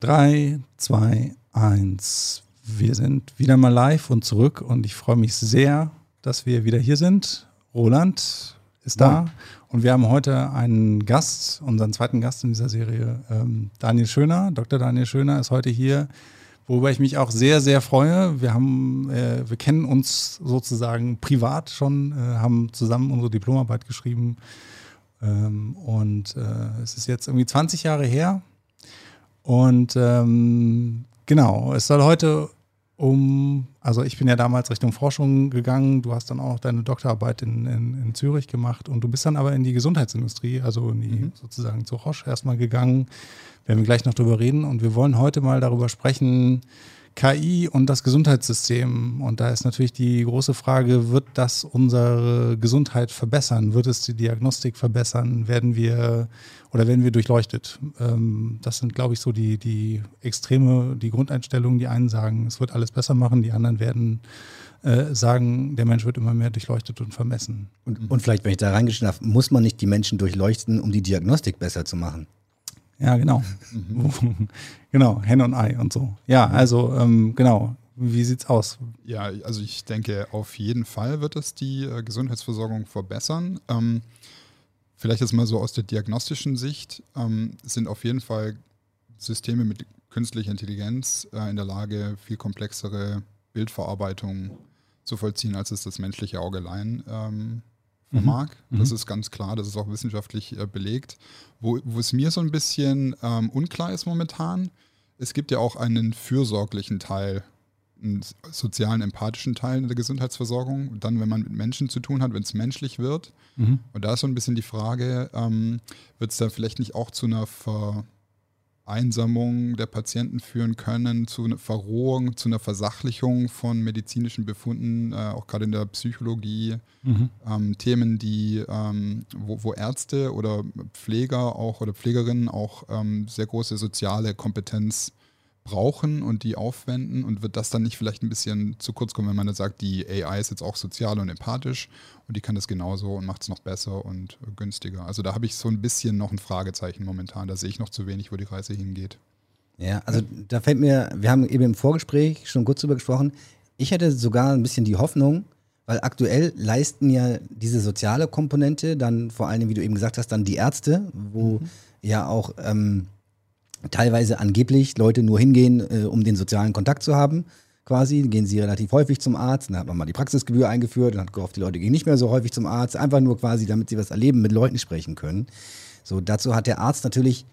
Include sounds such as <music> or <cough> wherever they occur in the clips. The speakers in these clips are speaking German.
3, 2, 1. Wir sind wieder mal live und zurück und ich freue mich sehr, dass wir wieder hier sind. Roland ist da Moin. und wir haben heute einen Gast, unseren zweiten Gast in dieser Serie, ähm, Daniel Schöner. Dr. Daniel Schöner ist heute hier, worüber ich mich auch sehr, sehr freue. Wir haben, äh, wir kennen uns sozusagen privat schon, äh, haben zusammen unsere Diplomarbeit geschrieben ähm, und äh, es ist jetzt irgendwie 20 Jahre her und ähm, genau, es soll heute um, also ich bin ja damals Richtung Forschung gegangen, du hast dann auch deine Doktorarbeit in, in, in Zürich gemacht und du bist dann aber in die Gesundheitsindustrie, also in die mhm. sozusagen zu Roche erstmal gegangen. Werden wir gleich noch drüber reden und wir wollen heute mal darüber sprechen, KI und das Gesundheitssystem. Und da ist natürlich die große Frage, wird das unsere Gesundheit verbessern? Wird es die Diagnostik verbessern? Werden wir oder werden wir durchleuchtet? Ähm, das sind, glaube ich, so die, die Extreme, die Grundeinstellungen. Die einen sagen, es wird alles besser machen, die anderen werden äh, sagen, der Mensch wird immer mehr durchleuchtet und vermessen. Und, und vielleicht, wenn ich da reingeschrieben habe, muss man nicht die Menschen durchleuchten, um die Diagnostik besser zu machen? Ja, genau. Mhm. <laughs> genau, Hen und Ei und so. Ja, also ähm, genau. Wie sieht's aus? Ja, also ich denke, auf jeden Fall wird es die äh, Gesundheitsversorgung verbessern. Ähm, vielleicht jetzt mal so aus der diagnostischen Sicht ähm, sind auf jeden Fall Systeme mit künstlicher Intelligenz äh, in der Lage, viel komplexere Bildverarbeitung zu vollziehen, als es das menschliche Auge allein ähm, vermag. Mhm. Das mhm. ist ganz klar, das ist auch wissenschaftlich äh, belegt. Wo, wo es mir so ein bisschen ähm, unklar ist momentan, es gibt ja auch einen fürsorglichen Teil, einen sozialen, empathischen Teil in der Gesundheitsversorgung. Und dann, wenn man mit Menschen zu tun hat, wenn es menschlich wird. Mhm. Und da ist so ein bisschen die Frage, ähm, wird es da vielleicht nicht auch zu einer Ver Einsamung der Patienten führen können, zu einer Verrohung, zu einer Versachlichung von medizinischen Befunden, äh, auch gerade in der Psychologie. Mhm. Ähm, Themen, die, ähm, wo, wo, Ärzte oder Pfleger auch oder Pflegerinnen auch ähm, sehr große soziale Kompetenz brauchen und die aufwenden und wird das dann nicht vielleicht ein bisschen zu kurz kommen, wenn man dann sagt, die AI ist jetzt auch sozial und empathisch und die kann das genauso und macht es noch besser und günstiger. Also da habe ich so ein bisschen noch ein Fragezeichen momentan. Da sehe ich noch zu wenig, wo die Reise hingeht. Ja, also da fällt mir, wir haben eben im Vorgespräch schon kurz drüber gesprochen, ich hätte sogar ein bisschen die Hoffnung, weil aktuell leisten ja diese soziale Komponente, dann vor allem, wie du eben gesagt hast, dann die Ärzte, wo mhm. ja auch ähm, teilweise angeblich Leute nur hingehen, äh, um den sozialen Kontakt zu haben. Quasi gehen sie relativ häufig zum Arzt. Dann hat man mal die Praxisgebühr eingeführt und hat gehofft, die Leute gehen nicht mehr so häufig zum Arzt. Einfach nur quasi, damit sie was erleben, mit Leuten sprechen können. So, dazu hat der Arzt natürlich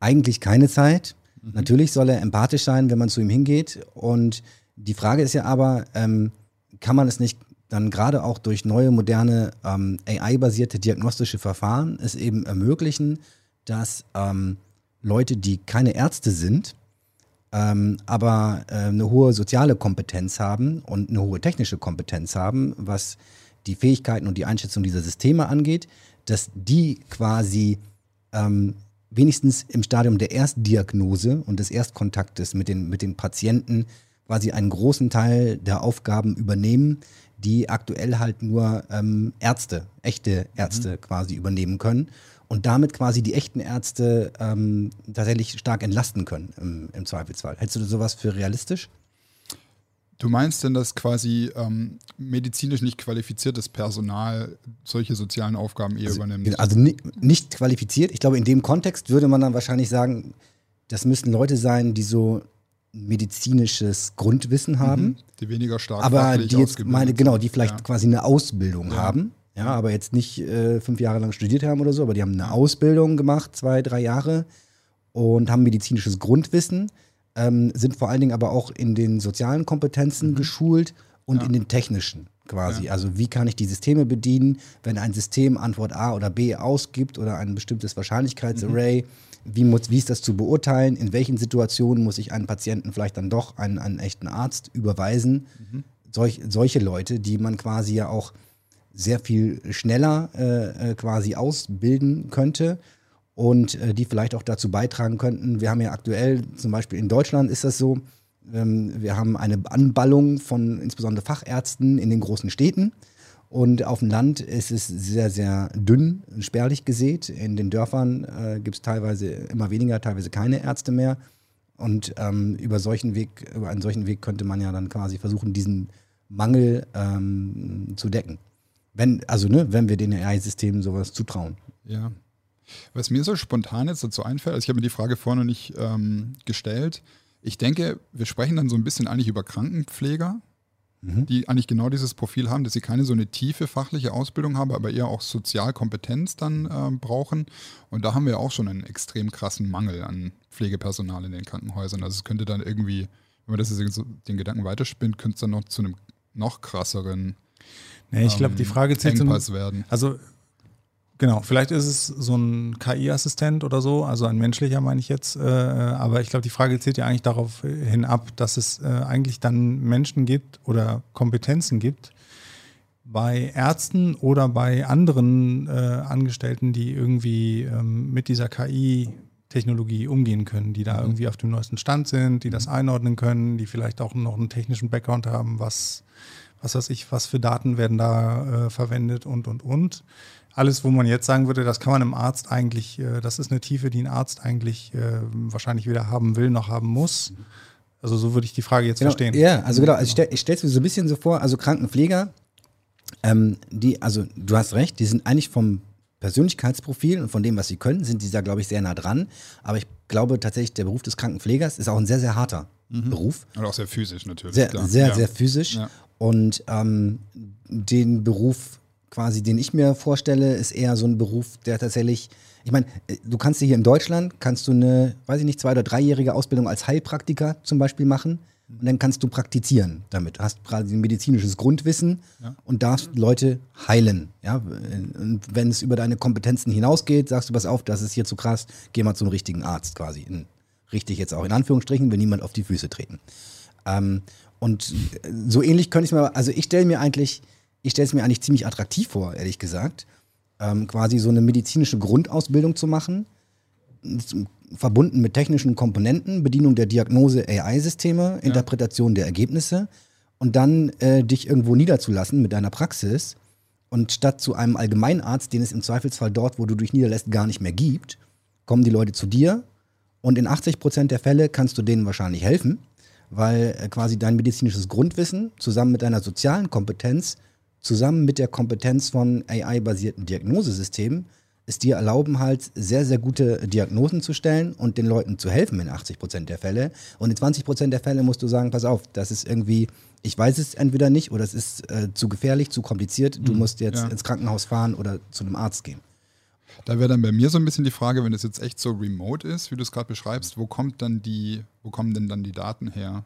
eigentlich keine Zeit. Mhm. Natürlich soll er empathisch sein, wenn man zu ihm hingeht. Und die Frage ist ja aber, ähm, kann man es nicht dann gerade auch durch neue, moderne ähm, AI-basierte diagnostische Verfahren es eben ermöglichen, dass ähm, Leute, die keine Ärzte sind, ähm, aber äh, eine hohe soziale Kompetenz haben und eine hohe technische Kompetenz haben, was die Fähigkeiten und die Einschätzung dieser Systeme angeht, dass die quasi ähm, wenigstens im Stadium der Erstdiagnose und des Erstkontaktes mit den, mit den Patienten quasi einen großen Teil der Aufgaben übernehmen, die aktuell halt nur ähm, Ärzte, echte Ärzte mhm. quasi übernehmen können und damit quasi die echten Ärzte ähm, tatsächlich stark entlasten können im, im, Zweifelsfall. Hältst du sowas für realistisch? Du meinst denn, dass quasi ähm, medizinisch nicht qualifiziertes Personal solche sozialen Aufgaben eher also, übernimmt? Also nicht qualifiziert. Ich glaube, in dem Kontext würde man dann wahrscheinlich sagen, das müssten Leute sein, die so medizinisches Grundwissen mhm. haben. Die weniger stark aber die jetzt meine, genau, die vielleicht ja. quasi eine Ausbildung ja. haben ja, aber jetzt nicht äh, fünf Jahre lang studiert haben oder so, aber die haben eine Ausbildung gemacht, zwei, drei Jahre und haben medizinisches Grundwissen, ähm, sind vor allen Dingen aber auch in den sozialen Kompetenzen mhm. geschult und ja. in den technischen quasi. Ja. Also wie kann ich die Systeme bedienen, wenn ein System Antwort A oder B ausgibt oder ein bestimmtes Wahrscheinlichkeitsarray. Mhm. Wie, muss, wie ist das zu beurteilen? In welchen Situationen muss ich einen Patienten vielleicht dann doch einen, einen echten Arzt überweisen? Mhm. Solch, solche Leute, die man quasi ja auch sehr viel schneller äh, äh, quasi ausbilden könnte und äh, die vielleicht auch dazu beitragen könnten. Wir haben ja aktuell, zum Beispiel in Deutschland ist das so, ähm, wir haben eine Anballung von insbesondere Fachärzten in den großen Städten. Und auf dem Land ist es sehr, sehr dünn, spärlich gesät. In den Dörfern äh, gibt es teilweise immer weniger, teilweise keine Ärzte mehr. Und ähm, über solchen Weg, über einen solchen Weg könnte man ja dann quasi versuchen, diesen Mangel ähm, zu decken. Wenn, also ne, wenn wir den AI-Systemen sowas zutrauen. Ja. Was mir so spontan jetzt dazu einfällt, also ich habe mir die Frage vorher noch nicht ähm, gestellt. Ich denke, wir sprechen dann so ein bisschen eigentlich über Krankenpfleger, mhm. die eigentlich genau dieses Profil haben, dass sie keine so eine tiefe fachliche Ausbildung haben, aber eher auch Sozialkompetenz dann äh, brauchen. Und da haben wir auch schon einen extrem krassen Mangel an Pflegepersonal in den Krankenhäusern. Also es könnte dann irgendwie, wenn man das jetzt den Gedanken weiterspinnt, könnte es dann noch zu einem noch krasseren Nee, ich glaube, die ähm, Frage zählt Engpass werden. Also Genau, vielleicht ist es so ein KI-Assistent oder so, also ein menschlicher meine ich jetzt, äh, aber ich glaube, die Frage zählt ja eigentlich darauf hin ab, dass es äh, eigentlich dann Menschen gibt oder Kompetenzen gibt bei Ärzten oder bei anderen äh, Angestellten, die irgendwie ähm, mit dieser KI-Technologie umgehen können, die da mhm. irgendwie auf dem neuesten Stand sind, die das mhm. einordnen können, die vielleicht auch noch einen technischen Background haben, was, was weiß ich, was für Daten werden da äh, verwendet und und und alles, wo man jetzt sagen würde, das kann man im Arzt eigentlich, äh, das ist eine Tiefe, die ein Arzt eigentlich äh, wahrscheinlich weder haben will noch haben muss. Also so würde ich die Frage jetzt genau, verstehen. Ja, also genau, also ich, stell, ich stelle es mir so ein bisschen so vor, also Krankenpfleger, ähm, die, also du hast recht, die sind eigentlich vom Persönlichkeitsprofil und von dem, was sie können, sind die da, glaube ich, sehr nah dran. Aber ich glaube tatsächlich, der Beruf des Krankenpflegers ist auch ein sehr, sehr harter mhm. Beruf. Und auch sehr physisch natürlich. Sehr, klar. sehr, ja. sehr physisch. Ja. Und ähm, den Beruf quasi, den ich mir vorstelle, ist eher so ein Beruf, der tatsächlich, ich meine, du kannst hier in Deutschland, kannst du eine, weiß ich nicht, zwei- oder dreijährige Ausbildung als Heilpraktiker zum Beispiel machen und dann kannst du praktizieren damit. Du hast quasi ein medizinisches Grundwissen ja. und darfst Leute heilen. Ja? Und wenn es über deine Kompetenzen hinausgeht, sagst du, pass auf, das ist hier zu krass, geh mal zum richtigen Arzt quasi. In, richtig jetzt auch in Anführungsstrichen, wenn niemand auf die Füße treten. Ähm, und so ähnlich könnte ich mir, also ich stelle mir eigentlich ich stelle es mir eigentlich ziemlich attraktiv vor, ehrlich gesagt, ähm, quasi so eine medizinische Grundausbildung zu machen, verbunden mit technischen Komponenten, Bedienung der Diagnose AI-Systeme, Interpretation der Ergebnisse und dann äh, dich irgendwo niederzulassen mit deiner Praxis und statt zu einem Allgemeinarzt, den es im Zweifelsfall dort, wo du dich niederlässt, gar nicht mehr gibt, kommen die Leute zu dir und in 80 Prozent der Fälle kannst du denen wahrscheinlich helfen, weil äh, quasi dein medizinisches Grundwissen zusammen mit deiner sozialen Kompetenz zusammen mit der Kompetenz von AI-basierten Diagnosesystemen es dir erlauben, halt sehr, sehr gute Diagnosen zu stellen und den Leuten zu helfen in 80 Prozent der Fälle. Und in 20 Prozent der Fälle musst du sagen, pass auf, das ist irgendwie, ich weiß es entweder nicht oder es ist äh, zu gefährlich, zu kompliziert, du mhm, musst jetzt ja. ins Krankenhaus fahren oder zu einem Arzt gehen. Da wäre dann bei mir so ein bisschen die Frage, wenn es jetzt echt so remote ist, wie du es gerade beschreibst, wo kommt dann die, wo kommen denn dann die Daten her?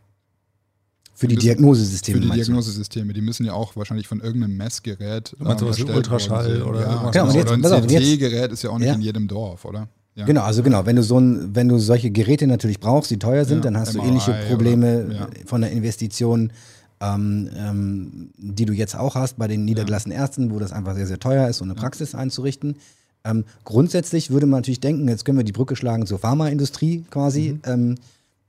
Für die Diagnosesysteme. Für die Diagnosesysteme. Die müssen ja auch wahrscheinlich von irgendeinem Messgerät. Also was Ultraschall oder, ja, genau, und jetzt, oder ein CT-Gerät ist ja auch nicht ja. in jedem Dorf, oder? Ja. Genau, also genau, wenn du so ein, wenn du solche Geräte natürlich brauchst, die teuer sind, ja, dann hast MRI du ähnliche Probleme oder, ja. von der Investition, ähm, ähm, die du jetzt auch hast bei den niedergelassenen Ärzten, wo das einfach sehr, sehr teuer ist, so eine Praxis einzurichten. Ähm, grundsätzlich würde man natürlich denken, jetzt können wir die Brücke schlagen zur Pharmaindustrie quasi, mhm.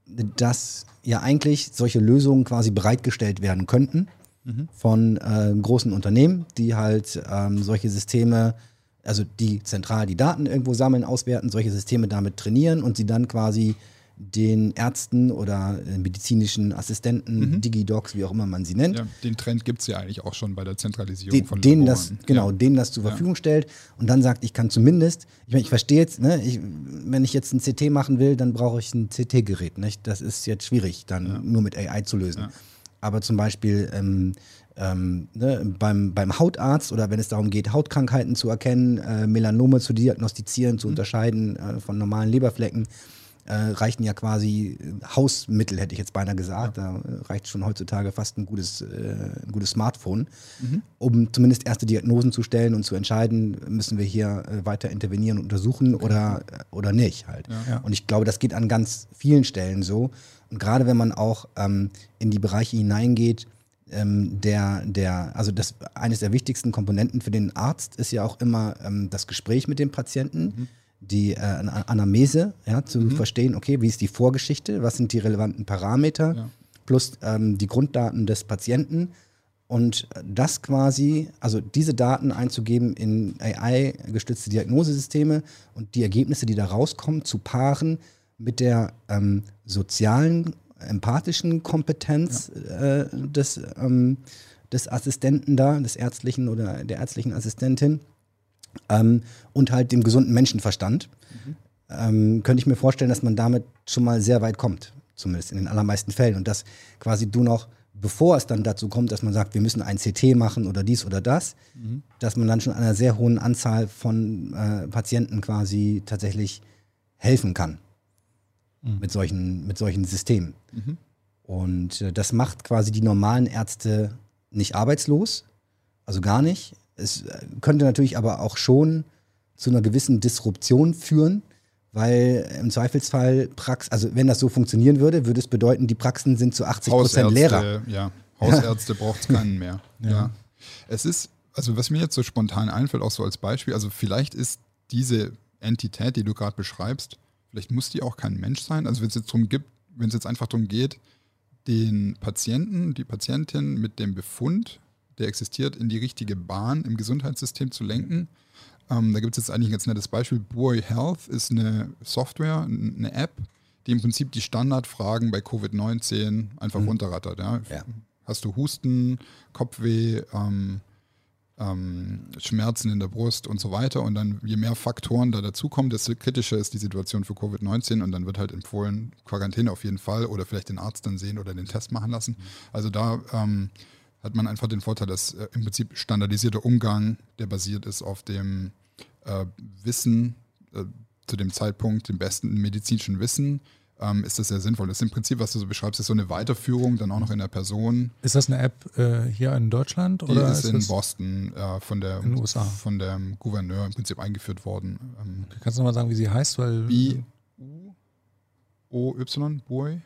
ähm, dass ja eigentlich solche Lösungen quasi bereitgestellt werden könnten mhm. von äh, großen Unternehmen, die halt ähm, solche Systeme, also die zentral die Daten irgendwo sammeln, auswerten, solche Systeme damit trainieren und sie dann quasi den Ärzten oder äh, medizinischen Assistenten, mhm. Digidocs, wie auch immer man sie nennt. Ja, den Trend gibt es ja eigentlich auch schon bei der Zentralisierung den, von denen das Genau, ja. denen das zur Verfügung ja. stellt und dann sagt, ich kann zumindest, ich meine, ich verstehe jetzt, ne, ich, wenn ich jetzt ein CT machen will, dann brauche ich ein CT-Gerät. Das ist jetzt schwierig, dann nur mit AI zu lösen. Aber zum Beispiel ähm, ähm, ne, beim, beim Hautarzt oder wenn es darum geht, Hautkrankheiten zu erkennen, äh, Melanome zu diagnostizieren, zu mhm. unterscheiden äh, von normalen Leberflecken, äh, reichten ja quasi äh, Hausmittel, hätte ich jetzt beinahe gesagt. Ja. Da reicht schon heutzutage fast ein gutes, äh, ein gutes Smartphone, mhm. um zumindest erste Diagnosen zu stellen und zu entscheiden, müssen wir hier äh, weiter intervenieren und untersuchen okay. oder, äh, oder nicht halt. Ja. Und ich glaube, das geht an ganz vielen Stellen so. Und gerade wenn man auch ähm, in die Bereiche hineingeht, ähm, der, der, also das eines der wichtigsten Komponenten für den Arzt ist ja auch immer ähm, das Gespräch mit dem Patienten. Mhm die äh, Anamnese, ja, zu mhm. verstehen, okay, wie ist die Vorgeschichte, was sind die relevanten Parameter, ja. plus ähm, die Grunddaten des Patienten und das quasi, also diese Daten einzugeben in AI-gestützte Diagnosesysteme und die Ergebnisse, die da rauskommen, zu paaren mit der ähm, sozialen, empathischen Kompetenz äh, des, ähm, des Assistenten da, des ärztlichen oder der ärztlichen Assistentin ähm, und halt dem gesunden Menschenverstand, ähm, könnte ich mir vorstellen, dass man damit schon mal sehr weit kommt, zumindest in den allermeisten Fällen. Und dass quasi du noch, bevor es dann dazu kommt, dass man sagt, wir müssen ein CT machen oder dies oder das, dass man dann schon einer sehr hohen Anzahl von äh, Patienten quasi tatsächlich helfen kann mit, solchen, mit solchen Systemen. Und äh, das macht quasi die normalen Ärzte nicht arbeitslos, also gar nicht. Es äh, könnte natürlich aber auch schon zu einer gewissen Disruption führen, weil im Zweifelsfall Prax, also wenn das so funktionieren würde, würde es bedeuten, die Praxen sind zu 80 Prozent leerer. Ja, Hausärzte braucht es keinen mehr. <laughs> Ja. Es ist, also was mir jetzt so spontan einfällt, auch so als Beispiel, also vielleicht ist diese Entität, die du gerade beschreibst, vielleicht muss die auch kein Mensch sein. Also wenn es jetzt darum gibt, wenn es jetzt einfach darum geht, den Patienten, die Patientin mit dem Befund, der existiert, in die richtige Bahn im Gesundheitssystem zu lenken. Ähm, da gibt es jetzt eigentlich ein ganz nettes Beispiel. Buoy Health ist eine Software, eine App, die im Prinzip die Standardfragen bei Covid-19 einfach runterrattert. Ja? Ja. Hast du Husten, Kopfweh, ähm, ähm, Schmerzen in der Brust und so weiter. Und dann, je mehr Faktoren da dazukommen, desto kritischer ist die Situation für Covid-19 und dann wird halt empfohlen, Quarantäne auf jeden Fall oder vielleicht den Arzt dann sehen oder den Test machen lassen. Also da ähm, hat man einfach den Vorteil, dass äh, im Prinzip standardisierter Umgang, der basiert ist auf dem äh, Wissen, äh, zu dem Zeitpunkt, dem besten medizinischen Wissen, ähm, ist das sehr sinnvoll. Das ist im Prinzip, was du so beschreibst, ist so eine Weiterführung, dann auch noch in der Person. Ist das eine App äh, hier in Deutschland Die oder ist in das, Boston äh, von, der, In USA? von dem Gouverneur im Prinzip eingeführt worden. Ähm, Kannst du noch mal sagen, wie sie heißt? Weil B-U-O-Y, Boy.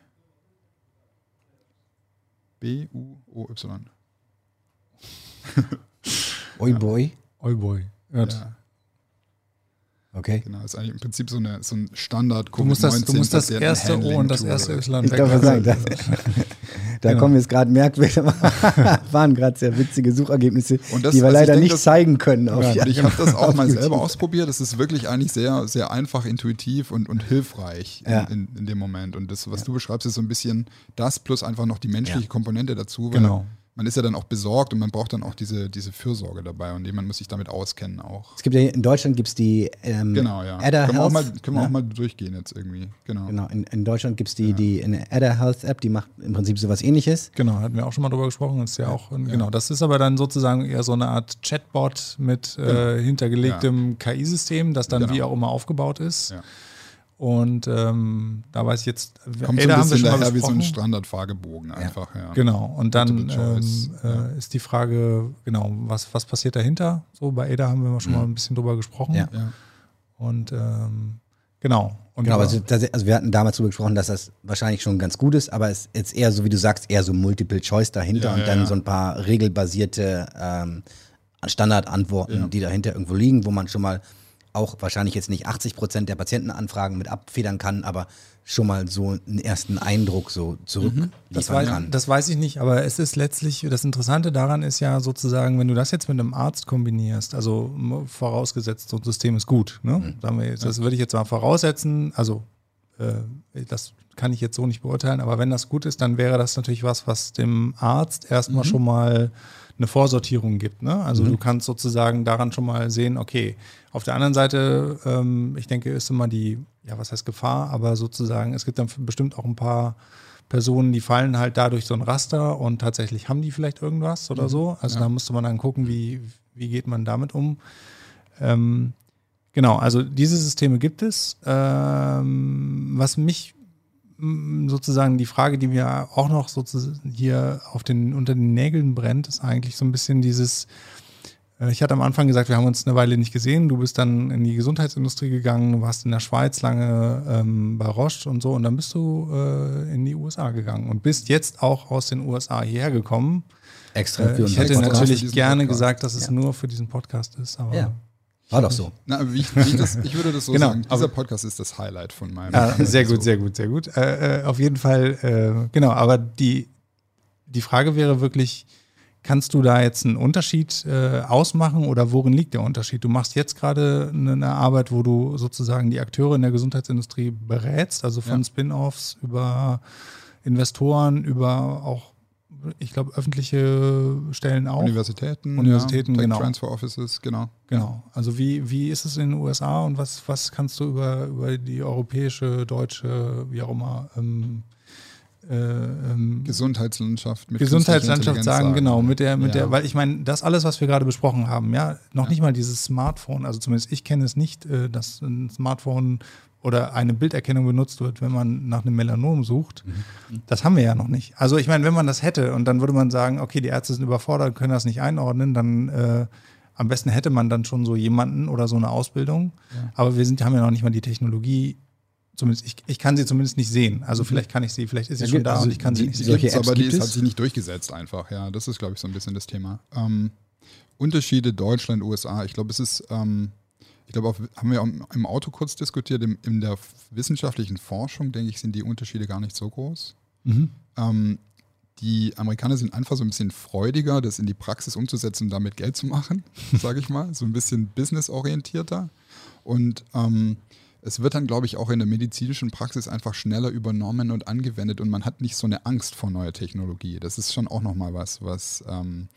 B-U-O-Y. <laughs> Oi boy. Oi boy. Ja. Ja, Okay. genau. Ist eigentlich im Prinzip so, eine, so ein standard Du musst das, du musst das erste O und das erste Y Ich darf mal sagen, das, da <laughs> Genau. kommen jetzt gerade merkwürdig, <laughs> waren gerade sehr witzige Suchergebnisse, Und das- die wir also leider denke, nicht das- zeigen können. Auf, Und ich habe das auch mal YouTube. selber ausprobiert. Das ist wirklich eigentlich sehr, sehr einfach, intuitiv und, und hilfreich in, Ja. in, in dem Moment. Und das, was du beschreibst, ist so ein bisschen das plus einfach noch die menschliche Ja. Komponente dazu. Weil Genau. Man ist ja dann auch besorgt und man braucht dann auch diese, diese Fürsorge dabei und jemand muss sich damit auskennen auch. Es gibt ja in Deutschland gibt es die ähm, Genau, ja. Adder können wir, auch Health. mal, können wir ne? auch mal durchgehen jetzt irgendwie. Genau. Genau, in, in Deutschland gibt es die, die eine Adder Health App, die macht im Prinzip sowas ähnliches. Genau, hatten wir auch schon mal drüber gesprochen. Das ist ja auch, genau, das ist aber dann sozusagen eher so eine Art Chatbot mit äh, hintergelegtem KI-System, das dann Genau. wie auch immer aufgebaut ist. Ja. Und ähm, da weiß ich jetzt, Kommt ey, so da ein haben wir bisschen schon mal wie so ein besprochen. Standard-Fragebogen einfach. Ja. Genau, und dann ähm, äh, ist die Frage, genau, was, was passiert dahinter? So, bei Ada haben wir schon mal ein bisschen drüber gesprochen. Ja. Ja. Und ähm, genau. Und Genau, also, das- also wir hatten damals darüber gesprochen, dass das wahrscheinlich schon ganz gut ist, aber es ist jetzt eher so, wie du sagst, eher so Multiple Choice dahinter Ja, und ja, dann ja. so ein paar regelbasierte ähm, Standardantworten, Ja. die dahinter irgendwo liegen, wo man schon mal auch wahrscheinlich jetzt nicht 80 Prozent der Patientenanfragen mit abfedern kann, aber schon mal so einen ersten Eindruck so zurück Mhm. Das weiß, kann. das weiß ich nicht, aber es ist letztlich, das Interessante daran ist ja sozusagen, wenn du das jetzt mit einem Arzt kombinierst, also vorausgesetzt, so ein System ist gut, ne? Wir jetzt, das würde ich jetzt mal voraussetzen, also äh, das kann ich jetzt so nicht beurteilen, aber wenn das gut ist, dann wäre das natürlich was, was dem Arzt erstmal schon mal eine Vorsortierung gibt. Ne? Also du kannst sozusagen daran schon mal sehen, okay, auf der anderen Seite, ähm, ich denke, ist immer die, ja, was heißt Gefahr, aber sozusagen, es gibt dann bestimmt auch ein paar Personen, die fallen halt dadurch so ein Raster und tatsächlich haben die vielleicht irgendwas oder so. Also da musste man dann gucken, wie, wie geht man damit um. Ähm, genau, also diese Systeme gibt es. Ähm, was mich sozusagen die Frage, die mir auch noch sozusagen hier auf den, unter den Nägeln brennt, ist eigentlich so ein bisschen dieses, äh, ich hatte am Anfang gesagt, wir haben uns eine Weile nicht gesehen. Du bist dann in die Gesundheitsindustrie gegangen, warst in der Schweiz lange ähm, bei Roche und so und dann bist du äh, in die USA gegangen und bist jetzt auch aus den USA hierher gekommen. Extra Äh, für ich unseren hätte natürlich gerne gesagt, dass es nur für diesen Podcast ist, aber Ja. War doch so. Na, wie ich, wie das, ich würde das so <laughs> Genau, sagen, dieser Podcast ist das Highlight von meinem. Ja, sehr gut, So. sehr gut, sehr gut. Äh, äh, auf jeden Fall, äh, genau, aber die, die Frage wäre wirklich, Kannst du da jetzt einen Unterschied äh, ausmachen oder worin liegt der Unterschied? Du machst jetzt gerade eine Arbeit, wo du sozusagen die Akteure in der Gesundheitsindustrie berätst, also von Ja. Spin-offs über Investoren, über auch, ich glaube, öffentliche Stellen auch. Universitäten, Universitäten, ja, genau. Transfer Offices, genau. Genau. Also wie, wie ist es in den USA und was, was kannst du über, über die europäische, deutsche, wie auch immer, ähm, äh, ähm, Gesundheitslandschaft mit Gesundheitslandschaft sagen, Intelligenz genau, mit der, mit Ja. der, weil ich meine, das alles, was wir gerade besprochen haben, ja, noch Ja. nicht mal dieses Smartphone, also zumindest ich kenne es nicht, äh, dass ein Smartphone oder eine Bilderkennung benutzt wird, wenn man nach einem Melanom sucht. Mhm. Das haben wir ja noch nicht. Also ich meine, wenn man das hätte und dann würde man sagen, okay, die Ärzte sind überfordert, können das nicht einordnen, dann äh, am besten hätte man dann schon so jemanden oder so eine Ausbildung. Aber wir sind, haben ja noch nicht mal die Technologie. Zumindest ich, ich kann sie zumindest nicht sehen. Also vielleicht kann ich sie, vielleicht ist sie Ja, schon gut, da also und ich kann sie die- nicht die- sehen. solche Apps aber die hat sich nicht durchgesetzt einfach. Ja, das ist, glaube ich, so ein bisschen das Thema. Ähm, Unterschiede Deutschland, USA. Ich glaube, es ist, ähm, ich glaube, haben wir im Auto kurz diskutiert, in, in der wissenschaftlichen Forschung, denke ich, sind die Unterschiede gar nicht so groß. Mhm. Ähm, die Amerikaner sind einfach so ein bisschen freudiger, das in die Praxis umzusetzen und damit Geld zu machen, <laughs> sage ich mal. So ein bisschen businessorientierter. Und ähm, es wird dann, glaube ich, auch in der medizinischen Praxis einfach schneller übernommen und angewendet und man hat nicht so eine Angst vor neuer Technologie. Das ist schon auch nochmal was, was ähm,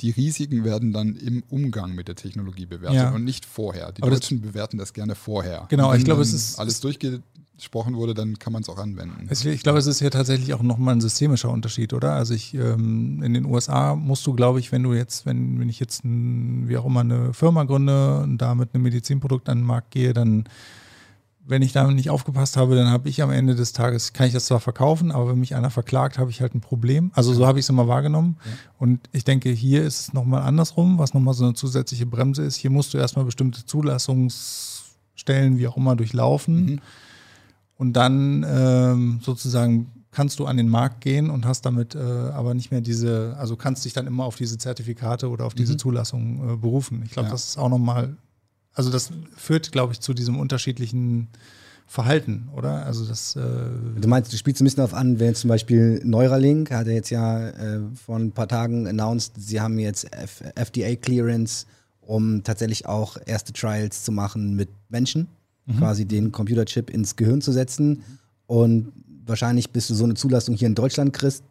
die Risiken werden dann im Umgang mit der Technologie bewertet Ja. und nicht vorher. Die Aber das- Deutschen bewerten das gerne vorher. Genau, wenn ich glaube, es ist- alles durchgesprochen wurde, dann kann man es auch anwenden. Es, ich glaube, es ist ja tatsächlich auch nochmal ein systemischer Unterschied, oder? Also ich, ähm, in den USA musst du, glaube ich, wenn du jetzt, wenn, wenn ich jetzt ein, wie auch immer eine Firma gründe und da mit einem Medizinprodukt an den Markt gehe, dann, wenn ich damit nicht aufgepasst habe, dann habe ich am Ende des Tages, kann ich das zwar verkaufen, aber wenn mich einer verklagt, habe ich halt ein Problem. Also so habe ich es immer wahrgenommen. Und ich denke, hier ist es nochmal andersrum, was nochmal so eine zusätzliche Bremse ist. Hier musst du erstmal bestimmte Zulassungsstellen, wie auch immer, durchlaufen. Mhm. Und dann ähm, sozusagen kannst du an den Markt gehen und hast damit äh, aber nicht mehr diese, also kannst dich dann immer auf diese Zertifikate oder auf diese Zulassung äh, berufen. Ich glaube, Ja. das ist auch nochmal, also das führt, glaube ich, zu diesem unterschiedlichen Verhalten, oder? Also das, äh, Du meinst, du spielst ein bisschen darauf an, wenn zum Beispiel Neuralink hat er jetzt ja äh, vor ein paar Tagen announced, sie haben jetzt F FDA Clearance, um tatsächlich auch erste Trials zu machen mit Menschen, quasi den Computerchip ins Gehirn zu setzen. Und wahrscheinlich, bis du so eine Zulassung hier in Deutschland kriegst,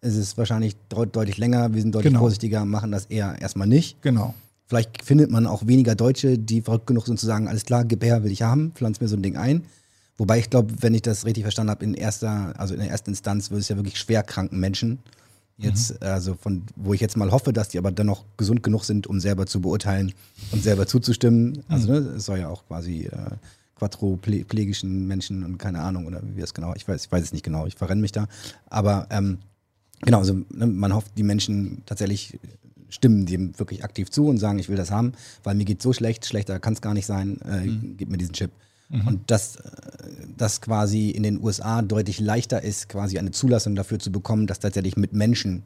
ist es wahrscheinlich deut deutlich länger. Wir sind deutlich Genau. vorsichtiger, machen das eher erstmal nicht. genau. Vielleicht findet man auch weniger Deutsche, die verrückt genug sind zu sagen, alles klar, gib her, will ich haben, pflanz mir so ein Ding ein. Wobei ich glaube, wenn ich das richtig verstanden habe, in erster, also in der ersten Instanz wird es ja wirklich schwerkranken Menschen. Jetzt, also von, wo ich jetzt mal hoffe, dass die aber dennoch gesund genug sind, um selber zu beurteilen und selber zuzustimmen. Also, ne, es soll ja auch quasi äh, quadroplegischen Menschen und keine Ahnung, oder wie das genau, ich weiß, ich weiß es nicht genau, ich verrenne mich da. Aber ähm, Genau, also ne, man hofft, die Menschen tatsächlich stimmen dem wirklich aktiv zu und sagen, ich will das haben, weil mir geht so schlecht, schlechter kann es gar nicht sein, äh, gib mir diesen Chip. Und dass äh, das quasi in den USA deutlich leichter ist, quasi eine Zulassung dafür zu bekommen, das tatsächlich mit Menschen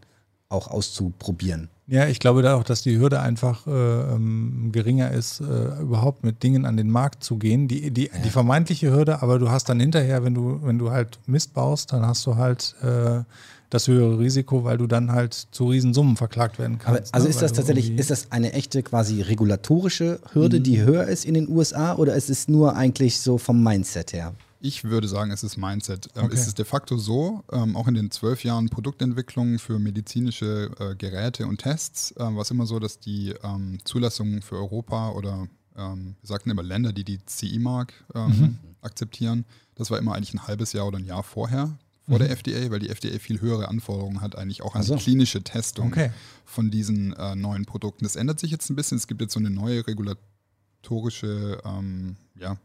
auch auszuprobieren. Ja, ich glaube da auch, dass die Hürde einfach äh, ähm, geringer ist, äh, überhaupt mit Dingen an den Markt zu gehen. Die, die, die vermeintliche Hürde, aber du hast dann hinterher, wenn du, wenn du halt Mist baust, dann hast du halt äh, das höhere Risiko, weil du dann halt zu Riesensummen verklagt werden Aber, kannst. also ne? ist Weil das tatsächlich, ist das eine echte quasi regulatorische Hürde, die höher ist in den USA oder ist es nur eigentlich so vom Mindset her? Ich würde sagen, es ist Mindset. Ähm, Okay. Es ist de facto so, ähm, auch in den zwölf Jahren Produktentwicklung für medizinische äh, Geräte und Tests, ähm, war es immer so, dass die ähm, Zulassungen für Europa oder ähm, wir sagten immer Länder, die die CE-Mark ähm, akzeptieren, das war immer eigentlich ein halbes Jahr oder ein Jahr vorher, vor der FDA, weil die FDA viel höhere Anforderungen hat, eigentlich auch an Ach so. die klinische Testung Okay. von diesen äh, neuen Produkten. Das ändert sich jetzt ein bisschen. Es gibt jetzt so eine neue regulatorische, ähm, ja,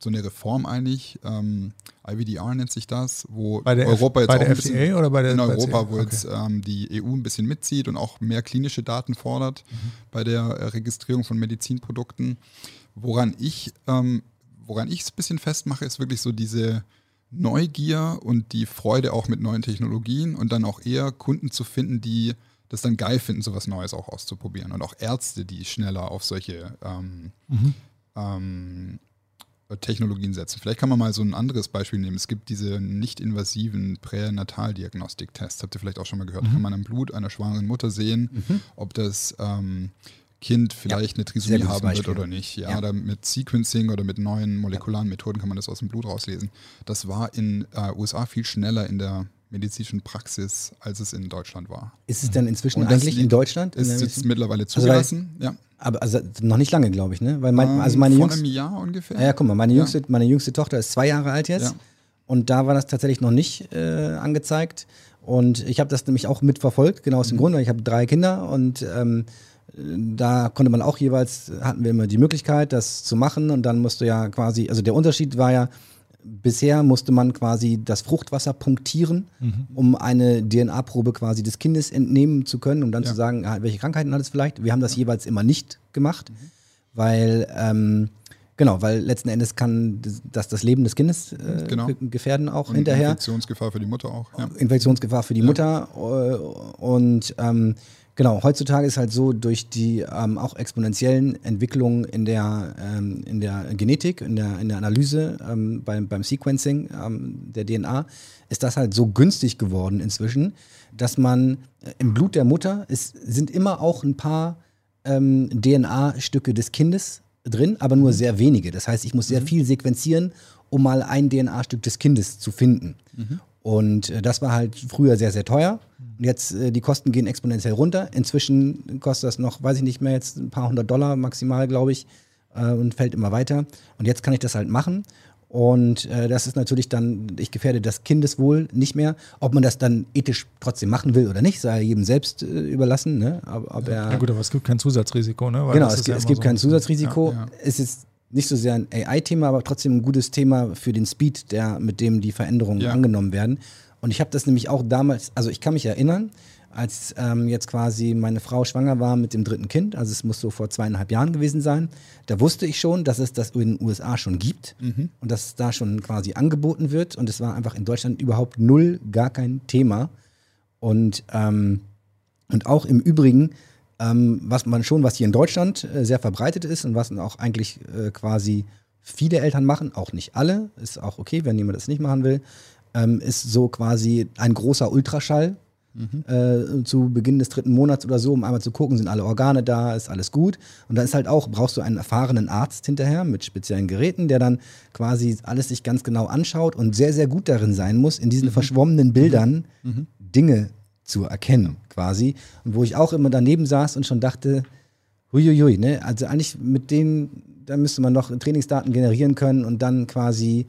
so eine Reform eigentlich. Ähm, IVDR nennt sich das, wo Europa jetzt bei auch der FDA oder bei der in Europa, wo Okay. jetzt ähm, die EU ein bisschen mitzieht und auch mehr klinische Daten fordert Mhm. bei der äh, Registrierung von Medizinprodukten. Woran ich ähm, woran ich es ein bisschen festmache, ist wirklich so diese Neugier und die Freude auch mit neuen Technologien und dann auch eher Kunden zu finden, die das dann geil finden, sowas Neues auch auszuprobieren. Und auch Ärzte, die schneller auf solche ähm, Mhm. ähm, äh, Technologien setzen. Vielleicht kann man mal so ein anderes Beispiel nehmen. Es gibt diese nicht invasiven Pränataldiagnostiktests. Habt ihr vielleicht auch schon mal gehört? Mhm. Kann man am Blut einer schwangeren Mutter sehen, ob das ähm, Kind vielleicht eine sehr Trisomie haben wird Beispiel. oder nicht. Ja, Ja. Oder mit Sequencing oder mit neuen molekularen Methoden kann man das aus dem Blut rauslesen. Das war in äh, USA viel schneller in der medizinischen Praxis, als es in Deutschland war. Ist es denn inzwischen Und eigentlich in Deutschland? Ist der jetzt mittlerweile Also zugelassen. ja. aber also noch nicht lange, glaube ich, ne? Weil mein, Ähm, also meine vor Jungs, einem Jahr ungefähr. ja, ja, guck mal, meine Ja. jüngste, meine jüngste Tochter ist zwei Jahre alt jetzt Ja. und da war das tatsächlich noch nicht äh, angezeigt und ich habe das nämlich auch mitverfolgt, genau Mhm. aus dem Grund, weil ich habe drei Kinder und ähm, da konnte man auch jeweils, hatten wir immer die Möglichkeit, das zu machen und dann musste ja quasi, also der Unterschied war ja, bisher musste man quasi das Fruchtwasser punktieren, um eine DNA-Probe quasi des Kindes entnehmen zu können, um dann Ja. zu sagen, ah, welche Krankheiten hat es vielleicht. Wir haben das jeweils immer nicht gemacht, weil ähm, Genau, weil letzten Endes kann das das Leben des Kindes äh, Genau. ge- gefährden auch Und hinterher. Infektionsgefahr für die Mutter auch. Ja. Infektionsgefahr für die Ja. Mutter. äh, Und ähm, genau, heutzutage ist halt so, durch die ähm, auch exponentiellen Entwicklungen in der, ähm, in der Genetik, in der, in der Analyse, ähm, beim, beim Sequencing ähm, der DNA, ist das halt so günstig geworden inzwischen, dass man äh, im Blut der Mutter ist, sind immer auch ein paar ähm, DNA-Stücke des Kindes drin, aber nur sehr wenige. Das heißt, ich muss sehr viel sequenzieren, um mal ein DNA-Stück des Kindes zu finden. Und äh, das war halt früher sehr, sehr teuer. Und jetzt, äh, die Kosten gehen exponentiell runter. Inzwischen kostet das noch, weiß ich nicht mehr, jetzt ein paar hundert Dollar maximal, glaube ich, äh, und fällt immer weiter. Und jetzt kann ich das halt machen. Und äh, das ist natürlich dann, ich gefährde das Kindeswohl nicht mehr. Ob man das dann ethisch trotzdem machen will oder nicht, sei jedem selbst äh, überlassen. Ne? Ob, ob Ja gut, aber es gibt kein Zusatzrisiko, ne? Weil genau, es, ja es gibt so kein Zusatzrisiko. Ja, ja. Es ist nicht so sehr ein AI-Thema, aber trotzdem ein gutes Thema für den Speed, der, mit dem die Veränderungen Ja. angenommen werden. Und ich habe das nämlich auch damals, also ich kann mich erinnern, als ähm, jetzt quasi meine Frau schwanger war mit dem dritten Kind, also es muss so vor zweieinhalb Jahren gewesen sein, da wusste ich schon, dass es das in den USA schon gibt Mhm. und dass es da schon quasi angeboten wird. Und es war einfach in Deutschland überhaupt null, gar kein Thema. Und, ähm, und auch im Übrigen, ähm, was man schon, was hier in Deutschland äh, sehr verbreitet ist und was auch eigentlich äh, quasi viele Eltern machen, auch nicht alle, ist auch okay, wenn jemand das nicht machen will, ähm, ist so quasi ein großer Ultraschall äh, zu Beginn des dritten Monats oder so, um einmal zu gucken, sind alle Organe da, ist alles gut. Und dann ist halt auch, brauchst du einen erfahrenen Arzt hinterher mit speziellen Geräten, der dann quasi alles sich ganz genau anschaut und sehr, sehr gut darin sein muss, in diesen verschwommenen Bildern Dinge zu erkennen, quasi. Und wo ich auch immer daneben saß und schon dachte, huiuiui, ne? Also eigentlich mit denen, da müsste man noch Trainingsdaten generieren können und dann quasi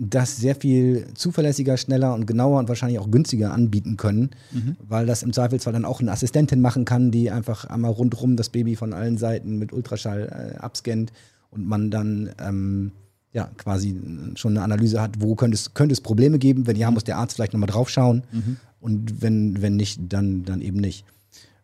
das sehr viel zuverlässiger, schneller und genauer und wahrscheinlich auch günstiger anbieten können, weil das im Zweifelsfall dann auch eine Assistentin machen kann, die einfach einmal rundrum das Baby von allen Seiten mit Ultraschall äh, abscannt und man dann ähm, ja quasi schon eine Analyse hat, wo könnte es, könnte es Probleme geben. Wenn ja, muss der Arzt vielleicht nochmal drauf schauen und wenn, wenn nicht, dann, dann eben nicht.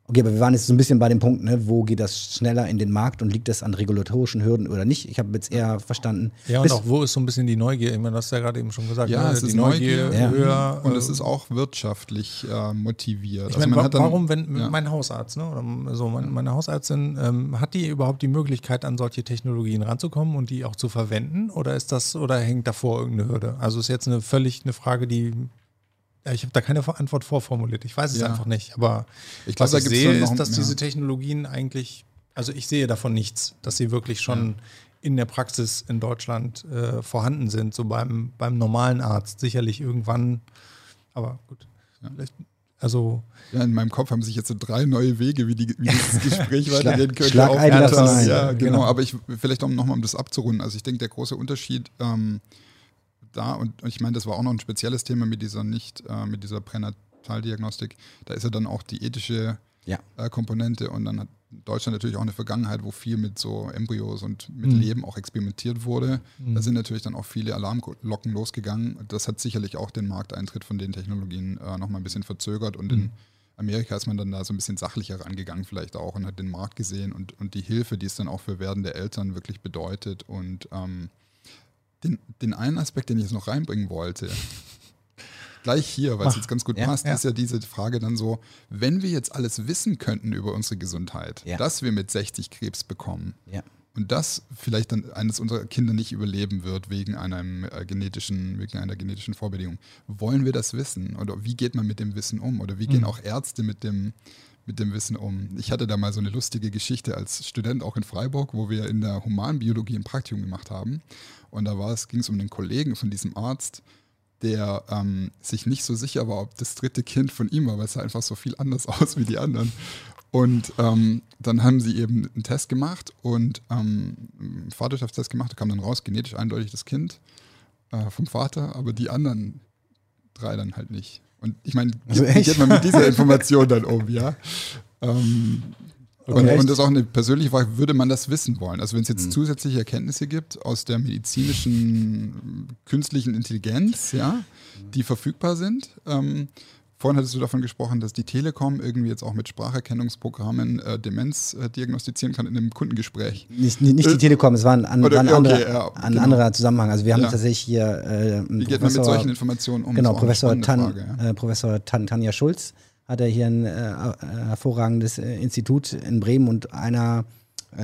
Okay, aber wir waren jetzt so ein bisschen bei dem Punkt, ne, wo geht das schneller in den Markt und liegt das an regulatorischen Hürden oder nicht? Ich habe jetzt eher verstanden. Ja, und auch wo ist so ein bisschen die Neugier? Ich meine, das hast du ja gerade eben schon gesagt. Ja, ne? es die ist Neugier, Ja. höher. Und äh, es ist auch wirtschaftlich äh, motiviert. Ich Also meine, man wa hat dann- warum, wenn ja. mein Hausarzt, ne, oder so, mein, meine Hausärztin, ähm, hat die überhaupt die Möglichkeit, an solche Technologien ranzukommen und die auch zu verwenden? Oder ist das, oder hängt davor irgendeine Hürde? Also ist jetzt eine völlig eine Frage, die ich habe da keine Antwort vorformuliert. Ich weiß es Ja. einfach nicht. Aber Ich glaub, was ich sehe, ist, dass ja. diese Technologien eigentlich, also ich sehe davon nichts, dass sie wirklich schon in der Praxis in Deutschland äh, vorhanden sind, so beim, beim normalen Arzt. Sicherlich irgendwann, aber gut. Vielleicht, also Ja, in meinem Kopf haben sich jetzt so drei neue Wege, wie, die, wie dieses <laughs> Gespräch Schlag- weitergehen könnte. schlag aufgetan. ein. Ja, genau. Genau. Aber ich vielleicht um nochmal um das abzurunden. Also ich denke, der große Unterschied ähm, da und ich meine, das war auch noch ein spezielles Thema mit dieser nicht äh, mit dieser Pränataldiagnostik. Da ist ja dann auch die ethische Ja. äh, Komponente und dann hat Deutschland natürlich auch eine Vergangenheit, wo viel mit so Embryos und mit Mhm. Leben auch experimentiert wurde. Da sind natürlich dann auch viele Alarmglocken losgegangen. Das hat sicherlich auch den Markteintritt von den Technologien äh, nochmal ein bisschen verzögert und in Amerika ist man dann da so ein bisschen sachlicher rangegangen vielleicht auch und hat den Markt gesehen und, und die Hilfe, die es dann auch für werdende Eltern wirklich bedeutet. Und ähm, den, den einen Aspekt, den ich jetzt noch reinbringen wollte, gleich hier, weil es jetzt ganz gut Ja, passt, ja. ist ja diese Frage dann so, wenn wir jetzt alles wissen könnten über unsere Gesundheit, Ja. dass wir mit 60 Krebs bekommen, und das vielleicht dann eines unserer Kinder nicht überleben wird wegen einem äh, genetischen, wegen einer genetischen Vorbedingung. Wollen wir das wissen? Oder wie geht man mit dem Wissen um? Oder wie gehen mhm. auch Ärzte mit dem, mit dem Wissen um? Ich hatte da mal so eine lustige Geschichte als Student auch in Freiburg, wo wir in der Humanbiologie ein Praktikum gemacht haben. Und da ging es um einen Kollegen von diesem Arzt, der ähm, sich nicht so sicher war, ob das dritte Kind von ihm war, weil es sah einfach so viel anders <laughs> aus wie die anderen. Und ähm, dann haben sie eben einen Test gemacht und ähm, einen Vaterschaftstest gemacht, da kam dann raus, genetisch eindeutig das Kind äh, vom Vater, aber die anderen drei dann halt nicht. Und ich meine, also geht man mit dieser <laughs> Information dann um, ja? Ähm, okay, und, und, das ist auch eine persönliche Frage, würde man das wissen wollen? Also wenn es jetzt mhm. zusätzliche Erkenntnisse gibt aus der medizinischen künstlichen Intelligenz, ja, die verfügbar sind, ähm, Vorhin hattest du davon gesprochen, dass die Telekom irgendwie jetzt auch mit Spracherkennungsprogrammen äh, Demenz äh, diagnostizieren kann in einem Kundengespräch. Nicht, nicht die äh, Telekom, es war ein, an, Oder, ein, anderer, okay, ja, ein genau. anderer Zusammenhang. Also wir haben ja. tatsächlich hier äh, Wie geht Professor, man mit solchen Informationen um? Genau, Professor, Tan, Frage, ja. Äh, Professor Tan, Tanja Schulz hat er hier ein äh, hervorragendes Institut in Bremen und einer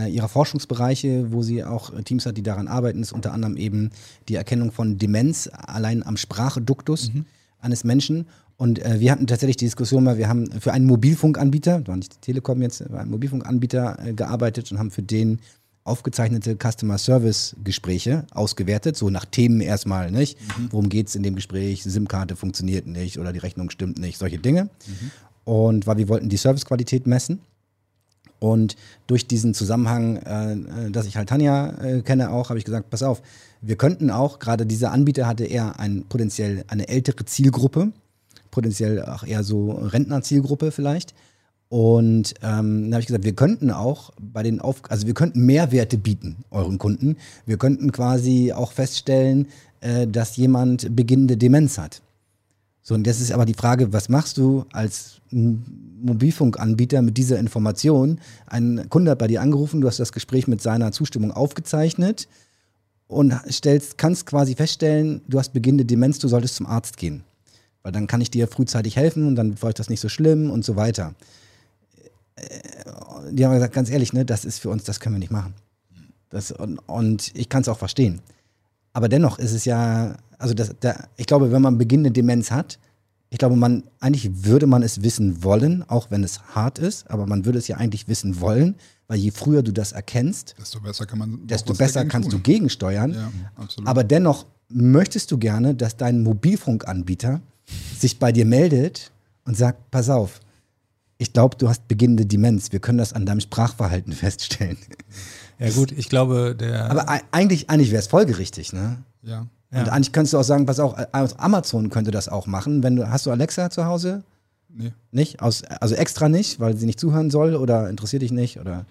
ihrer Forschungsbereiche, wo sie auch Teams hat, die daran arbeiten, ist unter anderem eben die Erkennung von Demenz allein am Spracheduktus mhm. eines Menschen. Und äh, wir hatten tatsächlich die Diskussion mal, wir haben für einen Mobilfunkanbieter, war nicht die Telekom jetzt, war ein Mobilfunkanbieter äh, gearbeitet und haben für den aufgezeichnete Customer Service Gespräche ausgewertet, so nach Themen erstmal, nicht? Mhm. Worum geht es in dem Gespräch? SIM-Karte funktioniert nicht oder die Rechnung stimmt nicht, solche Dinge. Mhm. Und weil wir wollten die Servicequalität messen. Und durch diesen Zusammenhang, äh, dass ich halt Tanja äh, kenne auch, habe ich gesagt, pass auf, wir könnten auch, gerade dieser Anbieter hatte eher ein potenziell eine ältere Zielgruppe potenziell auch eher so Rentnerzielgruppe vielleicht. Und ähm, dann habe ich gesagt, wir könnten auch bei den Auf also wir könnten Mehrwerte bieten euren Kunden. Wir könnten quasi auch feststellen, äh, dass jemand beginnende Demenz hat. So, und das ist aber die Frage, was machst du als Mobilfunkanbieter mit dieser Information? Ein Kunde hat bei dir angerufen, du hast das Gespräch mit seiner Zustimmung aufgezeichnet und stellst, kannst quasi feststellen, du hast beginnende Demenz, du solltest zum Arzt gehen. Weil dann kann ich dir frühzeitig helfen und dann war ich das nicht so schlimm und so weiter. Die haben gesagt, ganz ehrlich, ne, das ist für uns, das können wir nicht machen. Das, und, und ich kann es auch verstehen. Aber dennoch ist es ja, also das, der, ich glaube, wenn man beginnende Demenz hat, ich glaube, man, eigentlich würde man es wissen wollen, auch wenn es hart ist, aber man würde es ja eigentlich wissen wollen, weil je früher du das erkennst, desto besser, kann man desto besser kannst tun. du gegensteuern. Ja, aber dennoch möchtest du gerne, dass dein Mobilfunkanbieter sich bei dir meldet und sagt, pass auf, ich glaube, du hast beginnende Demenz. Wir können das an deinem Sprachverhalten <laughs> feststellen. Ja gut, ich glaube, der... Aber eigentlich, eigentlich wäre es folgerichtig, ne? Ja. Und ja. eigentlich könntest du auch sagen, pass auf, Amazon könnte das auch machen. Wenn du, hast du Alexa zu Hause? Nee. Nicht? Aus, also extra nicht, weil sie nicht zuhören soll oder interessiert dich nicht? Oder?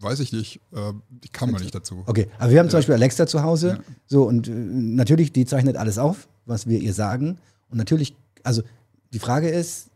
Weiß ich nicht. Äh, ich kam mal nicht dazu. Okay, aber wir haben zum Beispiel Alexa zu Hause. Ja. So, und äh, natürlich, die zeichnet alles auf, was wir ihr sagen. Und natürlich also die Frage ist,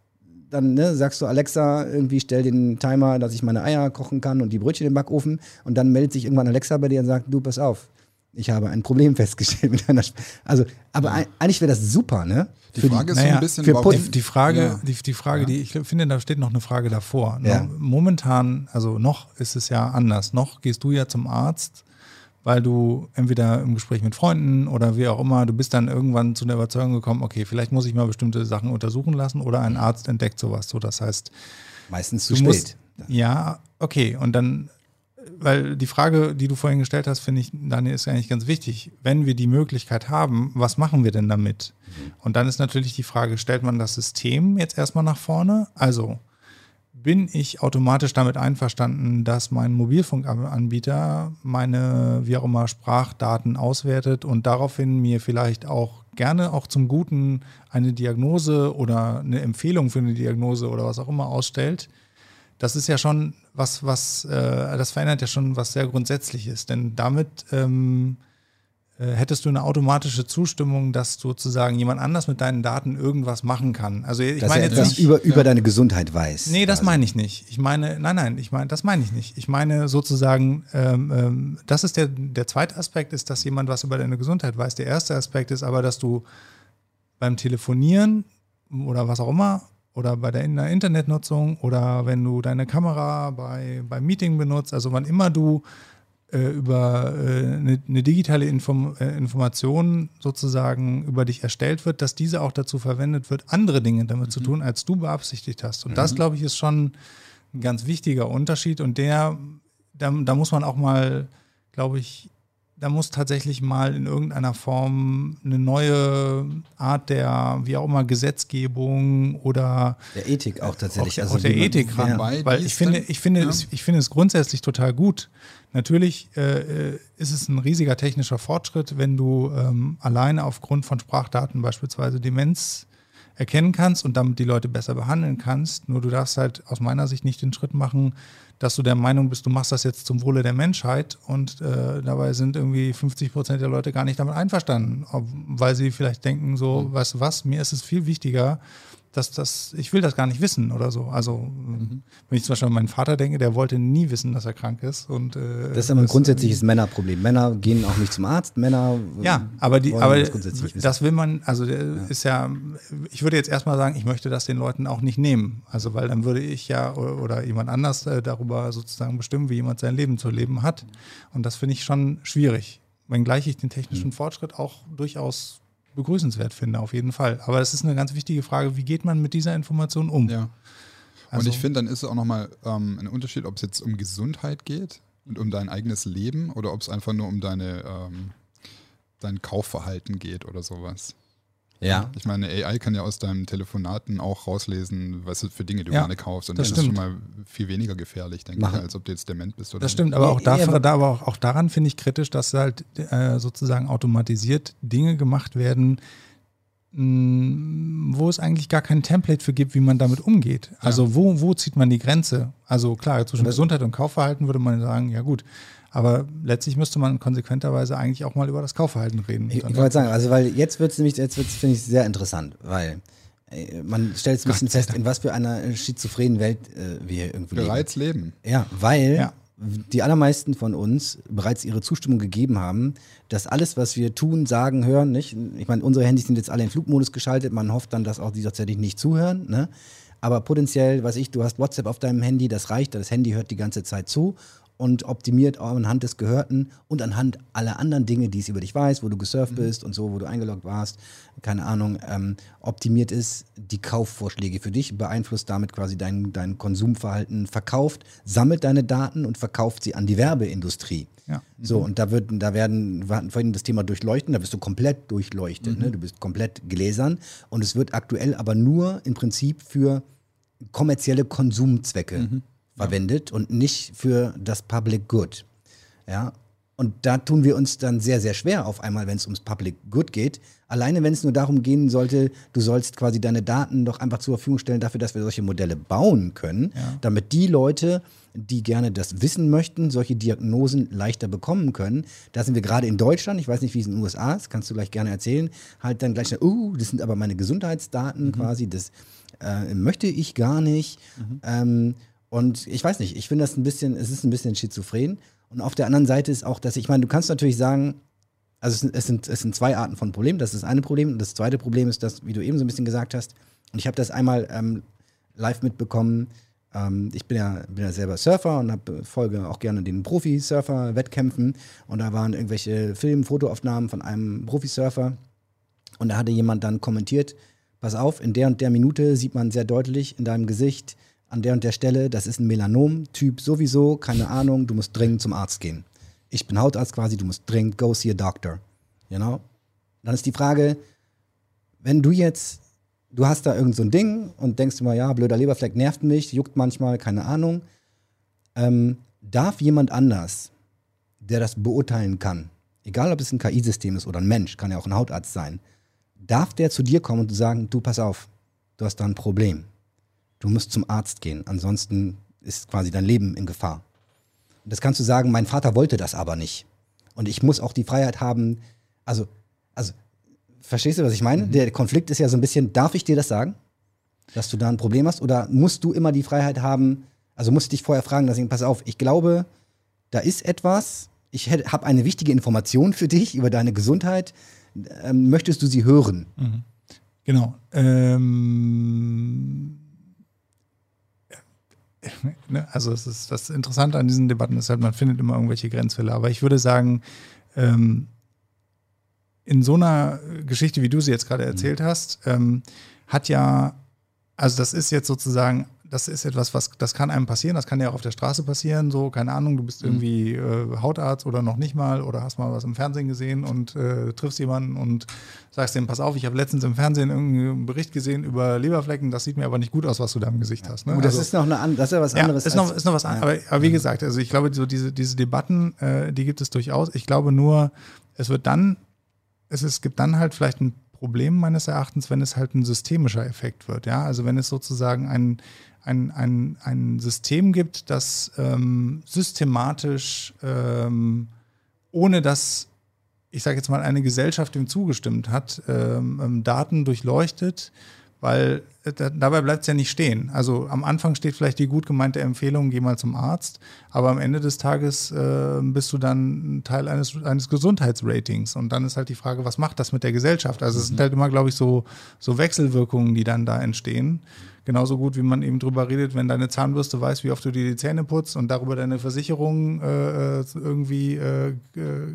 dann ne, sagst du Alexa, irgendwie stell den Timer, dass ich meine Eier kochen kann und die Brötchen im Backofen und dann meldet sich irgendwann Alexa bei dir und sagt, du pass auf, ich habe ein Problem <laughs> festgestellt mit einer. Sp also, aber ja. eigentlich wäre das super, ne? Die für Frage die, ist so ein bisschen, die, die, Frage, ja. die, die Frage, ja. die ich finde, da steht noch eine Frage davor. Momentan, also noch ist es ja anders. Noch gehst du ja zum Arzt weil du entweder im Gespräch mit Freunden oder wie auch immer, du bist dann irgendwann zu der Überzeugung gekommen, okay, vielleicht muss ich mal bestimmte Sachen untersuchen lassen oder ein Arzt entdeckt sowas. So, das heißt. Meistens zu spät. Musst, ja, okay. Und dann, weil die Frage, die du vorhin gestellt hast, finde ich, Daniel, ist eigentlich ganz wichtig. Wenn wir die Möglichkeit haben, was machen wir denn damit? Mhm. Und dann ist natürlich die Frage, stellt man das System jetzt erstmal nach vorne? Also, bin ich automatisch damit einverstanden, dass mein Mobilfunkanbieter meine, wie auch immer, Sprachdaten auswertet und daraufhin mir vielleicht auch gerne auch zum Guten eine Diagnose oder eine Empfehlung für eine Diagnose oder was auch immer ausstellt. Das ist ja schon was, was, äh, das verändert ja schon was sehr Grundsätzliches, denn damit ähm, äh, hättest du eine automatische Zustimmung, dass sozusagen jemand anders mit deinen Daten irgendwas machen kann. Also ich dass meine er etwas nicht, über, über ja. deine Gesundheit weiß. Nee, das also. meine ich nicht. Ich meine, nein, nein, ich meine, das meine ich nicht. Ich meine sozusagen, ähm, ähm, das ist der, der zweite Aspekt, ist, dass jemand was über deine Gesundheit weiß. Der erste Aspekt ist aber, dass du beim Telefonieren oder was auch immer oder bei der Internetnutzung oder wenn du deine Kamera bei, beim Meeting benutzt, also wann immer du äh, über äh, eine, eine, digitale Inform äh, Information sozusagen über dich erstellt wird, dass diese auch dazu verwendet wird, andere Dinge damit mhm. zu tun, als du beabsichtigt hast. Und mhm. das, glaube ich, ist schon ein ganz wichtiger Unterschied. Und der, da, da muss man auch mal, glaube ich, da muss tatsächlich mal in irgendeiner Form eine neue Art der, wie auch immer, Gesetzgebung oder der Ethik auch tatsächlich. Auch, also auch der Ethik ran. Ja. Weil ich finde, ich finde, ja. es, ich finde es grundsätzlich total gut. Natürlich äh, äh, ist es ein riesiger technischer Fortschritt, wenn du ähm, alleine aufgrund von Sprachdaten beispielsweise Demenz erkennen kannst und damit die Leute besser behandeln kannst. Nur du darfst halt aus meiner Sicht nicht den Schritt machen, dass du der Meinung bist, du machst das jetzt zum Wohle der Menschheit und äh, dabei sind irgendwie 50 Prozent der Leute gar nicht damit einverstanden, ob, weil sie vielleicht denken, so, mhm. weißt du was, mir ist es viel wichtiger, dass das, ich will das gar nicht wissen oder so. Also, mhm. wenn ich zum Beispiel an meinen Vater denke, der wollte nie wissen, dass er krank ist. Und, äh, das ist aber ein grundsätzliches Männerproblem. Männer gehen auch nicht zum Arzt, Männer. Ja, aber, die, aber das, das, will man, also ja. ist ja, ich würde jetzt erstmal sagen, ich möchte das den Leuten auch nicht nehmen. Also, weil dann würde ich ja oder, oder jemand anders äh, darüber sozusagen bestimmen, wie jemand sein Leben zu leben hat. Und das finde ich schon schwierig. Wenngleich ich den technischen mhm. Fortschritt auch durchaus begrüßenswert finde, auf jeden Fall. Aber es ist eine ganz wichtige Frage, wie geht man mit dieser Information um? Ja. Also, und ich finde, dann ist es auch nochmal ähm, ein Unterschied, ob es jetzt um Gesundheit geht und um dein eigenes Leben oder ob es einfach nur um deine, ähm, dein Kaufverhalten geht oder sowas. Ja. Ich meine, AI kann ja aus deinen Telefonaten auch rauslesen, was für Dinge du ja, gerne kaufst. Und das, das ist schon mal viel weniger gefährlich, denke Machen. ich, als ob du jetzt dement bist oder Das stimmt, aber auch, dafür, da, aber auch, auch daran finde ich kritisch, dass halt äh, sozusagen automatisiert Dinge gemacht werden, mh, mm, wo es eigentlich gar kein Template für gibt, wie man damit umgeht. Also ja. wo, wo zieht man die Grenze? Also klar, zwischen Gesundheit und Kaufverhalten würde man sagen, ja gut, aber letztlich müsste man konsequenterweise eigentlich auch mal über das Kaufverhalten reden. Ich, ich wollte sagen, also weil jetzt wird es nämlich, jetzt wird finde ich sehr interessant, weil äh, man stellt ein bisschen fest, in was für einer schizophrenen Welt äh, wir irgendwie Bereits leben. leben. Ja, weil ja. die allermeisten von uns bereits ihre Zustimmung gegeben haben, dass alles, was wir tun, sagen, hören, nicht? Ich meine, unsere Handys sind jetzt alle in Flugmodus geschaltet, man hofft dann, dass auch die tatsächlich nicht zuhören, ne? Aber potenziell, weiß ich, du hast WhatsApp auf deinem Handy, das reicht, das Handy hört die ganze Zeit zu und optimiert anhand des Gehörten und anhand aller anderen Dinge, die es über dich weiß, wo du gesurft mhm. bist und so, wo du eingeloggt warst, keine Ahnung, ähm, optimiert ist die Kaufvorschläge für dich, beeinflusst damit quasi dein, dein Konsumverhalten, verkauft, sammelt deine Daten und verkauft sie an die Werbeindustrie. Ja. So, und da wird, da werden, wir hatten vorhin das Thema Durchleuchten, da bist du komplett durchleuchtet, mhm. ne? du bist komplett gläsern und es wird aktuell aber nur im Prinzip für kommerzielle Konsumzwecke mhm verwendet und nicht für das Public Good. Ja, und da tun wir uns dann sehr, sehr schwer auf einmal, wenn es ums Public Good geht. Alleine wenn es nur darum gehen sollte, du sollst quasi deine Daten doch einfach zur Verfügung stellen dafür, dass wir solche Modelle bauen können, ja. damit die Leute, die gerne das wissen möchten, solche Diagnosen leichter bekommen können. Da sind wir gerade in Deutschland, ich weiß nicht, wie es in den USA ist, kannst du gleich gerne erzählen, halt dann gleich, uh, das sind aber meine Gesundheitsdaten mhm. quasi, das äh, möchte ich gar nicht. Mhm. Ähm, und ich weiß nicht, ich finde das ein bisschen, es ist ein bisschen schizophren. Und auf der anderen Seite ist auch, dass ich meine, du kannst natürlich sagen, also es sind, es sind, zwei Arten von Problemen. Das ist das eine Problem. Und das zweite Problem ist, dass, wie du eben so ein bisschen gesagt hast, und ich habe das einmal ähm, live mitbekommen. Ähm, ich bin ja, bin ja selber Surfer und hab, folge auch gerne den Profi-Surfer-Wettkämpfen. Und da waren irgendwelche Film-, Fotoaufnahmen von einem Profisurfer. Und da hatte jemand dann kommentiert: Pass auf, in der und der Minute sieht man sehr deutlich in deinem Gesicht, an der und der Stelle, das ist ein Melanom-Typ sowieso, keine Ahnung, du musst dringend zum Arzt gehen. Ich bin Hautarzt quasi, du musst dringend go see a doctor. You know? Dann ist die Frage, wenn du jetzt, du hast da irgend so ein Ding und denkst immer, ja, blöder Leberfleck nervt mich, juckt manchmal, keine Ahnung. Ähm, darf jemand anders, der das beurteilen kann, egal ob es ein KI-System ist oder ein Mensch, kann ja auch ein Hautarzt sein, darf der zu dir kommen und sagen, du pass auf, du hast da ein Problem Du musst zum Arzt gehen, ansonsten ist quasi dein Leben in Gefahr. Und das kannst du sagen, mein Vater wollte das aber nicht. Und ich muss auch die Freiheit haben, also, also, verstehst du, was ich meine? Mhm. Der Konflikt ist ja so ein bisschen, darf ich dir das sagen? Dass du da ein Problem hast? Oder musst du immer die Freiheit haben, also musst du dich vorher fragen, dass ich, pass auf, ich glaube, da ist etwas, ich habe eine wichtige Information für dich über deine Gesundheit, ähm, möchtest du sie hören? Mhm. Genau. Ähm <laughs> ne, also es ist das Interessante an diesen Debatten ist halt, man findet immer irgendwelche Grenzfälle. Aber ich würde sagen, ähm, in so einer Geschichte, wie du sie jetzt gerade erzählt hast, ähm, hat ja, also das ist jetzt sozusagen das ist etwas, was das kann einem passieren, das kann ja auch auf der Straße passieren, so, keine Ahnung, du bist Mhm. irgendwie äh, Hautarzt oder noch nicht mal oder hast mal was im Fernsehen gesehen und äh, triffst jemanden und sagst dem, pass auf, ich habe letztens im Fernsehen irgendeinen Bericht gesehen über Leberflecken, das sieht mir aber nicht gut aus, was du da im Gesicht hast. Ne? Gut, das Also- ist noch eine an, das ist ja was ja, anderes. ist noch, ist noch was anderes. Aber, aber wie gesagt, also ich glaube, so diese, diese Debatten, äh, die gibt es durchaus. Ich glaube nur, es wird dann, es, es gibt dann halt vielleicht ein Problem meines Erachtens, wenn es halt ein systemischer Effekt wird. Ja, also wenn es sozusagen ein, ein, ein, ein System gibt, das ähm, systematisch, ähm, ohne dass ich sage jetzt mal, eine Gesellschaft ihm zugestimmt hat, ähm, ähm, Daten durchleuchtet, weil äh, da, dabei bleibt es ja nicht stehen. Also am Anfang steht vielleicht die gut gemeinte Empfehlung, geh mal zum Arzt, aber am Ende des Tages äh, bist du dann Teil eines, eines Gesundheitsratings. Und dann ist halt die Frage, was macht das mit der Gesellschaft? Also es sind halt immer, glaube ich, so, so Wechselwirkungen, die dann da entstehen. Genauso gut, wie man eben drüber redet, wenn deine Zahnbürste weiß, wie oft du dir die Zähne putzt und darüber deine Versicherung äh, äh, irgendwie äh, äh,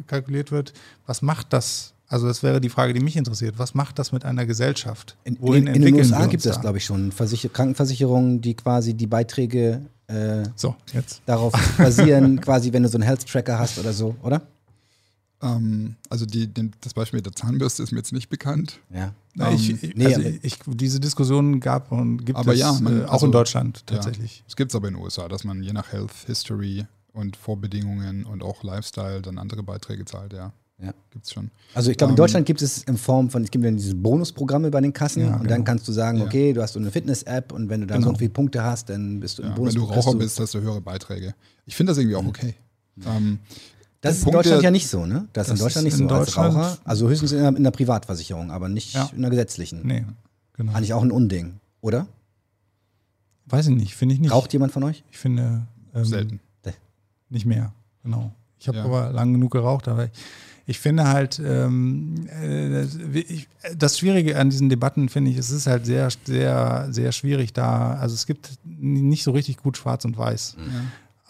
kalkuliert wird. Was macht das? Also das wäre die Frage, die mich interessiert. Was macht das mit einer Gesellschaft? In, in, in den USA gibt es das, glaube ich, schon. Versicher Krankenversicherungen, die quasi die Beiträge äh, So, jetzt. darauf basieren, <laughs> quasi, wenn du so einen Health-Tracker hast oder so, oder? Ähm, also die, den, das Beispiel mit der Zahnbürste ist mir jetzt nicht bekannt. Ja. Ähm, ich, ich, nee, also aber- ich, diese Diskussion gab und gibt Aber es ja, man- äh, auch also- in Deutschland tatsächlich. Ja, es gibt es aber in den USA, dass man je nach Health History und Vorbedingungen und auch Lifestyle dann andere Beiträge zahlt, ja. Ja. Gibt es schon. Also ich glaube, in Ähm, Deutschland gibt es in Form von, es gibt ja diese Bonusprogramme bei den Kassen Ja, und genau. dann kannst du sagen, okay, du hast so eine Fitness-App und wenn du da so Genau. und viele Punkte hast, dann bist du im Ja, Bonus. wenn du Raucher bist, hast du höhere Beiträge. Ich finde das irgendwie Mhm. auch okay. Ähm, Das ist in Deutschland ja nicht so, ne? Das ist in Das Deutschland ist nicht in so als Deutschland- Raucher. Also höchstens in einer, in einer Privatversicherung, aber nicht Ja. in einer gesetzlichen. Nee, genau. Eigentlich auch ein Unding, oder? Weiß ich nicht, finde ich nicht. Raucht jemand von euch? Ich finde ähm, selten. Nicht mehr, genau. Ich habe Ja. aber lang genug geraucht, aber ich, ich finde halt, ähm, äh, das, das Schwierige an diesen Debatten finde ich, es ist halt sehr, sehr, sehr schwierig da. Also es gibt nicht so richtig gut Schwarz und Weiß. Ja.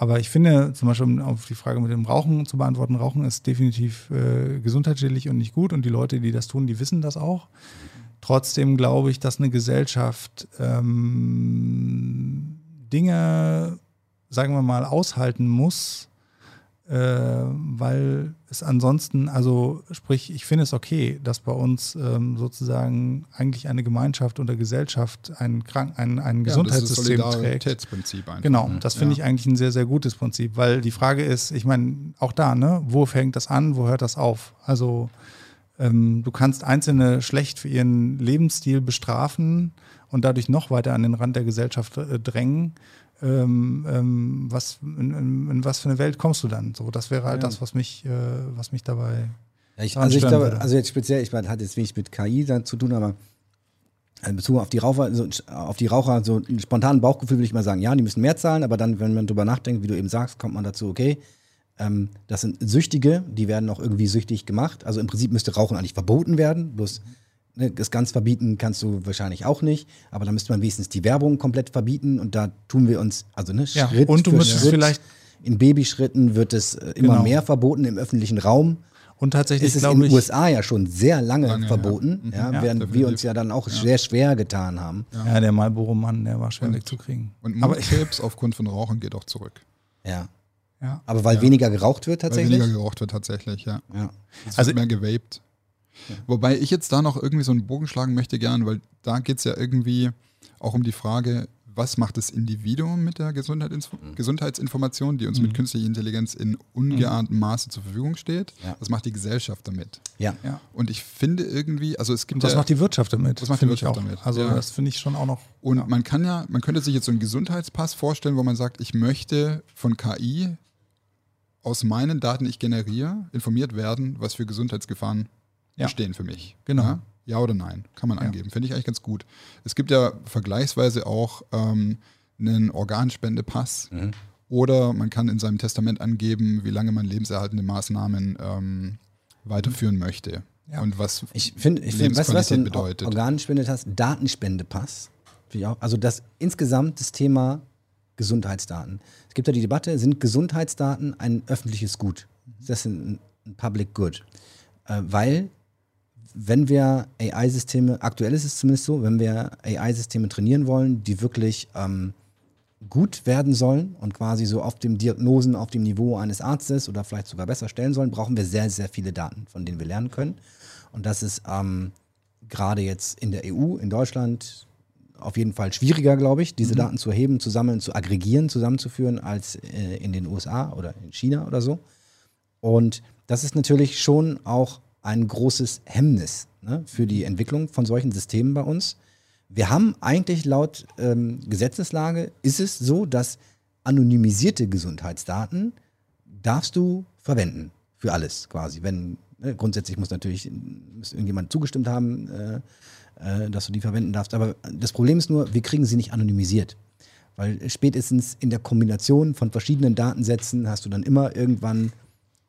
Aber ich finde, zum Beispiel um auf die Frage mit dem Rauchen zu beantworten, Rauchen ist definitiv äh, gesundheitsschädlich und nicht gut und die Leute, die das tun, die wissen das auch. Trotzdem glaube ich, dass eine Gesellschaft ähm, Dinge, sagen wir mal, aushalten muss, äh, weil es ansonsten, also sprich, ich finde es okay, dass bei uns ähm, sozusagen eigentlich eine Gemeinschaft oder Gesellschaft ein, Krank ein, ein Ja, das ist Gesundheitssystem trägt. Einfach. Genau, das finde Ja. ich eigentlich ein sehr, sehr gutes Prinzip, weil die Frage ist, ich meine, auch da, ne, wo fängt das an, wo hört das auf? Also ähm, du kannst Einzelne schlecht für ihren Lebensstil bestrafen und dadurch noch weiter an den Rand der Gesellschaft äh, drängen. Ähm, ähm, was, in, in, in was für eine Welt kommst du dann? So, das wäre halt Ja. das, was mich, äh, was mich dabei. Ja, ich, also ich glaube, würde. also jetzt speziell, ich meine, hat jetzt wenig mit KI zu tun, aber in Bezug auf die Raucher, so, auf die Raucher, so ein spontanen Bauchgefühl würde ich mal sagen, ja, die müssen mehr zahlen, aber dann, wenn man drüber nachdenkt, wie du eben sagst, kommt man dazu, okay, ähm, das sind Süchtige, die werden auch irgendwie süchtig gemacht. Also im Prinzip müsste Rauchen eigentlich verboten werden, bloß ne, das ganz verbieten kannst du wahrscheinlich auch nicht, aber dann müsste man wenigstens die Werbung komplett verbieten und da tun wir uns, also ne, Ja, Schritt und du für müsstest Schritt, vielleicht- in Babyschritten wird es äh, immer Genau. mehr verboten im öffentlichen Raum Und tatsächlich ist es in den. USA ja schon sehr lange, Lange, ja. verboten, Mhm. ja, Ja, während wir uns ja dann auch sehr schwer getan haben. Ja, der Marlboro-Mann, der war schwer wegzukriegen. Und Aber ich, Mundkrebs aufgrund von Rauchen geht auch zurück. Ja. ja. Aber weil Ja. weniger geraucht wird Weil tatsächlich. weniger geraucht wird tatsächlich, ja. ja. Es Also- wird mehr gewaped. Wobei ich jetzt da noch irgendwie so einen Bogen schlagen möchte gern, weil da geht es ja irgendwie auch um die Frage, was macht das Individuum mit der Gesundheitsinfo Mhm. Gesundheitsinformation, die uns mit künstlicher Intelligenz in ungeahntem Maße zur Verfügung steht? Ja. Was macht die Gesellschaft damit? ja. ja. Und ich finde irgendwie, also es gibt Und was ja, macht die Wirtschaft damit? Was macht die Finde ich Wirtschaft auch. damit? Also Ja. das finde ich schon auch noch. Und ja. man kann ja, man könnte sich jetzt so einen Gesundheitspass vorstellen, wo man sagt, ich möchte von KI aus meinen Daten, die ich generiere, informiert werden, was für Gesundheitsgefahren Ja. bestehen für mich. Genau. Ja? ja oder nein? Kann man Ja. angeben. Finde ich eigentlich ganz gut. Es gibt ja vergleichsweise auch ähm, einen Organspendepass. Mhm. Oder man kann in seinem Testament angeben, wie lange man lebenserhaltende Maßnahmen ähm, weiterführen möchte. Ja. Und was Ich finde, ich find, du, was Lebensqualität ein bedeutet. Organspende hast, Datenspendepass. Also das insgesamt das Thema Gesundheitsdaten. Es gibt ja die Debatte, sind Gesundheitsdaten ein öffentliches Gut? Ist das ein, ein Public Good? Äh, weil wenn wir AI-Systeme, aktuell ist es zumindest so, wenn wir AI-Systeme trainieren wollen, die wirklich ähm, gut werden sollen und quasi so auf dem Diagnosen, auf dem Niveau eines Arztes oder vielleicht sogar besser stellen sollen, brauchen wir sehr, sehr viele Daten, von denen wir lernen können. Und das ist ähm, gerade jetzt in der EU, in Deutschland, auf jeden Fall schwieriger, glaube ich, diese mhm. Daten zu erheben, zu sammeln, zu aggregieren, zusammenzuführen, als äh, in den USA oder in China oder so. Und das ist natürlich schon auch ein großes Hemmnis ne, für die Entwicklung von solchen Systemen bei uns. Wir haben eigentlich laut ähm, Gesetzeslage, ist es so, dass anonymisierte Gesundheitsdaten darfst du verwenden für alles quasi. Wenn ne, grundsätzlich muss natürlich muss irgendjemand zugestimmt haben, äh, äh, dass du die verwenden darfst. Aber das Problem ist nur, wir kriegen sie nicht anonymisiert. Weil spätestens in der Kombination von verschiedenen Datensätzen hast du dann immer irgendwann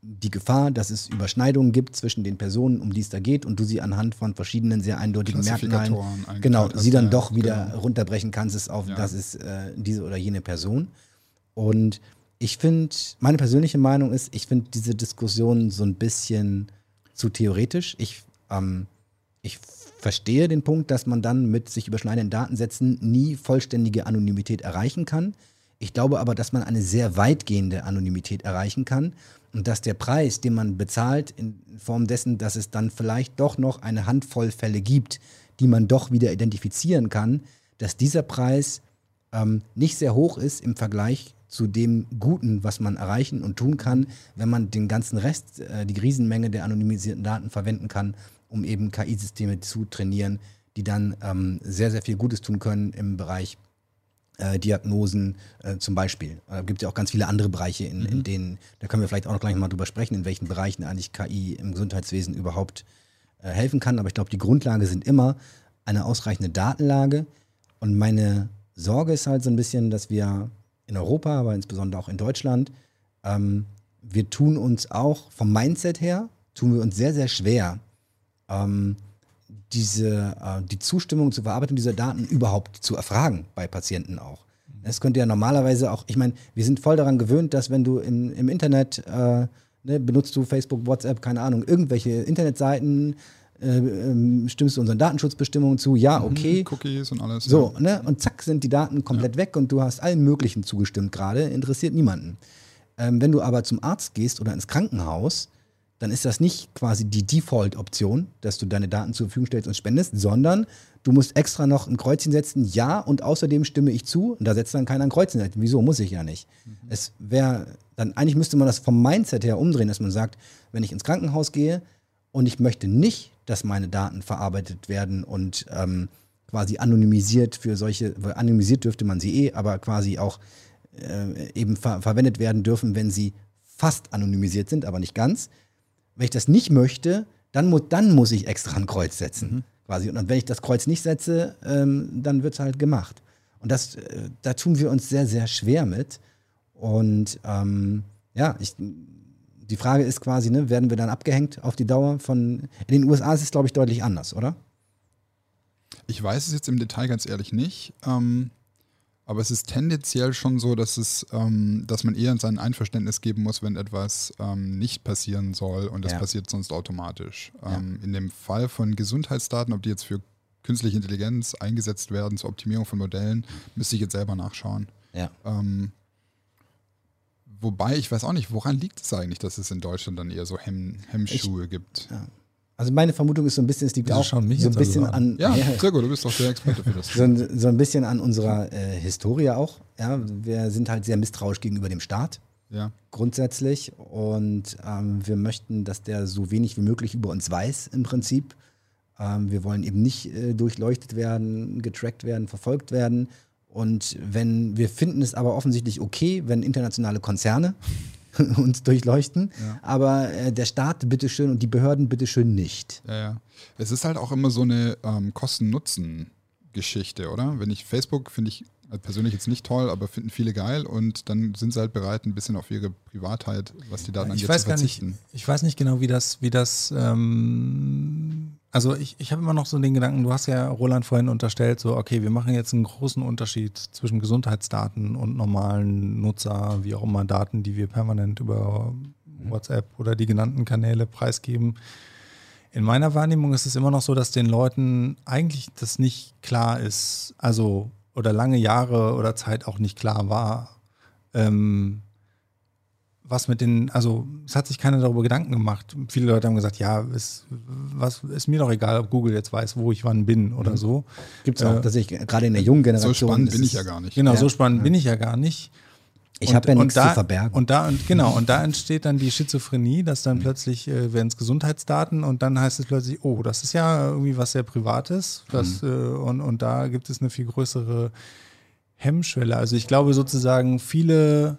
die Gefahr, dass es Überschneidungen gibt zwischen den Personen, um die es da geht, und du sie anhand von verschiedenen sehr eindeutigen Merkmalen, genau, sie dann doch wieder genau. runterbrechen kannst, es auf, ja. das ist äh, diese oder jene Person. Und ich finde, meine persönliche Meinung ist, ich finde diese Diskussion so ein bisschen zu theoretisch. Ich, ähm, ich verstehe den Punkt, dass man dann mit sich überschneidenden Datensätzen nie vollständige Anonymität erreichen kann. Ich glaube aber, dass man eine sehr weitgehende Anonymität erreichen kann und dass der Preis, den man bezahlt, in Form dessen, dass es dann vielleicht doch noch eine Handvoll Fälle gibt, die man doch wieder identifizieren kann, dass dieser Preis ähm, nicht sehr hoch ist im Vergleich zu dem Guten, was man erreichen und tun kann, wenn man den ganzen Rest, äh, die Riesenmenge der anonymisierten Daten verwenden kann, um eben KI-Systeme zu trainieren, die dann ähm, sehr, sehr viel Gutes tun können im Bereich äh, Diagnosen äh, zum Beispiel. Da äh, gibt es ja auch ganz viele andere Bereiche, in, mhm. in, denen, da können wir vielleicht auch noch gleich mal drüber sprechen, in welchen Bereichen eigentlich KI im Gesundheitswesen überhaupt äh, helfen kann. Aber ich glaube, die Grundlage sind immer eine ausreichende Datenlage. Und meine Sorge ist halt so ein bisschen, dass wir in Europa, aber insbesondere auch in Deutschland, ähm, wir tun uns auch vom Mindset her, tun wir uns sehr, sehr schwer, ähm, diese, äh, die Zustimmung zur Verarbeitung dieser Daten überhaupt zu erfragen bei Patienten auch. Es könnte ja normalerweise auch, ich meine, wir sind voll daran gewöhnt, dass wenn du in, im Internet äh, ne, benutzt du Facebook, WhatsApp, keine Ahnung, irgendwelche Internetseiten, äh, ähm, stimmst du unseren Datenschutzbestimmungen zu, ja, mhm, okay. Cookies und alles. So, ja. ne? Und zack, sind die Daten komplett ja. weg und du hast allen möglichen zugestimmt gerade, interessiert niemanden. Ähm, wenn du aber zum Arzt gehst oder ins Krankenhaus, dann ist das nicht quasi die Default-Option, dass du deine Daten zur Verfügung stellst und spendest, sondern du musst extra noch ein Kreuzchen setzen, ja, und außerdem stimme ich zu. Und da setzt dann keiner ein Kreuzchen. Wieso? Muss ich ja nicht. Mhm. Es wäre, dann eigentlich müsste man das vom Mindset her umdrehen, dass man sagt, wenn ich ins Krankenhaus gehe und ich möchte nicht, dass meine Daten verarbeitet werden und ähm, quasi anonymisiert für solche, anonymisiert dürfte man sie eh, aber quasi auch äh, eben ver verwendet werden dürfen, wenn sie fast anonymisiert sind, aber nicht ganz wenn ich das nicht möchte, dann, mu dann muss ich extra ein Kreuz setzen. Mhm. Quasi. Und wenn ich das Kreuz nicht setze, ähm, dann wird es halt gemacht. Und das, äh, da tun wir uns sehr, sehr schwer mit. Und ähm, ja, ich, die Frage ist quasi, ne, werden wir dann abgehängt auf die Dauer von. In den USA ist es, glaube ich, deutlich anders, oder? Ich weiß es jetzt im Detail ganz ehrlich nicht. Ähm, aber es ist tendenziell schon so, dass es, ähm, dass man eher sein Einverständnis geben muss, wenn etwas ähm, nicht passieren soll und das ja. passiert sonst automatisch. Ähm, ja. In dem Fall von Gesundheitsdaten, ob die jetzt für künstliche Intelligenz eingesetzt werden zur Optimierung von Modellen, müsste ich jetzt selber nachschauen. Ja. Ähm, wobei ich weiß auch nicht, woran liegt es eigentlich, dass es in Deutschland dann eher so Hemm Hemmschuhe ich, gibt. Ja. Also meine Vermutung ist so ein bisschen, es liegt auch so ein bisschen also an. Ja, ja, sehr gut, du bist doch der Experte für das. <laughs> so, ein, so ein bisschen an unserer äh, Historie auch. Ja, wir sind halt sehr misstrauisch gegenüber dem Staat. Ja. Grundsätzlich. Und ähm, wir möchten, dass der so wenig wie möglich über uns weiß, im Prinzip. Ähm, wir wollen eben nicht äh, durchleuchtet werden, getrackt werden, verfolgt werden. Und wenn wir finden es aber offensichtlich okay, wenn internationale Konzerne <laughs> uns durchleuchten. Ja. Aber äh, der Staat bitteschön und die Behörden bitteschön nicht. Ja, ja. Es ist halt auch immer so eine ähm, Kosten-Nutzen-Geschichte, oder? Wenn ich Facebook finde ich persönlich jetzt nicht toll, aber finden viele geil und dann sind sie halt bereit, ein bisschen auf ihre Privatheit, was die Daten angeht, zu verzichten. Nicht, ich weiß nicht genau, wie das, wie das ähm, Also ich, ich habe immer noch so den Gedanken, du hast ja Roland vorhin unterstellt, so, okay, wir machen jetzt einen großen Unterschied zwischen Gesundheitsdaten und normalen Nutzer, wie auch immer Daten, die wir permanent über WhatsApp oder die genannten Kanäle preisgeben. In meiner Wahrnehmung ist es immer noch so, dass den Leuten eigentlich das nicht klar ist, also oder lange Jahre oder Zeit auch nicht klar war, ähm, was mit den, also es hat sich keiner darüber Gedanken gemacht. Viele Leute haben gesagt, ja, ist, was, ist mir doch egal, ob Google jetzt weiß, wo ich wann bin oder so. Gibt es auch, dass ich gerade in der jungen Generation. So spannend bin ich ja gar nicht. Genau, Ja. so spannend bin ich ja gar nicht. Ich habe ja und nichts da, zu verbergen. Und da, und genau, und da entsteht dann die Schizophrenie, dass dann plötzlich äh, werden es Gesundheitsdaten und dann heißt es plötzlich, oh, das ist ja irgendwie was sehr Privates. Das, äh, und, und da gibt es eine viel größere Hemmschwelle. Also ich glaube sozusagen viele,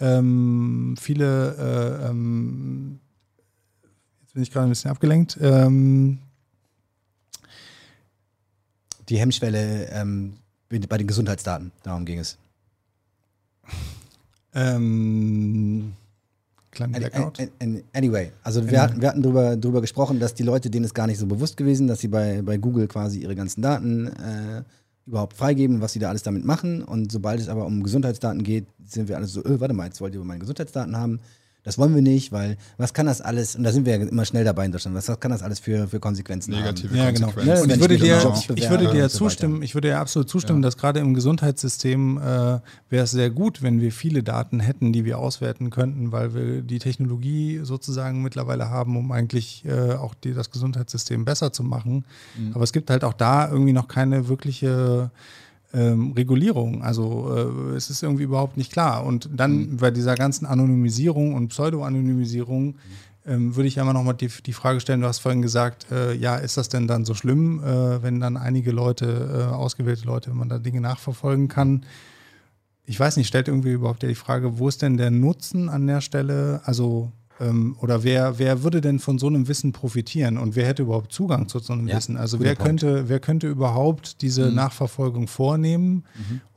ähm, viele, äh, ähm, jetzt bin ich gerade ein bisschen abgelenkt, ähm, die Hemmschwelle ähm, bei den Gesundheitsdaten, darum ging es. ähm, Anyway, also wir, hatten, wir hatten drüber, drüber gesprochen, dass die Leute, denen ist gar nicht so bewusst gewesen, dass sie bei, bei Google quasi ihre ganzen Daten äh, überhaupt freigeben, was sie da alles damit machen. Und sobald es aber um Gesundheitsdaten geht, sind wir alle so, öh, warte mal, jetzt wollt ihr meine Gesundheitsdaten haben. Das wollen wir nicht, weil was kann das alles, und da sind wir ja immer schnell dabei in Deutschland, was kann das alles für, für Konsequenzen Negative haben? Ja, genau. Konsequenzen. Ne, Und ich würde dir, ich würde dir so zustimmen, weiter. ich würde dir absolut zustimmen, dass gerade im Gesundheitssystem äh, wäre es sehr gut, wenn wir viele Daten hätten, die wir auswerten könnten, weil wir die Technologie sozusagen mittlerweile haben, um eigentlich äh, auch die, das Gesundheitssystem besser zu machen. Aber es gibt halt auch da irgendwie noch keine wirkliche ähm, Regulierung. Also äh, es ist irgendwie überhaupt nicht klar. Und dann bei dieser ganzen Anonymisierung und Pseudo-Anonymisierung ähm, würde ich einmal nochmal die, die Frage stellen, du hast vorhin gesagt, äh, ja, ist das denn dann so schlimm, äh, wenn dann einige Leute, äh, ausgewählte Leute, wenn man da Dinge nachverfolgen kann? Ich weiß nicht, stellt irgendwie überhaupt ja die Frage, wo ist denn der Nutzen an der Stelle? Also, ähm, oder wer, wer würde denn von so einem Wissen profitieren und wer hätte überhaupt Zugang zu so einem Ja, Wissen? Also wer Punkt. könnte, wer könnte überhaupt diese Nachverfolgung vornehmen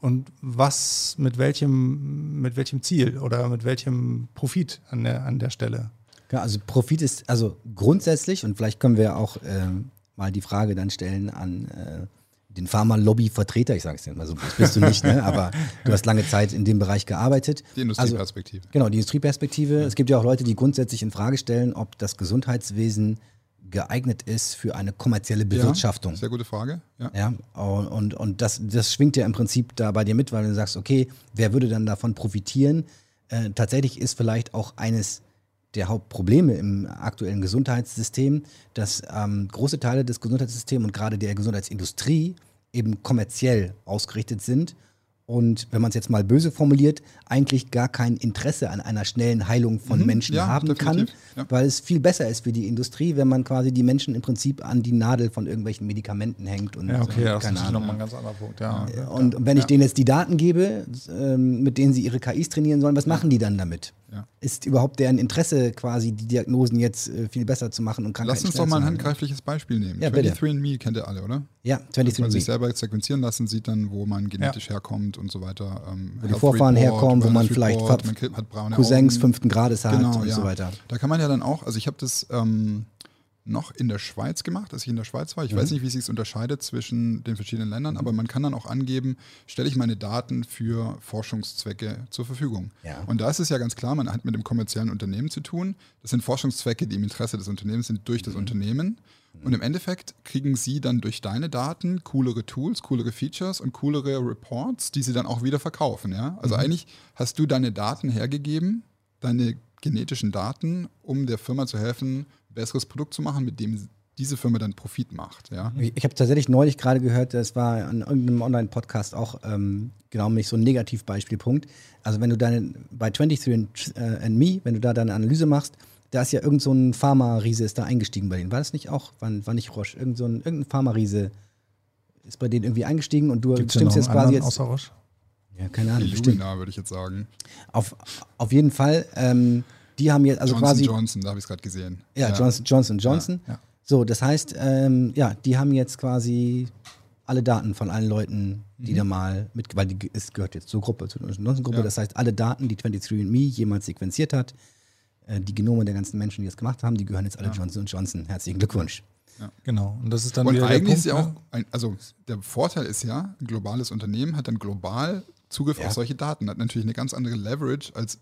und was mit welchem, mit welchem Ziel oder mit welchem Profit an der, an der Stelle? Ja, also Profit ist, also grundsätzlich, und vielleicht können wir auch ähm, mal die Frage dann stellen an äh, den Pharma-Lobby-Vertreter, ich sage es dir mal so, das bist du nicht, ne? aber du hast lange Zeit in dem Bereich gearbeitet. Die Also, Industrieperspektive. genau, die Industrieperspektive. Es gibt ja auch Leute, die grundsätzlich in Frage stellen, ob das Gesundheitswesen geeignet ist für eine kommerzielle Bewirtschaftung. Ja, sehr gute Frage. Ja. Ja, und, und, und das, das schwingt ja im Prinzip da bei dir mit, weil du sagst, okay, wer würde dann davon profitieren? Äh, tatsächlich ist vielleicht auch eines der Hauptprobleme im aktuellen Gesundheitssystem, dass ähm, große Teile des Gesundheitssystems und gerade der Gesundheitsindustrie eben kommerziell ausgerichtet sind und wenn man es jetzt mal böse formuliert, eigentlich gar kein Interesse an einer schnellen Heilung von Menschen ja, haben kann, ja. weil es viel besser ist für die Industrie, wenn man quasi die Menschen im Prinzip an die Nadel von irgendwelchen Medikamenten hängt und Ja, okay, äh, das ist nochmal ein ganz anderer Punkt. Ja. Und wenn ich denen jetzt die Daten gebe, ähm, mit denen sie ihre KIs trainieren sollen, was machen die dann damit? Ist überhaupt deren Interesse quasi, die Diagnosen jetzt äh, viel besser zu machen und Krankheiten Lass uns doch mal ein heilen? handgreifliches Beispiel nehmen. Ja, bitte. 23andMe kennt ihr alle, oder? Ja, Wenn man 23 sich selber sequenzieren lassen, sieht dann, wo man genetisch herkommt und so weiter. Ähm, Wo die Vorfahren Report, herkommen, wo man vielleicht Report, man kriegt- hat braune Cousins Augen. fünften Grades hat Genau, und ja. so weiter. Da kann man ja dann auch, also ich habe das ähm, noch in der Schweiz gemacht, als ich in der Schweiz war. Ich Mhm. weiß nicht, wie es sich unterscheidet zwischen den verschiedenen Ländern, aber man kann dann auch angeben, stelle ich meine Daten für Forschungszwecke zur Verfügung. Ja. Und da ist es ja ganz klar, man hat mit dem kommerziellen Unternehmen zu tun. Das sind Forschungszwecke, die im Interesse des Unternehmens sind durch Mhm. das Unternehmen. Und im Endeffekt kriegen sie dann durch deine Daten coolere Tools, coolere Features und coolere Reports, die sie dann auch wieder verkaufen. Ja? Also Mhm. eigentlich hast du deine Daten hergegeben, deine genetischen Daten, um der Firma zu helfen, ein besseres Produkt zu machen, mit dem diese Firma dann Profit macht. Ja? Ich, habe tatsächlich neulich gerade gehört, das war an irgendeinem Online-Podcast auch ähm, genau nämlich so ein Negativbeispielpunkt. Also wenn du deine bei 23 and, äh, and Me, wenn du da deine Analyse machst, da ist ja irgend so ein Pharma-Riese ist da eingestiegen bei denen. War das nicht auch? War, war nicht Roche? Irgend so ein, irgendein Pharma-Riese ist bei denen irgendwie eingestiegen und du Gibt's stimmst jetzt quasi jetzt. außer Roche? Ja, keine Ahnung, bestimmt. Illumina, würde ich jetzt sagen. Auf, auf jeden Fall, ähm, die haben jetzt also Johnson quasi. Johnson, da habe ich es gerade gesehen. Ja, Johnson Johnson Johnson. Ja, ja. So, das heißt, ähm, ja, die haben jetzt quasi alle Daten von allen Leuten, die da mal mit, weil die, es gehört jetzt zur Gruppe, zur Johnson-Gruppe. Ja. Das heißt, alle Daten, die 23andMe jemals sequenziert hat, die Genome der ganzen Menschen, die das gemacht haben, die gehören jetzt alle Johnson Johnson. Herzlichen Glückwunsch. Ja. Genau. Und das ist dann und wieder eigentlich der Punkt, ist ja ne? auch, ein, also der Vorteil ist ja, ein globales Unternehmen hat dann global Zugriff Ja. auf solche Daten, hat natürlich eine ganz andere Leverage als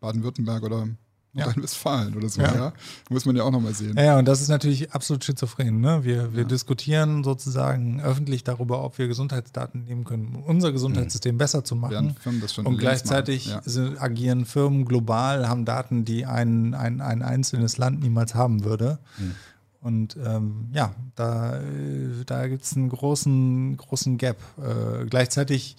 Baden-Württemberg oder Ja. Nordrhein-Westfalen oder so. Ja. Ja. Muss man ja auch nochmal sehen. Ja, und das ist natürlich absolut schizophren. Ne? Wir, wir Ja. diskutieren sozusagen öffentlich darüber, ob wir Gesundheitsdaten nehmen können, um unser Gesundheitssystem besser zu machen. Und gleichzeitig. Ja. agieren Firmen global, haben Daten, die ein, ein, ein einzelnes Land niemals haben würde. Mhm. Und ähm, ja, da, äh, da gibt es einen großen, großen Gap. Äh, gleichzeitig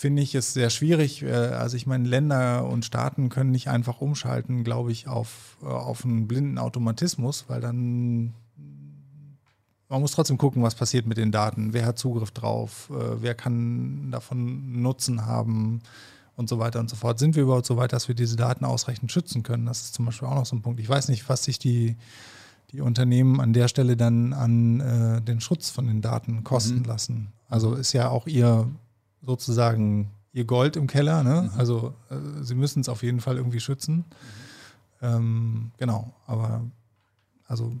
finde ich es sehr schwierig. Äh, also ich meine, Länder und Staaten können nicht einfach umschalten, glaube ich, auf, äh, auf einen blinden Automatismus, weil dann man muss trotzdem gucken, was passiert mit den Daten, wer hat Zugriff drauf, äh, wer kann davon Nutzen haben und so weiter und so fort. Sind wir überhaupt so weit, dass wir diese Daten ausreichend schützen können? Das ist zum Beispiel auch noch so ein Punkt. Ich weiß nicht, was sich die, die Unternehmen an der Stelle dann an äh, den Schutz von den Daten kosten Mhm. lassen. Also ist ja auch ihr sozusagen ihr Gold im Keller. Ne? Also äh, sie müssen es auf jeden Fall irgendwie schützen. Ähm, genau, aber also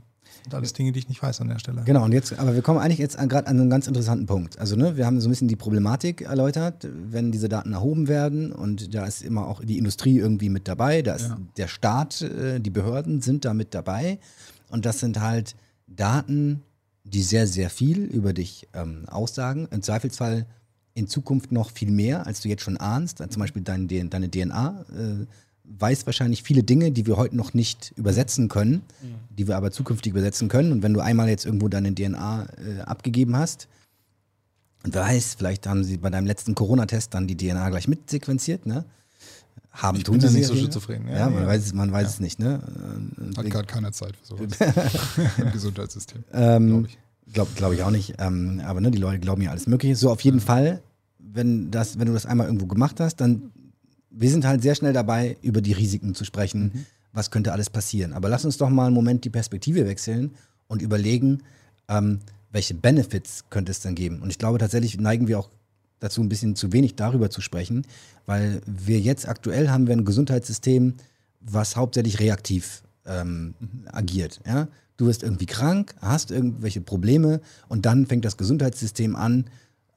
sind alles Dinge, die ich nicht weiß an der Stelle. Genau, und jetzt, aber wir kommen eigentlich jetzt gerade an einen ganz interessanten Punkt. Also, ne, wir haben so ein bisschen die Problematik erläutert, wenn diese Daten erhoben werden und da ist immer auch die Industrie irgendwie mit dabei, da ist Ja. der Staat, äh, die Behörden sind da mit dabei und das sind halt Daten, die sehr, sehr viel über dich ähm, aussagen. Im Zweifelsfall in Zukunft noch viel mehr, als du jetzt schon ahnst. Zum Beispiel dein, deine DNA äh, weiß wahrscheinlich viele Dinge, die wir heute noch nicht übersetzen können, die wir aber zukünftig übersetzen können. Und wenn du einmal jetzt irgendwo deine DNA äh, abgegeben hast, und wer weiß, vielleicht haben sie bei deinem letzten Corona-Test dann die DNA gleich mitsequenziert, ne? Haben Ich tun bin sie nicht so sicher. schizophren, ja, Ja, man ja. weiß es, man weiß Ja. es nicht, ne? Hat gerade keiner Zeit für sowas <laughs> im Gesundheitssystem, Ähm, glaube ich. Glaube glaub ich auch nicht. Ähm, aber ne, die Leute glauben ja alles Mögliche. So, auf jeden Fall, wenn, das, wenn du das einmal irgendwo gemacht hast, dann, wir sind halt sehr schnell dabei, über die Risiken zu sprechen. Was könnte alles passieren? Aber lass uns doch mal einen Moment die Perspektive wechseln und überlegen, ähm, welche Benefits könnte es denn geben? Und ich glaube tatsächlich neigen wir auch dazu, ein bisschen zu wenig darüber zu sprechen, weil wir jetzt aktuell haben wir ein Gesundheitssystem, was hauptsächlich reaktiv ähm, agiert. Ja? Du wirst irgendwie krank, hast irgendwelche Probleme und dann fängt das Gesundheitssystem an,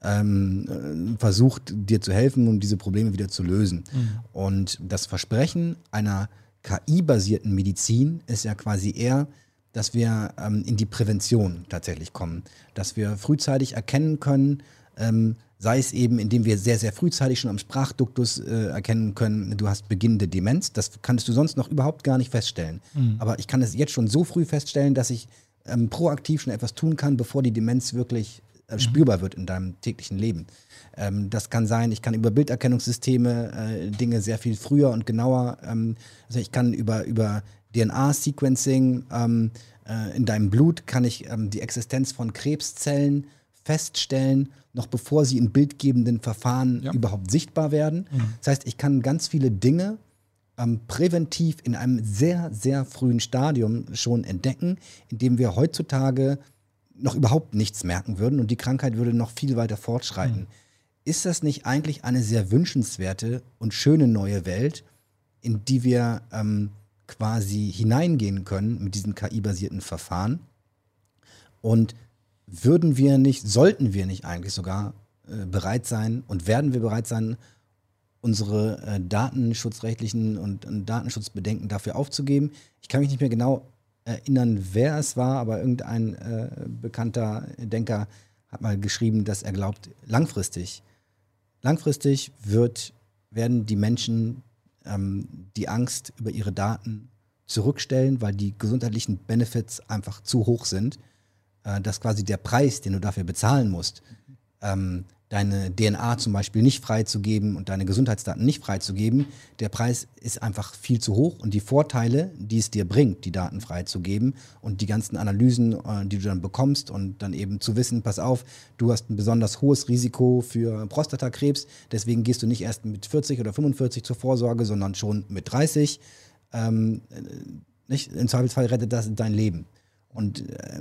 ähm, äh, versucht dir zu helfen, um diese Probleme wieder zu lösen. Und das Versprechen einer KI-basierten Medizin ist ja quasi eher, dass wir ähm, in die Prävention tatsächlich kommen, dass wir frühzeitig erkennen können, ähm, sei es eben, indem wir sehr, sehr frühzeitig schon am Sprachduktus äh, erkennen können, du hast beginnende Demenz. Das kannst du sonst noch überhaupt gar nicht feststellen. Aber ich kann es jetzt schon so früh feststellen, dass ich ähm, proaktiv schon etwas tun kann, bevor die Demenz wirklich äh, spürbar wird in deinem täglichen Leben. Ähm, das kann sein, ich kann über Bilderkennungssysteme äh, Dinge sehr viel früher und genauer, ähm, also ich kann über, über DNA-Sequencing ähm, äh, in deinem Blut kann ich ähm, die Existenz von Krebszellen feststellen, noch bevor sie in bildgebenden Verfahren Ja. überhaupt sichtbar werden. Das heißt, ich kann ganz viele Dinge ähm, präventiv in einem sehr, sehr frühen Stadium schon entdecken, indem wir heutzutage noch überhaupt nichts merken würden und die Krankheit würde noch viel weiter fortschreiten. Ist das nicht eigentlich eine sehr wünschenswerte und schöne neue Welt, in die wir ähm, quasi hineingehen können mit diesen KI-basierten Verfahren? Und würden wir nicht, sollten wir nicht eigentlich sogar äh, bereit sein und werden wir bereit sein, unsere äh, datenschutzrechtlichen und, und Datenschutzbedenken dafür aufzugeben? Ich kann mich nicht mehr genau erinnern, wer es war, aber irgendein äh, bekannter Denker hat mal geschrieben, dass er glaubt, langfristig, langfristig wird, werden die Menschen ähm, die Angst über ihre Daten zurückstellen, weil die gesundheitlichen Benefits einfach zu hoch sind äh, dass quasi der Preis, den du dafür bezahlen musst, ähm, deine DNA zum Beispiel nicht freizugeben und deine Gesundheitsdaten nicht freizugeben, der Preis ist einfach viel zu hoch und die Vorteile, die es dir bringt, die Daten freizugeben und die ganzen Analysen, äh, die du dann bekommst und dann eben zu wissen, pass auf, du hast ein besonders hohes Risiko für Prostatakrebs, deswegen gehst du nicht erst mit 40 oder 45 zur Vorsorge, sondern schon mit 30. Ähm, äh, nicht? Im Zweifelsfall rettet das dein Leben. Und äh,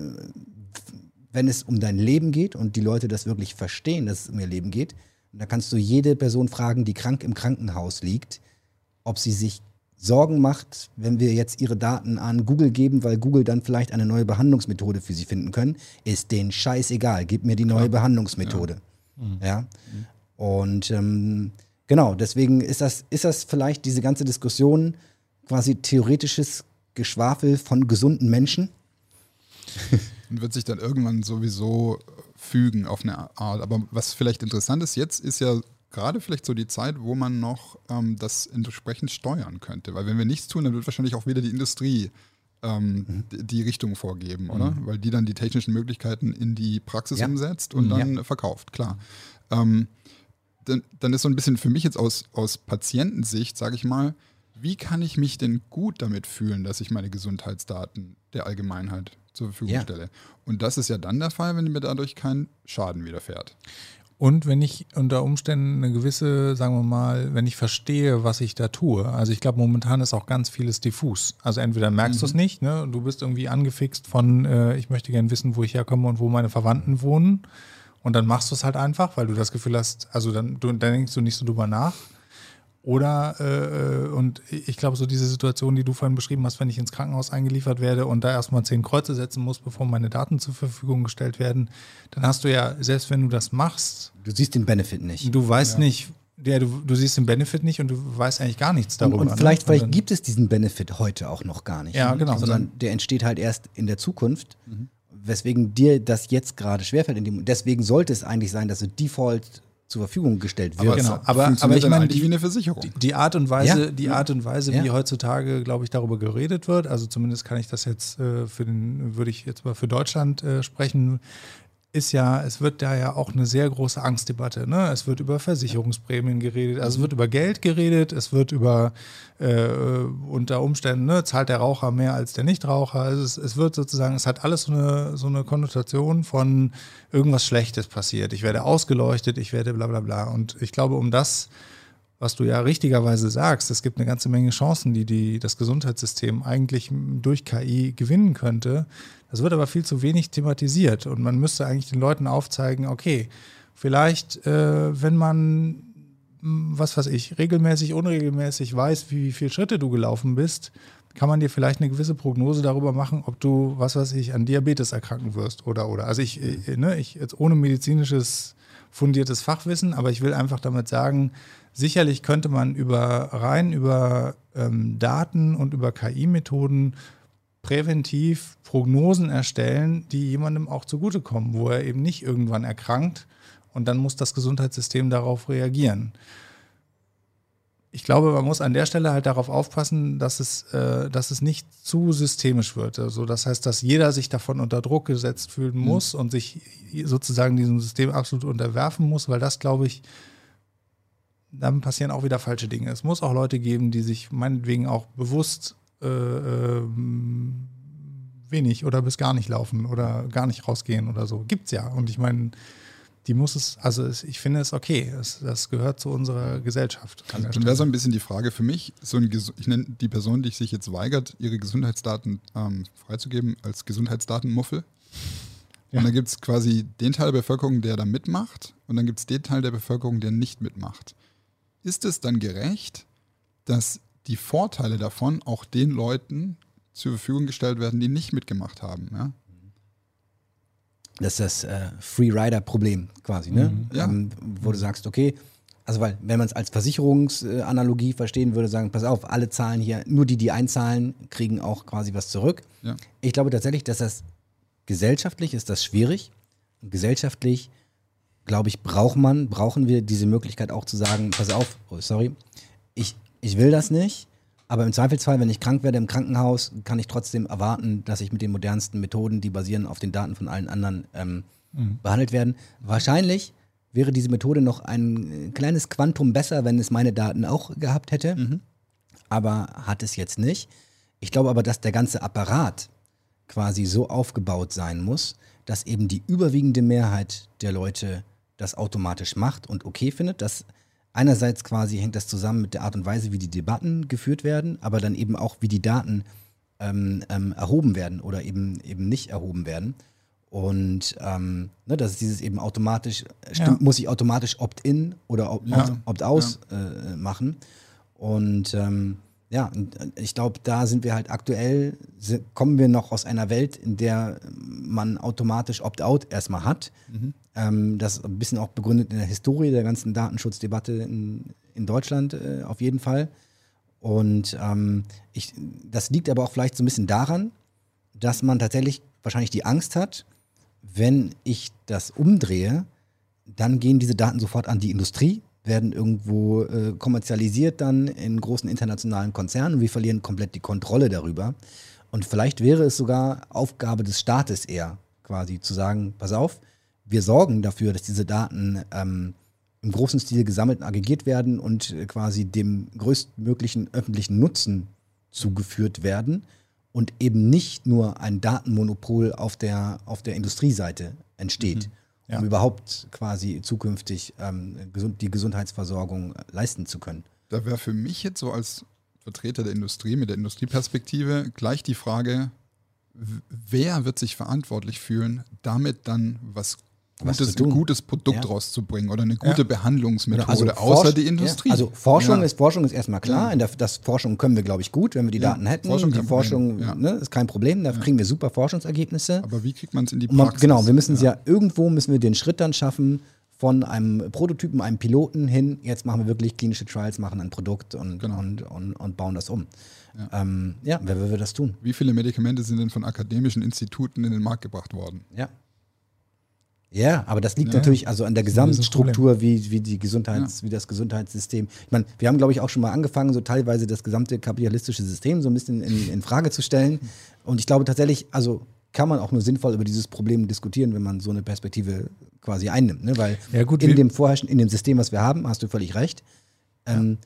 wenn es um dein Leben geht und die Leute das wirklich verstehen, dass es um ihr Leben geht, dann kannst du jede Person fragen, die krank im Krankenhaus liegt, ob sie sich Sorgen macht, wenn wir jetzt ihre Daten an Google geben, weil Google dann vielleicht eine neue Behandlungsmethode für sie finden können, ist denen scheißegal. Gib mir die neue Behandlungsmethode. Ja. Und ähm, genau, deswegen ist das, ist das vielleicht diese ganze Diskussion quasi theoretisches Geschwafel von gesunden Menschen. <laughs> Und wird sich dann irgendwann sowieso fügen auf eine Art. Aber was vielleicht interessant ist jetzt, ist ja gerade vielleicht so die Zeit, wo man noch ähm, das entsprechend steuern könnte. Weil wenn wir nichts tun, dann wird wahrscheinlich auch wieder die Industrie ähm, Mhm. die, die Richtung vorgeben, oder? Weil die dann die technischen Möglichkeiten in die Praxis Ja. umsetzt und dann verkauft, klar. Ähm, dann, dann ist so ein bisschen für mich jetzt aus, aus Patientensicht, sage ich mal, wie kann ich mich denn gut damit fühlen, dass ich meine Gesundheitsdaten der Allgemeinheit zur Verfügung Ja. stelle? Und das ist ja dann der Fall, wenn mir dadurch kein Schaden widerfährt. Und wenn ich unter Umständen eine gewisse, sagen wir mal, wenn ich verstehe, was ich da tue. Also ich glaube, momentan ist auch ganz vieles diffus. Also entweder merkst du es nicht, ne? du bist irgendwie angefixt von, äh, ich möchte gerne wissen, wo ich herkomme und wo meine Verwandten wohnen. Und dann machst du es halt einfach, weil du das Gefühl hast, also dann, du, dann denkst du nicht so drüber nach. Oder, äh, und ich glaube, so diese Situation, die du vorhin beschrieben hast, wenn ich ins Krankenhaus eingeliefert werde und da erstmal zehn Kreuze setzen muss, bevor meine Daten zur Verfügung gestellt werden, dann hast du ja, selbst wenn du das machst, Du siehst den Benefit nicht. du weißt nicht, ja, du, du siehst den Benefit nicht und du weißt eigentlich gar nichts darüber. Und, ne? und vielleicht, vielleicht dann- gibt es diesen Benefit heute auch noch gar nicht. Ja, genau. Sondern der entsteht halt erst in der Zukunft, weswegen dir das jetzt gerade schwerfällt. In dem, deswegen sollte es eigentlich sein, dass du Default zur Verfügung gestellt wird. Aber Genau, aber- aber ich meine, die- wie eine Versicherung. Die, die Art und Weise, Ja. die Art und Weise, Ja. wie heutzutage, glaube ich, darüber geredet wird, also zumindest kann ich das jetzt äh, für den, würde ich jetzt mal für Deutschland äh, sprechen, ist ja, es wird da ja auch eine sehr große Angstdebatte. Ne? Es wird über Versicherungsprämien geredet, also es wird über Geld geredet, es wird über äh, unter Umständen, ne, zahlt der Raucher mehr als der Nichtraucher. Also es, es wird sozusagen, es hat alles so eine, so eine Konnotation von irgendwas Schlechtes passiert. Ich werde ausgeleuchtet, ich werde bla bla bla. Und ich glaube, um das was du ja richtigerweise sagst, es gibt eine ganze Menge Chancen, die, die das Gesundheitssystem eigentlich durch KI gewinnen könnte. Das wird aber viel zu wenig thematisiert und man müsste eigentlich den Leuten aufzeigen, okay, vielleicht, äh, wenn man, mh, was weiß ich, regelmäßig, unregelmäßig weiß, wie viele Schritte du gelaufen bist, kann man dir vielleicht eine gewisse Prognose darüber machen, ob du, was weiß ich, an Diabetes erkranken wirst oder oder. Also ich, äh, ne, ich jetzt ohne medizinisches fundiertes Fachwissen, aber ich will einfach damit sagen, sicherlich könnte man über rein über ähm, Daten und über KI-Methoden präventiv Prognosen erstellen, die jemandem auch zugutekommen, wo er eben nicht irgendwann erkrankt und dann muss das Gesundheitssystem darauf reagieren. Ich glaube, man muss an der Stelle halt darauf aufpassen, dass es, äh, dass es nicht zu systemisch wird. Also das heißt, dass jeder sich davon unter Druck gesetzt fühlen muss und sich sozusagen diesem System absolut unterwerfen muss, weil das, glaube ich, dann passieren auch wieder falsche Dinge. Es muss auch Leute geben, die sich meinetwegen auch bewusst äh, ähm, wenig oder bis gar nicht laufen oder gar nicht rausgehen oder so. Gibt's ja. Und ich meine, die muss es, also es, ich finde es okay. Es, das gehört zu unserer Gesellschaft. der Dann wäre so ein bisschen die Frage für mich, so ein, ich nenne die Person, die sich jetzt weigert, ihre Gesundheitsdaten ähm, freizugeben, als Gesundheitsdatenmuffel. Ja. Und dann gibt es quasi den Teil der Bevölkerung, der da mitmacht, und dann gibt es den Teil der Bevölkerung, der nicht mitmacht. Ist es dann gerecht, dass die Vorteile davon auch den Leuten zur Verfügung gestellt werden, die nicht mitgemacht haben? Ja? Das ist das äh, Free-Rider-Problem quasi, ne? Ja. Ähm, wo du sagst, okay, also weil, wenn man es als Versicherungsanalogie verstehen würde, sagen, pass auf, alle zahlen hier, nur die, die einzahlen, kriegen auch quasi was zurück. Ja. Ich glaube tatsächlich, dass das gesellschaftlich ist das schwierig. Und gesellschaftlich, glaube ich, braucht man, brauchen wir diese Möglichkeit auch zu sagen, pass auf, oh, sorry, ich, ich will das nicht, aber im Zweifelsfall, wenn ich krank werde im Krankenhaus, kann ich trotzdem erwarten, dass ich mit den modernsten Methoden, die basieren auf den Daten von allen anderen, ähm, behandelt werden. Wahrscheinlich wäre diese Methode noch ein kleines Quantum besser, wenn es meine Daten auch gehabt hätte, aber hat es jetzt nicht. Ich glaube aber, dass der ganze Apparat quasi so aufgebaut sein muss, dass eben die überwiegende Mehrheit der Leute das automatisch macht und okay findet. Das einerseits quasi hängt das zusammen mit der Art und Weise, wie die Debatten geführt werden, aber dann eben auch, wie die Daten ähm, ähm, erhoben werden oder eben eben nicht erhoben werden. Und ähm, ne, das ist dieses eben automatisch, äh, stimmt, Ja. muss ich automatisch Opt-in oder Opt- Ja. Opt- Opt-aus äh, machen. Und ähm, ja, äh, ich glaube, da sind wir halt aktuell, kommen wir noch aus einer Welt, in der man automatisch Opt-out erstmal hat. Ähm, das ist ein bisschen auch begründet in der Historie der ganzen Datenschutzdebatte in, in Deutschland äh, auf jeden Fall. Und ähm, ich, das liegt aber auch vielleicht so ein bisschen daran, dass man tatsächlich wahrscheinlich die Angst hat, wenn ich das umdrehe, dann gehen diese Daten sofort an die Industrie, werden irgendwo äh, kommerzialisiert dann in großen internationalen Konzernen wir verlieren komplett die Kontrolle darüber. Und vielleicht wäre es sogar Aufgabe des Staates eher, quasi zu sagen, pass auf, wir sorgen dafür, dass diese Daten ähm, im großen Stil gesammelt und aggregiert werden und äh, quasi dem größtmöglichen öffentlichen Nutzen zugeführt werden und eben nicht nur ein Datenmonopol auf der, auf der Industrieseite entsteht, Ja. um überhaupt quasi zukünftig ähm, gesund, die Gesundheitsversorgung äh, leisten zu können. Da wäre für mich jetzt so als Vertreter der Industrie mit der Industrieperspektive gleich die Frage, wer wird sich verantwortlich fühlen, damit dann Was Gutes, ein gutes Produkt Ja. rauszubringen oder eine gute Ja. Behandlungsmethode, Forsch- außer die Industrie. Ja, also Forschung, ist, Forschung ist erstmal klar. Der, das Forschung können wir, glaube ich, gut, wenn wir die Daten hätten. Forschung die Forschung ne, ist kein Problem, da kriegen wir super Forschungsergebnisse. Aber wie kriegt man es in die man, Praxis? genau, wir müssen es ja. irgendwo müssen wir den Schritt dann schaffen von einem Prototypen, einem Piloten hin. Jetzt machen wir wirklich klinische Trials, machen ein Produkt und, Genau. und, und, und bauen das um. Ja, ähm, ja wer will das tun? Wie viele Medikamente sind denn von akademischen Instituten in den Markt gebracht worden? Ja. Ja, aber das liegt Ja, natürlich also an der Gesamtstruktur, wie, wie, die Gesundheits, wie das Gesundheitssystem. Ich meine, wir haben, glaube ich, auch schon mal angefangen, so teilweise das gesamte kapitalistische System so ein bisschen in, in Frage zu stellen. Und ich glaube tatsächlich, also kann man auch nur sinnvoll über dieses Problem diskutieren, wenn man so eine Perspektive quasi einnimmt. Ne? Weil Ja, gut, in dem vorherrschen, in dem System, was wir haben, hast du völlig recht, ähm,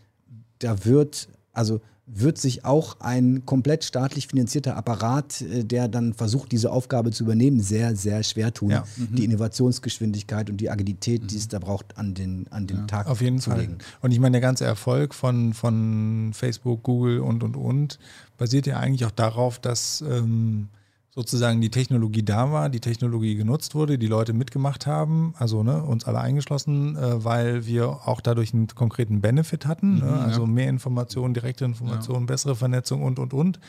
da wird, also wird sich auch ein komplett staatlich finanzierter Apparat, äh, der dann versucht, diese Aufgabe zu übernehmen, sehr, sehr schwer tun, Ja. die Innovationsgeschwindigkeit und die Agilität, die es da braucht, an den, an den Tag Auf jeden zu Fall. legen. Und ich meine, der ganze Erfolg von, von Facebook, Google und, und, und basiert ja eigentlich auch darauf, dass ähm, sozusagen die Technologie da war, die Technologie genutzt wurde, die Leute mitgemacht haben, also ne, uns alle eingeschlossen, äh, weil wir auch dadurch einen konkreten Benefit hatten, ne? also ja. mehr Informationen, direkte Informationen, bessere Vernetzung und, und, und.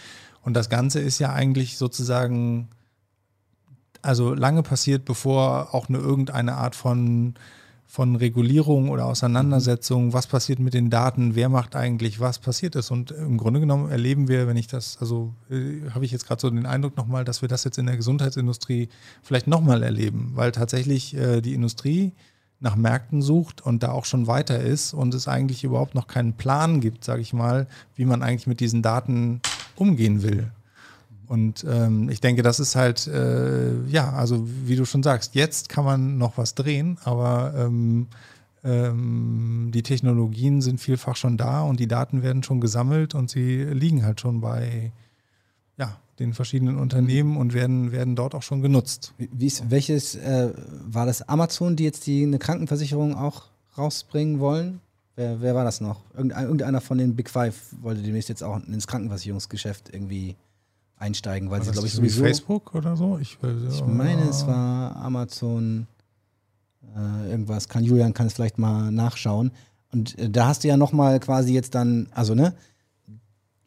Und das Ganze ist ja eigentlich sozusagen also lange passiert, bevor auch nur irgendeine Art von, von Regulierung oder Auseinandersetzung, was passiert mit den Daten, wer macht eigentlich was passiert ist. Und im Grunde genommen erleben wir, wenn ich das, also äh, habe ich jetzt gerade so den Eindruck nochmal, dass wir das jetzt in der Gesundheitsindustrie vielleicht nochmal erleben, weil tatsächlich äh, die Industrie nach Märkten sucht und da auch schon weiter ist und es eigentlich überhaupt noch keinen Plan gibt, sage ich mal, wie man eigentlich mit diesen Daten umgehen will. Und ähm, ich denke, das ist halt, äh, ja, also wie du schon sagst, jetzt kann man noch was drehen, aber ähm, ähm, die Technologien sind vielfach schon da und die Daten werden schon gesammelt und sie liegen halt schon bei ja, den verschiedenen Unternehmen und werden, werden dort auch schon genutzt. Ist, welches, äh, war das Amazon, die jetzt die, eine Krankenversicherung auch rausbringen wollen? Wer, wer war das noch? Irgendein, irgendeiner von den Big Five wollte demnächst jetzt auch ins Krankenversicherungsgeschäft irgendwie einsteigen, weil War sie, glaube ich, so wie sowieso. Facebook oder so? Ich, Ich meine, es war Amazon, äh, irgendwas, kann Julian kann es vielleicht mal nachschauen. Und äh, da hast du ja nochmal quasi jetzt dann, also ne,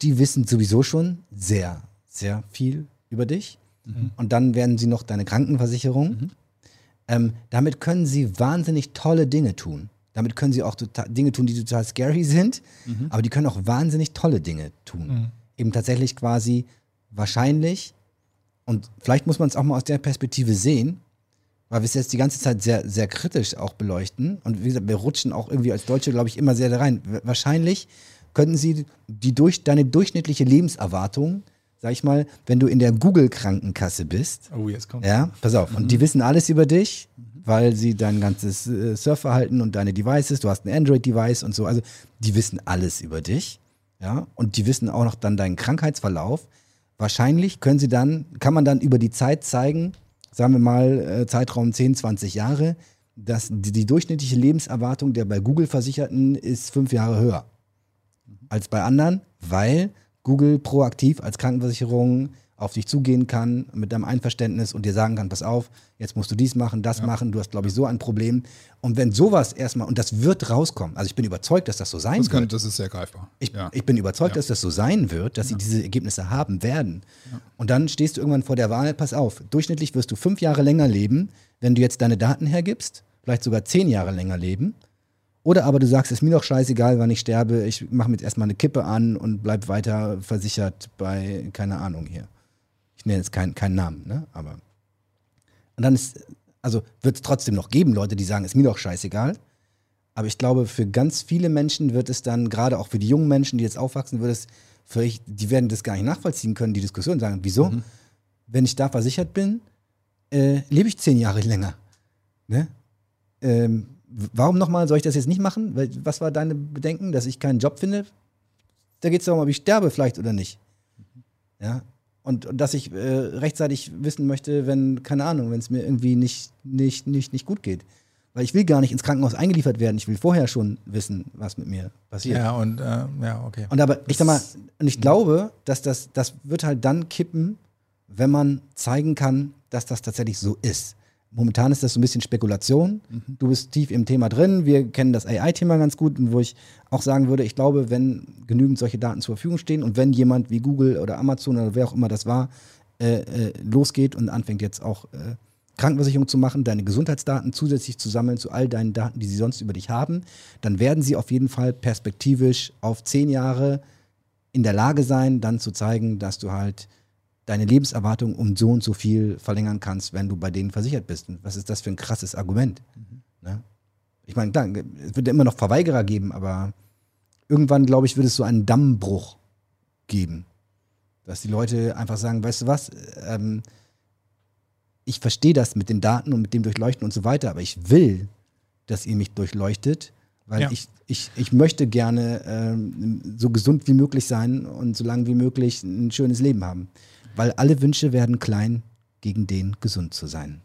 die wissen sowieso schon sehr, sehr viel über dich. Und dann werden sie noch deine Krankenversicherung. Ähm, damit können sie wahnsinnig tolle Dinge tun. Damit können sie auch total, Dinge tun, die total scary <laughs> sind, aber die können auch wahnsinnig tolle Dinge tun. Eben tatsächlich quasi wahrscheinlich, und vielleicht muss man es auch mal aus der Perspektive sehen, weil wir es jetzt die ganze Zeit sehr, sehr kritisch auch beleuchten. Und wie gesagt, wir rutschen auch irgendwie als Deutsche, glaube ich, immer sehr da rein. Wahrscheinlich könnten sie die durch, deine durchschnittliche Lebenserwartung, sag ich mal, wenn du in der Google-Krankenkasse bist, Oh, jetzt kommt. ja, pass auf. Und die wissen alles über dich, weil sie dein ganzes äh, Surfverhalten und deine Devices, du hast ein Android-Device und so, also die wissen alles über dich, ja, und die wissen auch noch dann deinen Krankheitsverlauf. Wahrscheinlich können sie dann, kann man dann über die Zeit zeigen, sagen wir mal äh, Zeitraum 10, 20 Jahre, dass die, die durchschnittliche Lebenserwartung der bei Google Versicherten ist fünf Jahre höher als bei anderen, weil Google proaktiv als Krankenversicherung auf dich zugehen kann mit deinem Einverständnis und dir sagen kann, pass auf, jetzt musst du dies machen, das ja. machen, du hast, glaube ich, so ein Problem. Und wenn sowas erstmal, und das wird rauskommen, also ich bin überzeugt, dass das so sein das kann, wird. Das ist sehr greifbar. Ich, ja. ich bin überzeugt, ja. dass das so sein wird, dass sie diese Ergebnisse haben werden. Und dann stehst du irgendwann vor der Wahl, pass auf, durchschnittlich wirst du fünf Jahre länger leben, wenn du jetzt deine Daten hergibst, vielleicht sogar zehn Jahre länger leben. Oder aber du sagst, es ist mir doch scheißegal, wann ich sterbe, ich mache mir jetzt erstmal eine Kippe an und bleib weiter versichert bei, keine Ahnung hier ich nenne jetzt keinen keinen Namen, ne? Aber. Und dann ist, also wird es trotzdem noch geben, Leute, die sagen, ist mir doch scheißegal. Aber ich glaube, für ganz viele Menschen wird es dann, gerade auch für die jungen Menschen, die jetzt aufwachsen, wird es, für ich, die werden das gar nicht nachvollziehen können, die Diskussion sagen, wieso? Mhm. Wenn ich da versichert bin, äh, lebe ich zehn Jahre länger. Ne? Ähm, warum nochmal soll ich das jetzt nicht machen? Was war deine Bedenken, dass ich keinen Job finde? Da geht es darum, ob ich sterbe vielleicht oder nicht. Ja, und, und dass ich äh, rechtzeitig wissen möchte, wenn, keine Ahnung, wenn es mir irgendwie nicht, nicht, nicht, nicht gut geht. Weil ich will gar nicht ins Krankenhaus eingeliefert werden. Ich will vorher schon wissen, was mit mir passiert. Ja, und äh, ja, okay. Und aber ich sag mal, und ich glaube, dass das, das wird halt dann kippen, wenn man zeigen kann, dass das tatsächlich so ist. Momentan ist das so ein bisschen Spekulation. Mhm. Du bist tief im Thema drin. Wir kennen das AI-Thema ganz gut, wo ich auch sagen würde, ich glaube, wenn genügend solche Daten zur Verfügung stehen und wenn jemand wie Google oder Amazon oder wer auch immer das war, äh, äh, losgeht und anfängt jetzt auch äh, Krankenversicherung zu machen, deine Gesundheitsdaten zusätzlich zu sammeln zu all deinen Daten, die sie sonst über dich haben, dann werden sie auf jeden Fall perspektivisch auf zehn Jahre in der Lage sein, dann zu zeigen, dass du halt deine Lebenserwartung um so und so viel verlängern kannst, wenn du bei denen versichert bist. Und was ist das für ein krasses Argument? Mhm. Ne? Ich meine, klar, es wird ja immer noch Verweigerer geben, aber irgendwann, glaube ich, wird es so einen Dammbruch geben. Dass die Leute einfach sagen, weißt du was, ähm, ich verstehe das mit den Daten und mit dem Durchleuchten und so weiter, aber ich will, dass ihr mich durchleuchtet, weil ja. ich, ich, ich möchte gerne ähm, so gesund wie möglich sein und so lange wie möglich ein schönes Leben haben. Weil alle Wünsche werden klein, gegen den gesund zu sein.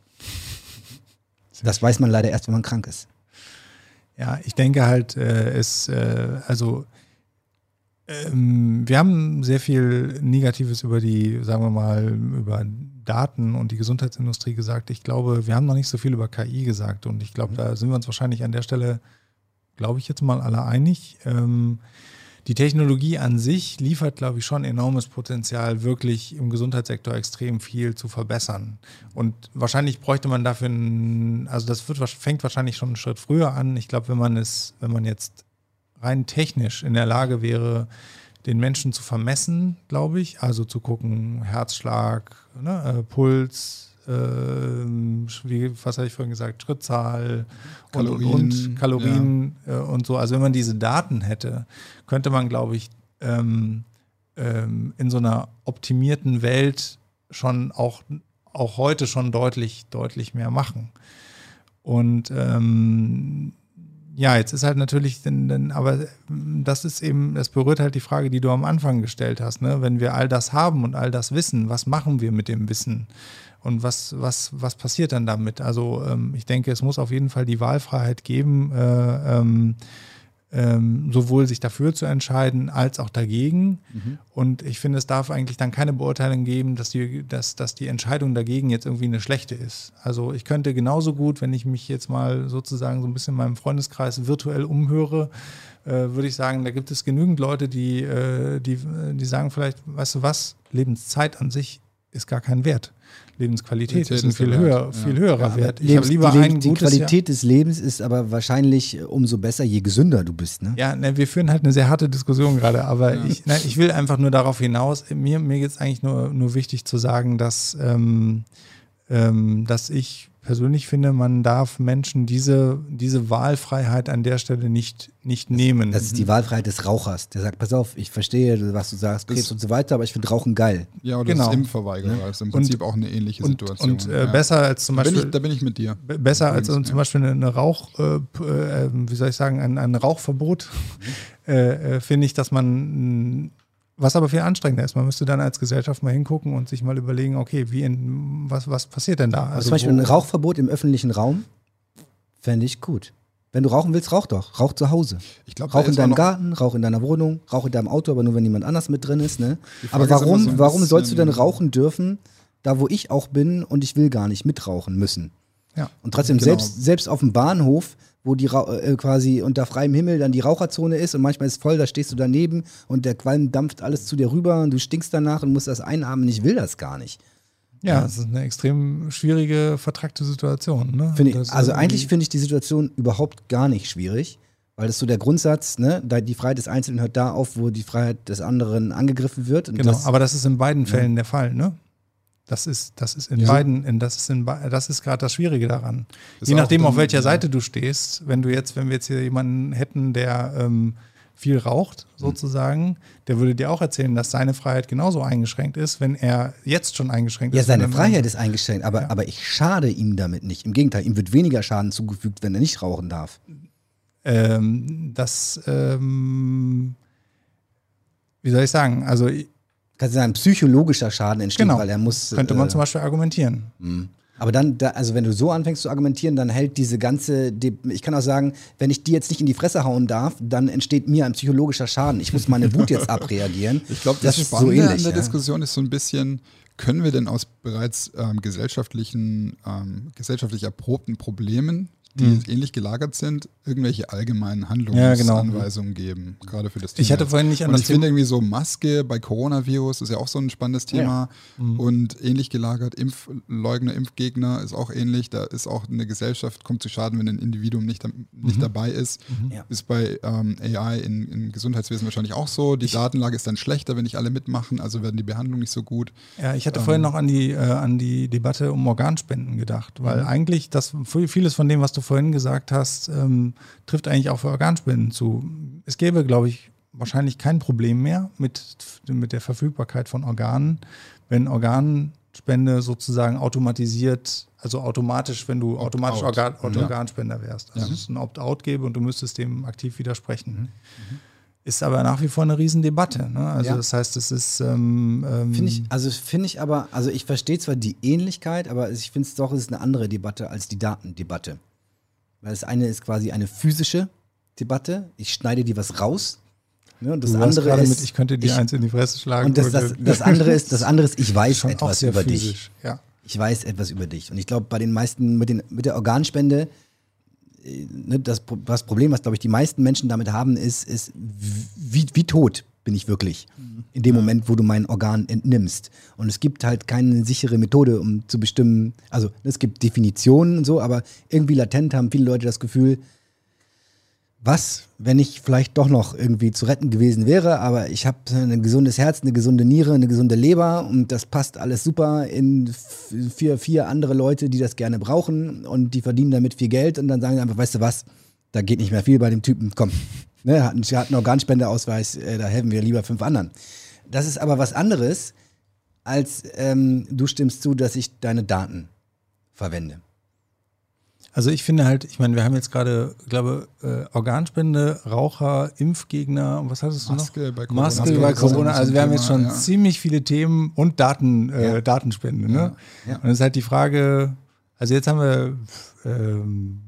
Das weiß man leider erst, wenn man krank ist. Ja, ich denke halt, äh, es, äh, also ähm, wir haben sehr viel Negatives über die, sagen wir mal, über Daten und die Gesundheitsindustrie gesagt. Ich glaube, wir haben noch nicht so viel über KI gesagt und ich glaube, da sind wir uns wahrscheinlich an der Stelle, glaube ich, jetzt mal alle einig. Ähm, die Technologie an sich liefert, glaube ich, schon enormes Potenzial, wirklich im Gesundheitssektor extrem viel zu verbessern. Und wahrscheinlich bräuchte man dafür, einen, also das wird, fängt wahrscheinlich schon einen Schritt früher an. Ich glaube, wenn man es, wenn man jetzt rein technisch in der Lage wäre, den Menschen zu vermessen, glaube ich, also zu gucken, Herzschlag, ne, äh, Puls, äh, wie, was habe ich vorhin gesagt, Schrittzahl Kalorien, und, und, Kalorien ja. äh, und so. Also wenn man diese Daten hätte, könnte man, glaube ich, ähm, ähm, in so einer optimierten Welt schon auch, auch heute schon deutlich, deutlich mehr machen. Und ähm, ja, jetzt ist halt natürlich, denn, denn, aber das ist eben, das berührt halt die Frage, die du am Anfang gestellt hast. Ne? Wenn wir all das haben und all das wissen, was machen wir mit dem Wissen? Und was, was, was passiert dann damit? Also ähm, ich denke, es muss auf jeden Fall die Wahlfreiheit geben, äh, ähm, ähm, sowohl sich dafür zu entscheiden als auch dagegen. Mhm. Und ich finde, es darf eigentlich dann keine Beurteilung geben, dass die, dass, dass die Entscheidung dagegen jetzt irgendwie eine schlechte ist. Also ich könnte genauso gut, wenn ich mich jetzt mal sozusagen so ein bisschen in meinem Freundeskreis virtuell umhöre, äh, würde ich sagen, da gibt es genügend Leute, die, äh, die, die sagen vielleicht, weißt du was, Lebenszeit an sich ist gar kein Wert. Lebensqualität ist ein viel, höher, viel höherer Wert. Ich habe lieber die, ein die Qualität Jahr. des Lebens ist aber wahrscheinlich umso besser, je gesünder du bist. Ne? Ja, ne, wir führen halt eine sehr harte Diskussion gerade, aber ich, ne, ich will einfach nur darauf hinaus, mir, mir geht es eigentlich nur, nur wichtig zu sagen, dass, ähm, ähm, dass ich persönlich finde, man darf Menschen diese, diese Wahlfreiheit an der Stelle nicht, nicht nehmen. Das ist die Wahlfreiheit des Rauchers. Der sagt, pass auf, ich verstehe, was du sagst, Krebs und so weiter, aber ich finde Rauchen geil. Ja, oder genau. das Impfverweigerer ja. ist im Prinzip und, auch eine ähnliche und, Situation. Und äh, ja. besser als zum Beispiel. Da bin, ich, da bin ich mit dir. Besser als ja. zum Beispiel eine Rauch, äh, äh, wie soll ich sagen, ein, ein Rauchverbot, mhm. <laughs> äh, äh, finde ich, dass man was aber viel anstrengender ist. Man müsste dann als Gesellschaft mal hingucken und sich mal überlegen, okay, wie in, was, was passiert denn da? Also, also zum Beispiel ein Rauchverbot im öffentlichen Raum fände ich gut. Wenn du rauchen willst, rauch doch. Rauch zu Hause. Ich glaub, rauch in deinem Garten, rauch in deiner Wohnung, rauch in deinem Auto, aber nur wenn jemand anders mit drin ist. Ne? Aber warum, so warum sollst du denn rauchen dürfen, da wo ich auch bin und ich will gar nicht mitrauchen müssen? Ja. Und trotzdem, Genau. selbst, selbst auf dem Bahnhof, wo die äh, quasi unter freiem Himmel dann die Raucherzone ist und manchmal ist voll, da stehst du daneben und der Qualm dampft alles zu dir rüber und du stinkst danach und musst das einatmen. Ich will das gar nicht. Ja, es ist eine extrem schwierige, vertrackte Situation. Ne? Ich, also eigentlich finde ich die Situation überhaupt gar nicht schwierig, weil das so der Grundsatz, ne, die Freiheit des Einzelnen hört da auf, wo die Freiheit des anderen angegriffen wird. Genau, das, aber das ist in beiden Fällen der Fall, ne? Das ist, das ist in Ja. beiden, in, das ist in, das ist gerade das Schwierige daran. Ist Je nachdem, dann- auf welcher ja. Seite du stehst, wenn du jetzt, wenn wir jetzt hier jemanden hätten, der ähm, viel raucht, sozusagen, der würde dir auch erzählen, dass seine Freiheit genauso eingeschränkt ist, wenn er jetzt schon eingeschränkt ja, ist. seine wenn er- Freiheit ist eingeschränkt, aber, Ja. aber ich schade ihm damit nicht. Im Gegenteil, ihm wird weniger Schaden zugefügt, wenn er nicht rauchen darf. Ähm, das, ähm, wie soll ich sagen, also ich- Kann sein, psychologischer Schaden entsteht, Genau. weil er muss. könnte man äh, zum Beispiel argumentieren. Aber dann, da, also wenn du so anfängst zu argumentieren, dann hält diese ganze, De ich kann auch sagen, wenn ich die jetzt nicht in die Fresse hauen darf, dann entsteht mir ein psychologischer Schaden. Ich muss meine Wut jetzt <laughs> abreagieren. Ich glaube, das, ist Spannende so ähnlich. an der ja. Diskussion ist so ein bisschen, können wir denn aus bereits ähm, gesellschaftlichen, ähm, gesellschaftlich erprobten Problemen, die Mhm. ähnlich gelagert sind, irgendwelche allgemeinen Ja, Handlungsanweisungen genau. geben, gerade für das Thema. Ich hatte vorhin nicht an Und das ich finde irgendwie so Maske bei Coronavirus ist ja auch so ein spannendes Thema Mhm. und ähnlich gelagert, Impfleugner, Impfgegner ist auch ähnlich, da ist auch eine Gesellschaft, kommt zu Schaden, wenn ein Individuum nicht, da- Mhm. nicht dabei ist. Ja. Ist bei ähm, AI in, im Gesundheitswesen wahrscheinlich auch so. Die Datenlage ist dann schlechter, wenn nicht alle mitmachen, also werden die Behandlungen nicht so gut. Ja, ich hatte vorhin noch an die, äh, an die Debatte um Organspenden gedacht, weil eigentlich das vieles von dem, was du vorhin gesagt hast, ähm, trifft eigentlich auch für Organspenden zu. Es gäbe, glaube ich, wahrscheinlich kein Problem mehr mit, mit der Verfügbarkeit von Organen, wenn Organspende sozusagen automatisiert, also automatisch, wenn du automatisch Organ, Ja. Organspender wärst. Also Ja. es ein Opt-out gäbe und du müsstest dem aktiv widersprechen. Ist aber nach wie vor eine Riesendebatte. Ne? Also Ja. das heißt, es ist ähm, ähm, Finde ich, also finde ich aber, also ich verstehe zwar die Ähnlichkeit, aber ich finde es doch, es ist eine andere Debatte als die Datendebatte. Weil das eine ist quasi eine physische Debatte. Ich schneide dir was raus. Ne, und das Du andere ist, mit, ich könnte dir ich- eins in die Fresse schlagen. und das, das, das andere ist, das andere ist, ich <laughs> weiß schon etwas über dich. physisch. Ja. Ich weiß etwas über dich. Und ich glaube, bei den meisten, mit, den, mit der Organspende, äh, ne, das Problem, was, glaube ich, die meisten Menschen damit haben, ist, ist wie, wie tot bin ich wirklich in dem Moment, wo du mein Organ entnimmst. Und es gibt halt keine sichere Methode, um zu bestimmen, also es gibt Definitionen und so, aber irgendwie latent haben viele Leute das Gefühl, was, wenn ich vielleicht doch noch irgendwie zu retten gewesen wäre, aber ich habe ein gesundes Herz, eine gesunde Niere, eine gesunde Leber und das passt alles super in vier, vier andere Leute, die das gerne brauchen und die verdienen damit viel Geld und dann sagen sie einfach, weißt du was, da geht nicht mehr viel bei dem Typen, komm, ne, hat, einen- hat einen Organspendeausweis, äh, da helfen wir lieber fünf anderen. Das ist aber was anderes, als ähm, du stimmst zu, dass ich deine Daten verwende. Also ich finde halt, ich meine, wir haben jetzt gerade, glaube äh, Organspende, Raucher, Impfgegner und was hattest du Maske noch? bei Corona. Maske Maske bei Corona. Also wir haben jetzt schon ja. ziemlich viele Themen und Daten, äh, Ja. Datenspende. Ne? Ja. Und es ist halt die Frage, also jetzt haben wir ähm,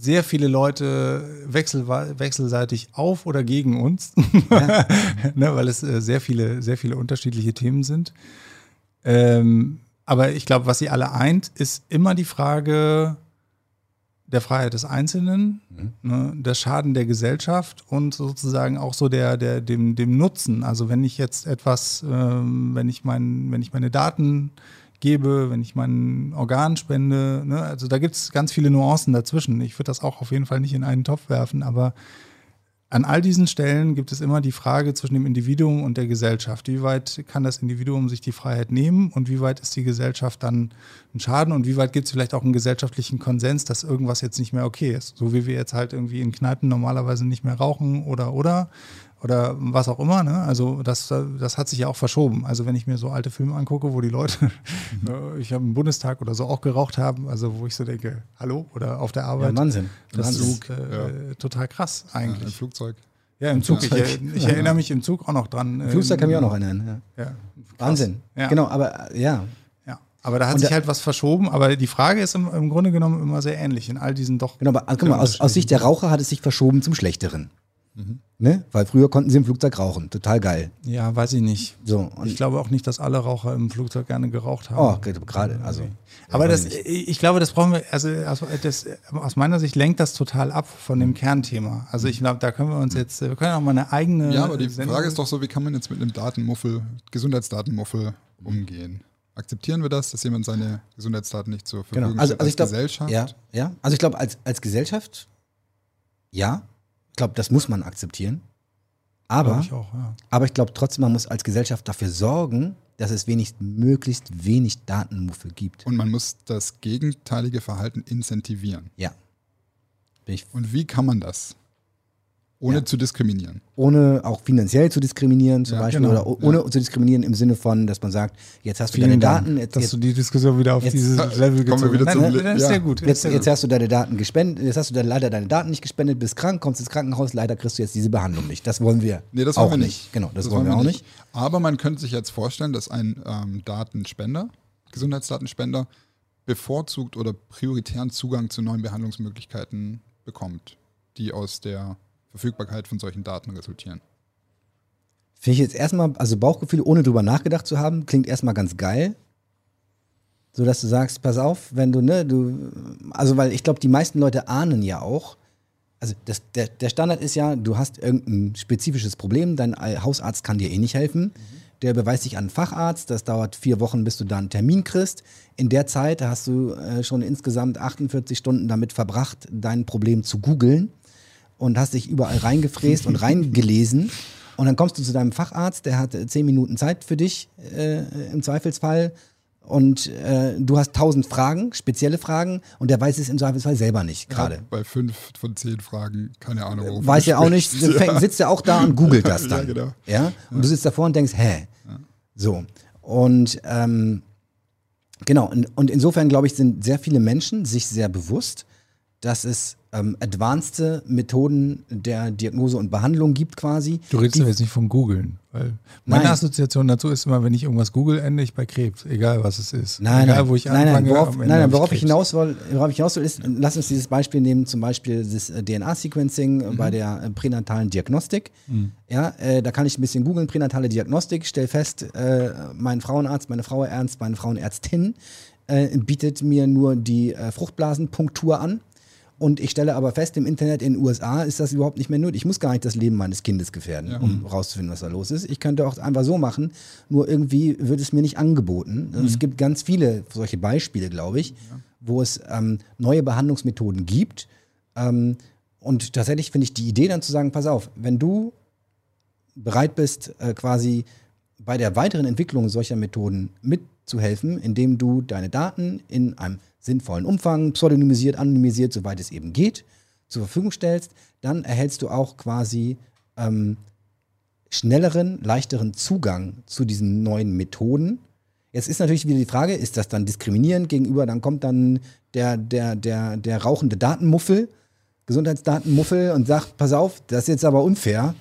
sehr viele Leute wechsel, wechselseitig auf oder gegen uns, <laughs> ne, weil es äh, sehr viele, sehr viele unterschiedliche Themen sind. Ähm, aber ich glaube, was sie alle eint, ist immer die Frage der Freiheit des Einzelnen, ne, der Schaden der Gesellschaft und sozusagen auch so der, der, dem, dem Nutzen. Also wenn ich jetzt etwas, ähm, wenn ich mein, wenn ich meine Daten gebe, wenn ich mein Organ spende, ne, also da gibt es ganz viele Nuancen dazwischen. Ich würde das auch auf jeden Fall nicht in einen Topf werfen, aber an all diesen Stellen gibt es immer die Frage zwischen dem Individuum und der Gesellschaft. Wie weit kann das Individuum sich die Freiheit nehmen und wie weit ist die Gesellschaft dann ein Schaden und wie weit gibt es vielleicht auch einen gesellschaftlichen Konsens, dass irgendwas jetzt nicht mehr okay ist? So wie wir jetzt halt irgendwie in Kneipen normalerweise nicht mehr rauchen oder oder oder was auch immer. Ne? Also das, das hat sich ja auch verschoben. Also wenn ich mir so alte Filme angucke, wo die Leute, <laughs> äh, ich habe im Bundestag oder so auch geraucht haben, also wo ich so denke, hallo oder auf der Arbeit. Ja, Wahnsinn. Das Wahnsinn. ist äh, total krass eigentlich. Flugzeug. Ja, im Zug. Ich, er- ich erinnere mich im Zug auch noch dran. Flugzeug kann mich auch noch erinnern. Ja. Ja. Wahnsinn. Ja. Genau, aber äh, ja. Ja. Aber da hat Und sich halt was verschoben. Aber die Frage ist im, im Grunde genommen immer sehr ähnlich in all diesen doch. Genau, aber guck mal, aus, aus Sicht der Raucher hat es sich verschoben zum Schlechteren. Mhm. Ne? Weil früher konnten sie im Flugzeug rauchen. Total geil. Ja, weiß ich nicht. So, Ich glaube auch nicht, dass alle Raucher im Flugzeug gerne geraucht haben. oh, gerade, also. Aber das, ich glaube, das brauchen wir, also, also das, aus meiner Sicht lenkt das total ab von dem Kernthema. Also ich glaube, da können wir uns jetzt, wir können auch mal eine eigene. Ja, aber die Sendung- Frage ist doch so, wie kann man jetzt mit einem Datenmuffel, Gesundheitsdatenmuffel umgehen? Akzeptieren wir das, dass jemand seine Gesundheitsdaten nicht zur Verfügung Genau. Also, stellt also als ich glaube, Gesellschaft? ja, ja. Also ich glaube, als, als Gesellschaft, ja. Ich glaube, das muss man akzeptieren. Aber, ich auch, ja. aber ich glaube trotzdem, man muss als Gesellschaft dafür sorgen, dass es wenig, möglichst wenig Datenmuffel gibt. Und man muss das gegenteilige Verhalten incentivieren. Ja. Und wie kann man das? Ohne Ja. zu diskriminieren. ohne auch finanziell zu diskriminieren zum Ja, Beispiel genau. oder ohne zu diskriminieren im Sinne von, dass man sagt, jetzt hast du Vielen deine Dank, Daten, jetzt, dass jetzt, du die Diskussion wieder auf jetzt- dieses Ja, Level kommen wir gezogen wieder hast. zum Nein, das ist ja. sehr gut. das jetzt, jetzt hast du deine Daten gespendet, jetzt hast du leider deine Daten nicht gespendet, bist krank, kommst ins Krankenhaus, leider kriegst du jetzt diese Behandlung nicht. Das wollen wir Nee, das auch wollen wir nicht. nicht. Genau, das, wollen wir auch nicht. Aber man könnte sich jetzt vorstellen, dass ein ähm, Datenspender, Gesundheitsdatenspender, bevorzugt oder prioritären Zugang zu neuen Behandlungsmöglichkeiten bekommt, die aus der Verfügbarkeit von solchen Daten resultieren. Finde ich jetzt erstmal, also Bauchgefühl, ohne drüber nachgedacht zu haben, klingt erstmal ganz geil. So dass du sagst, pass auf, wenn du, ne, du, also weil ich glaube, die meisten Leute ahnen ja auch, also das, der, der Standard ist ja, du hast irgendein spezifisches Problem, dein Hausarzt kann dir eh nicht helfen. Der beweist dich an einen Facharzt, das dauert vier Wochen, bis du da einen Termin kriegst. In der Zeit hast du äh, schon insgesamt 48 Stunden damit verbracht, dein Problem zu googeln und hast dich überall reingefräst und reingelesen. Und dann kommst du zu deinem Facharzt, der hat äh, zehn Minuten Zeit für dich äh, im Zweifelsfall. Und äh, du hast tausend Fragen, spezielle Fragen, und der weiß es im Zweifelsfall selber nicht gerade. Ja, bei fünf von zehn Fragen, keine Ahnung. wovon Weiß ja <laughs> auch nicht, <laughs> fängt- sitzt er auch da und googelt das dann. Ja, genau. Ja? Und du sitzt davor und denkst, hä? So. Und ähm, genau, und, und insofern, glaube ich, sind sehr viele Menschen sich sehr bewusst, dass es ähm, advanced Methoden der Diagnose und Behandlung gibt quasi. Du redest aber jetzt nicht vom Googeln. Weil meine Nein. Assoziation dazu ist immer, wenn ich irgendwas google, ende ich bei Krebs. Egal was es ist. Nein, Egal nein, wo ich nein, nein, anfange. worauf, nein, Ende nein, habe worauf ich hinaus will, worauf ich hinaus will, ist, lass uns dieses Beispiel nehmen, zum Beispiel das äh, DNA-Sequencing äh, bei der äh, pränatalen Diagnostik. Ja, äh, da kann ich ein bisschen googeln, pränatale Diagnostik, stell fest, äh, mein Frauenarzt, meine Frauenärzt, meine Frauenärztin bietet mir nur die äh, Fruchtblasenpunktur an. Und ich stelle aber fest, im Internet in den USA ist das überhaupt nicht mehr nötig. Ich muss gar nicht das Leben meines Kindes gefährden, um rauszufinden, was da los ist. Ich könnte auch einfach so machen, nur irgendwie wird es mir nicht angeboten. Und Es gibt ganz viele solche Beispiele, glaube ich, wo es ähm, neue Behandlungsmethoden gibt. Ähm, und tatsächlich finde ich die Idee dann zu sagen, pass auf, wenn du bereit bist, äh, quasi bei der weiteren Entwicklung solcher Methoden mitzuhelfen, indem du deine Daten in einem sinnvollen Umfang, pseudonymisiert, anonymisiert, soweit es eben geht, zur Verfügung stellst, dann erhältst du auch quasi ähm, schnelleren, leichteren Zugang zu diesen neuen Methoden. Jetzt ist natürlich wieder die Frage, ist das dann diskriminierend gegenüber, dann kommt dann der, der, der, der rauchende Datenmuffel, Gesundheitsdatenmuffel und sagt, pass auf, das ist jetzt aber unfair,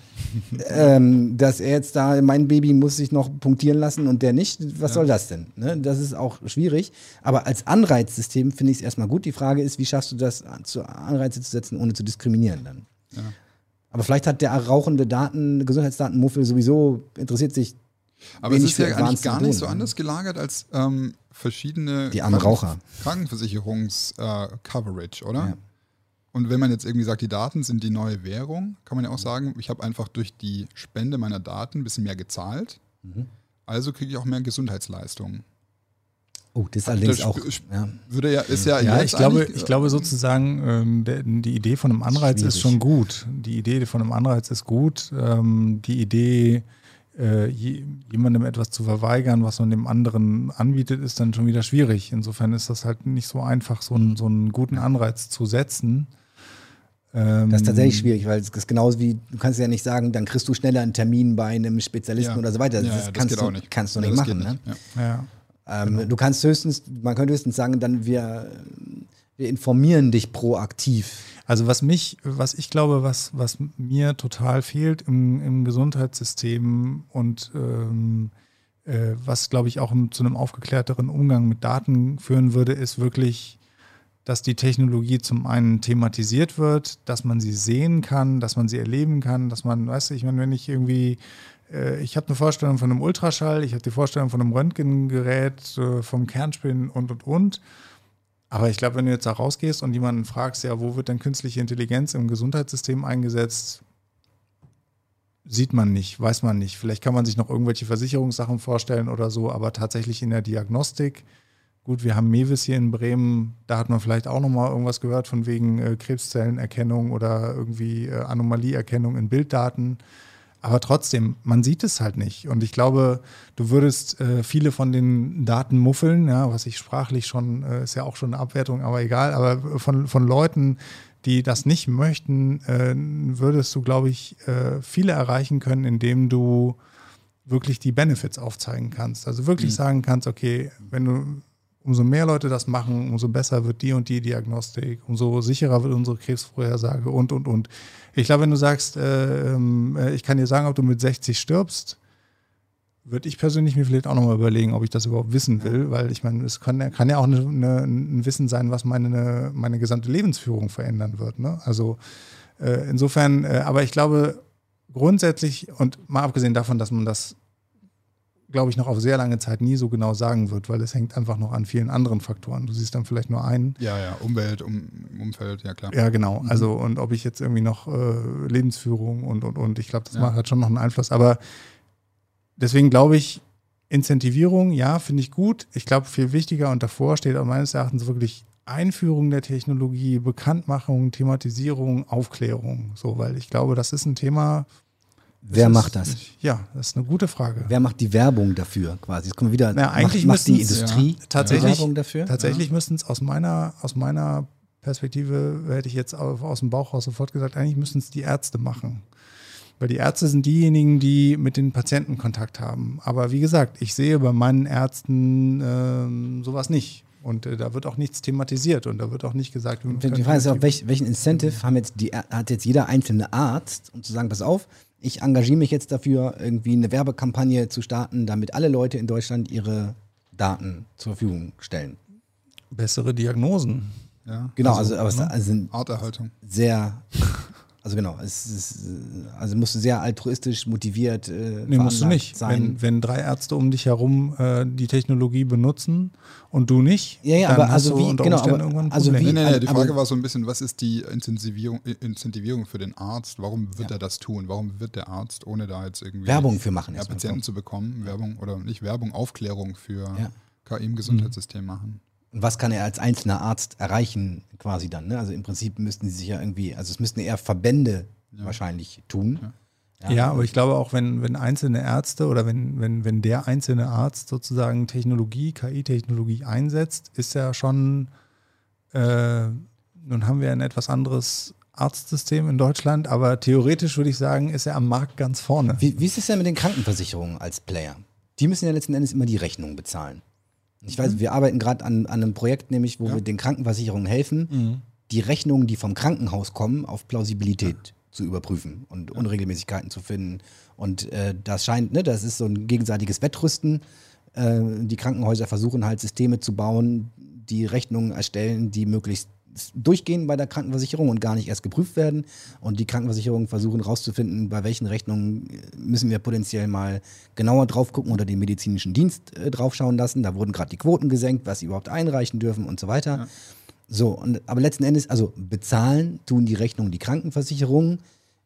ähm, dass er jetzt da, mein Baby muss sich noch punktieren lassen und der nicht. Was soll das denn? Ne? Das ist auch schwierig. Aber als Anreizsystem finde ich es erstmal gut. Die Frage ist, wie schaffst du das, zu Anreize zu setzen, ohne zu diskriminieren dann? Ja. Aber vielleicht hat der rauchende Daten, Gesundheitsdatenmuffel sowieso interessiert sich Aber es ist ja eigentlich gar nicht so anders gelagert als ähm, verschiedene Die armen Raucher. Krankenversicherungs-Coverage, oder? Ja. Und wenn man jetzt irgendwie sagt, die Daten sind die neue Währung, kann man ja auch sagen, ich habe einfach durch die Spende meiner Daten ein bisschen mehr gezahlt. Mhm. Also kriege ich auch mehr Gesundheitsleistungen. Oh, das ist allerdings Das auch. Ja. Würde ja, ist ja, Ja, ich glaube, ich glaube sozusagen, ähm, der, die Idee von einem Anreiz ist Schwierig. schon gut. Die Idee von einem Anreiz ist gut. Ähm, die Idee, äh, je, jemandem etwas zu verweigern, was man dem anderen anbietet, ist dann schon wieder schwierig. Insofern ist das halt nicht so einfach, so einen, so einen guten Anreiz zu setzen. Ähm, Das ist tatsächlich schwierig, weil es ist genauso wie, du kannst ja nicht sagen, dann kriegst du schneller einen Termin bei einem Spezialisten Ja. oder so weiter. Das, Ja, das das kannst, geht du, auch nicht. kannst du Ja, nicht das machen. geht Ne? nicht, ja. Ja. Ähm, Du kannst höchstens, man könnte höchstens sagen, dann wir, wir informieren dich proaktiv. Also was mich, was ich glaube, was, was mir total fehlt im, im Gesundheitssystem und ähm, äh, was, glaube ich, auch zu einem aufgeklärteren Umgang mit Daten führen würde, ist wirklich, dass die Technologie zum einen thematisiert wird, dass man sie sehen kann, dass man sie erleben kann, dass man, weißt du, ich meine, wenn ich irgendwie äh, ich habe eine Vorstellung von einem Ultraschall, ich habe die Vorstellung von einem Röntgengerät, äh, vom Kernspinnen und, und, und. Aber ich glaube, wenn du jetzt da rausgehst und jemanden fragst, ja, wo wird denn künstliche Intelligenz im Gesundheitssystem eingesetzt, sieht man nicht, weiß man nicht. Vielleicht kann man sich noch irgendwelche Versicherungssachen vorstellen oder so, aber tatsächlich in der Diagnostik. Gut, wir haben Mewis hier in Bremen, da hat man vielleicht auch nochmal irgendwas gehört von wegen äh, Krebszellenerkennung oder irgendwie äh, Anomalieerkennung in Bilddaten. Aber trotzdem, man sieht es halt nicht. Und ich glaube, du würdest äh, viele von den Daten muffeln, ja, was ich sprachlich schon, äh, ist ja auch schon eine Abwertung, aber egal, aber von, von Leuten, die das nicht möchten, äh, würdest du, glaube ich, äh, viele erreichen können, indem du wirklich die Benefits aufzeigen kannst. Also wirklich mhm. sagen kannst, okay, wenn du umso mehr Leute das machen, umso besser wird die und die Diagnostik, umso sicherer wird unsere Krebsvorhersage und, und, und. Ich glaube, wenn du sagst, äh, ähm, äh, ich kann dir sagen, ob du mit 60 stirbst, würde ich persönlich mir vielleicht auch nochmal überlegen, ob ich das überhaupt wissen will, weil ich meine, es kann, kann ja auch eine, eine, ein Wissen sein, was meine, meine gesamte Lebensführung verändern wird. Ne? Also äh, insofern, äh, aber ich glaube grundsätzlich und mal abgesehen davon, dass man das glaube ich, noch auf sehr lange Zeit nie so genau sagen wird, weil es hängt einfach noch an vielen anderen Faktoren. Du siehst dann vielleicht nur einen. Ja, ja, Umwelt, um, Umfeld, ja klar. Ja, genau. Mhm. Also und ob ich jetzt irgendwie noch äh, Lebensführung und und und, ich glaube, das ja. macht, hat schon noch einen Einfluss. Aber deswegen glaube ich, Incentivierung, ja, finde ich gut. Ich glaube, viel wichtiger und davor steht auch meines Erachtens wirklich Einführung der Technologie, Bekanntmachung, Thematisierung, Aufklärung. So, weil ich glaube, das ist ein Thema, Wer das macht das? Ja, das ist eine gute Frage. Wer macht die Werbung dafür quasi? Jetzt kommen wir wieder. Na, eigentlich macht, macht die Industrie ja, tatsächlich, Werbung dafür? Tatsächlich ja. müssten es aus meiner, aus meiner Perspektive, hätte ich jetzt aus dem Bauch raus sofort gesagt, eigentlich müssten es die Ärzte machen. Weil die Ärzte sind diejenigen, die mit den Patienten Kontakt haben. Aber wie gesagt, ich sehe bei meinen Ärzten ähm, sowas nicht. Und äh, da wird auch nichts thematisiert und da wird auch nicht gesagt, die Frage ist auch, welch, welchen Incentive haben jetzt die, hat jetzt jeder einzelne Arzt, um zu sagen, pass auf, ich engagiere mich jetzt dafür, irgendwie eine Werbekampagne zu starten, damit alle Leute in Deutschland ihre Daten zur Verfügung stellen. Bessere Diagnosen. Ja. Genau, also, also, aber also, also Arterhaltung. Sehr also genau, es ist, also musst du sehr altruistisch motiviert äh, nee, musst du nicht. Sein. Wenn, wenn drei Ärzte um dich herum äh, die Technologie benutzen und du nicht, ja, ja, dann aber also wie, genau, aber, irgendwann also wie, nee, nee, nee, die Frage war so ein bisschen, was ist die Incentivierung, Incentivierung für den Arzt? Warum wird ja. er das tun? Warum wird der Arzt, ohne da jetzt irgendwie Werbung für machen, ja, Patienten zu bekommen, Werbung oder nicht Werbung, Aufklärung für KI im Gesundheitssystem mhm. machen? Und was kann er als einzelner Arzt erreichen, quasi dann? Ne? Also im Prinzip müssten sie sich ja irgendwie, also es müssten eher Verbände ja. wahrscheinlich tun. Ja. Ja, ja, aber ich glaube auch, wenn, wenn einzelne Ärzte oder wenn, wenn, wenn der einzelne Arzt sozusagen Technologie, KI-Technologie einsetzt, ist er schon, äh, nun haben wir ein etwas anderes Arztsystem in Deutschland, aber theoretisch würde ich sagen, ist er am Markt ganz vorne. Wie, wie ist es denn mit den Krankenversicherungen als Player? Die müssen ja letzten Endes immer die Rechnung bezahlen. Ich weiß, mhm. wir arbeiten gerade an, an, einem Projekt, nämlich, wo ja. wir den Krankenversicherungen helfen, mhm. die Rechnungen, die vom Krankenhaus kommen, auf Plausibilität ja. zu überprüfen und ja. Unregelmäßigkeiten zu finden. Und äh, das scheint, ne, das ist so ein gegenseitiges Wettrüsten. Äh, die Krankenhäuser versuchen halt Systeme zu bauen, die Rechnungen erstellen, die möglichst durchgehen bei der Krankenversicherung und gar nicht erst geprüft werden. Und die Krankenversicherungen versuchen herauszufinden, bei welchen Rechnungen müssen wir potenziell mal genauer drauf gucken oder den medizinischen Dienst äh, draufschauen lassen. Da wurden gerade die Quoten gesenkt, was sie überhaupt einreichen dürfen und so weiter. Ja. So, und, aber letzten Endes, also bezahlen tun die Rechnungen die Krankenversicherungen.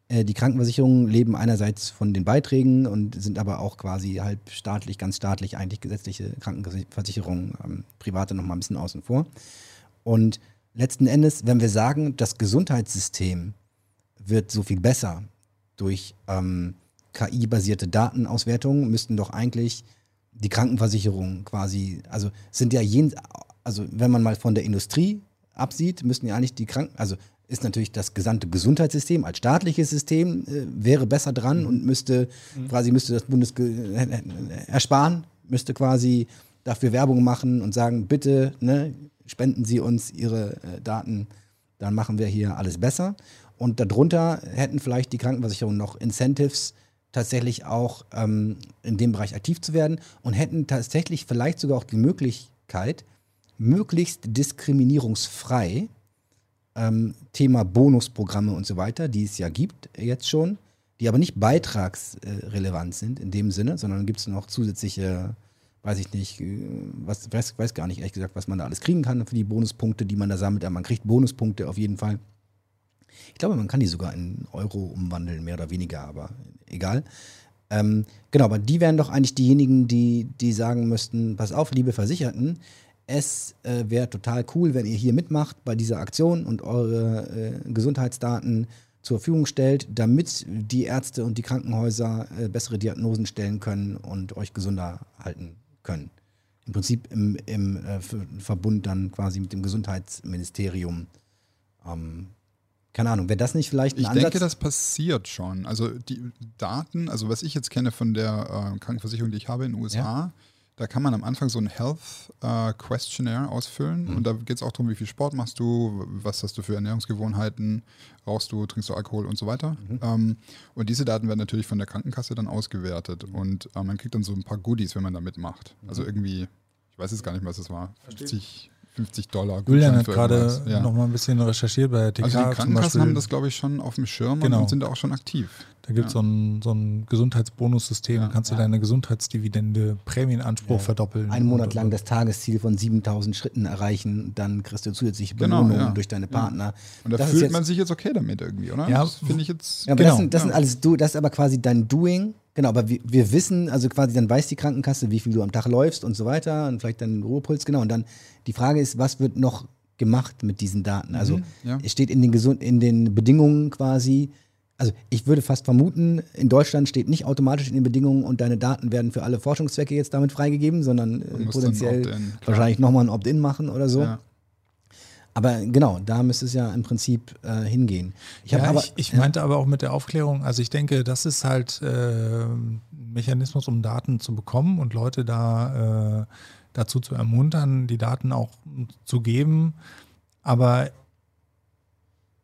Äh, die Krankenversicherungen leben einerseits von den Beiträgen und sind aber auch quasi halb staatlich, ganz staatlich eigentlich gesetzliche Krankenversicherungen, ähm, private nochmal ein bisschen außen vor. Und letzten Endes, wenn wir sagen, das Gesundheitssystem wird so viel besser durch ähm, KI-basierte Datenauswertung, müssten doch eigentlich die Krankenversicherungen quasi, also sind ja jen, also wenn man mal von der Industrie absieht, müssten ja eigentlich die Kranken, also ist natürlich das gesamte Gesundheitssystem als staatliches System äh, wäre besser dran mhm. und müsste mhm. quasi müsste das Bundes ersparen, müsste quasi dafür Werbung machen und sagen, bitte, ne, spenden Sie uns Ihre äh, Daten, dann machen wir hier alles besser. Und darunter hätten vielleicht die Krankenversicherungen noch Incentives, tatsächlich auch ähm, in dem Bereich aktiv zu werden und hätten tatsächlich vielleicht sogar auch die Möglichkeit, möglichst diskriminierungsfrei ähm, Thema Bonusprogramme und so weiter, die es ja gibt jetzt schon, die aber nicht beitragsrelevant sind in dem Sinne, sondern gibt es noch zusätzliche, weiß ich nicht, äh, was, weiß, weiß gar nicht ehrlich gesagt, was man da alles kriegen kann für die Bonuspunkte, die man da sammelt. Aber man kriegt Bonuspunkte auf jeden Fall. Ich glaube, man kann die sogar in Euro umwandeln, mehr oder weniger, aber egal. Ähm, genau, aber die wären doch eigentlich diejenigen, die, die sagen müssten, pass auf, liebe Versicherten, es äh, wäre total cool, wenn ihr hier mitmacht bei dieser Aktion und eure äh, Gesundheitsdaten zur Verfügung stellt, damit die Ärzte und die Krankenhäuser äh, bessere Diagnosen stellen können und euch gesunder halten können. Im Prinzip im, im äh, Verbund dann quasi mit dem Gesundheitsministerium. Ähm, keine Ahnung, wäre das nicht vielleicht ein Ich Ansatz? denke, das passiert schon. Also die Daten, also was ich jetzt kenne von der äh, Krankenversicherung, die ich habe in den USA, da kann man am Anfang so ein Health äh, Questionnaire ausfüllen Mhm. und da geht es auch darum, wie viel Sport machst du, was hast du für Ernährungsgewohnheiten, rauchst du, trinkst du Alkohol und so weiter. Mhm. Ähm, und diese Daten werden natürlich von der Krankenkasse dann ausgewertet Mhm. und äh, man kriegt dann so ein paar Goodies, wenn man da mitmacht. Also irgendwie, ich weiß jetzt gar nicht, was es war, 50, 50 Dollar. Julian hat gerade. Ja. noch mal ein bisschen recherchiert bei der TK Also die Krankenkassen haben das, glaube ich, schon auf dem Schirm Genau. und sind da auch schon aktiv. Da gibt es Ja. so ein, so ein Gesundheitsbonussystem, Ja. kannst du deine Gesundheitsdividende, Prämienanspruch Ja. verdoppeln. einen Monat lang das Tagesziel von 7000 Schritten erreichen, dann kriegst du zusätzliche Genau, Belohnungen ja. durch deine Ja. Partner. Und da Das fühlt jetzt- man sich jetzt okay damit irgendwie, oder? Ja. Das finde ich jetzt. Ja, aber Genau, das, sind, das ja. sind alles du, das ist aber quasi dein Doing. Genau, aber wir, wir wissen, also quasi dann weiß die Krankenkasse, wie viel du am Tag läufst und so weiter und vielleicht deinen Ruhepuls, genau. Und dann die Frage ist, was wird noch gemacht mit diesen Daten? Also Mhm, ja. es steht in den, Gesund in den Bedingungen quasi, also ich würde fast vermuten, in Deutschland steht nicht automatisch in den Bedingungen und deine Daten werden für alle Forschungszwecke jetzt damit freigegeben, sondern äh, potenziell wahrscheinlich nochmal ein Opt-in machen oder so. Ja. Aber genau, da müsste es ja im Prinzip äh, hingehen. Ich ja, aber, ich, ich ja. meinte aber auch mit der Aufklärung, also ich denke, das ist halt äh, ein Mechanismus, um Daten zu bekommen und Leute da äh, dazu zu ermuntern, die Daten auch zu geben. Aber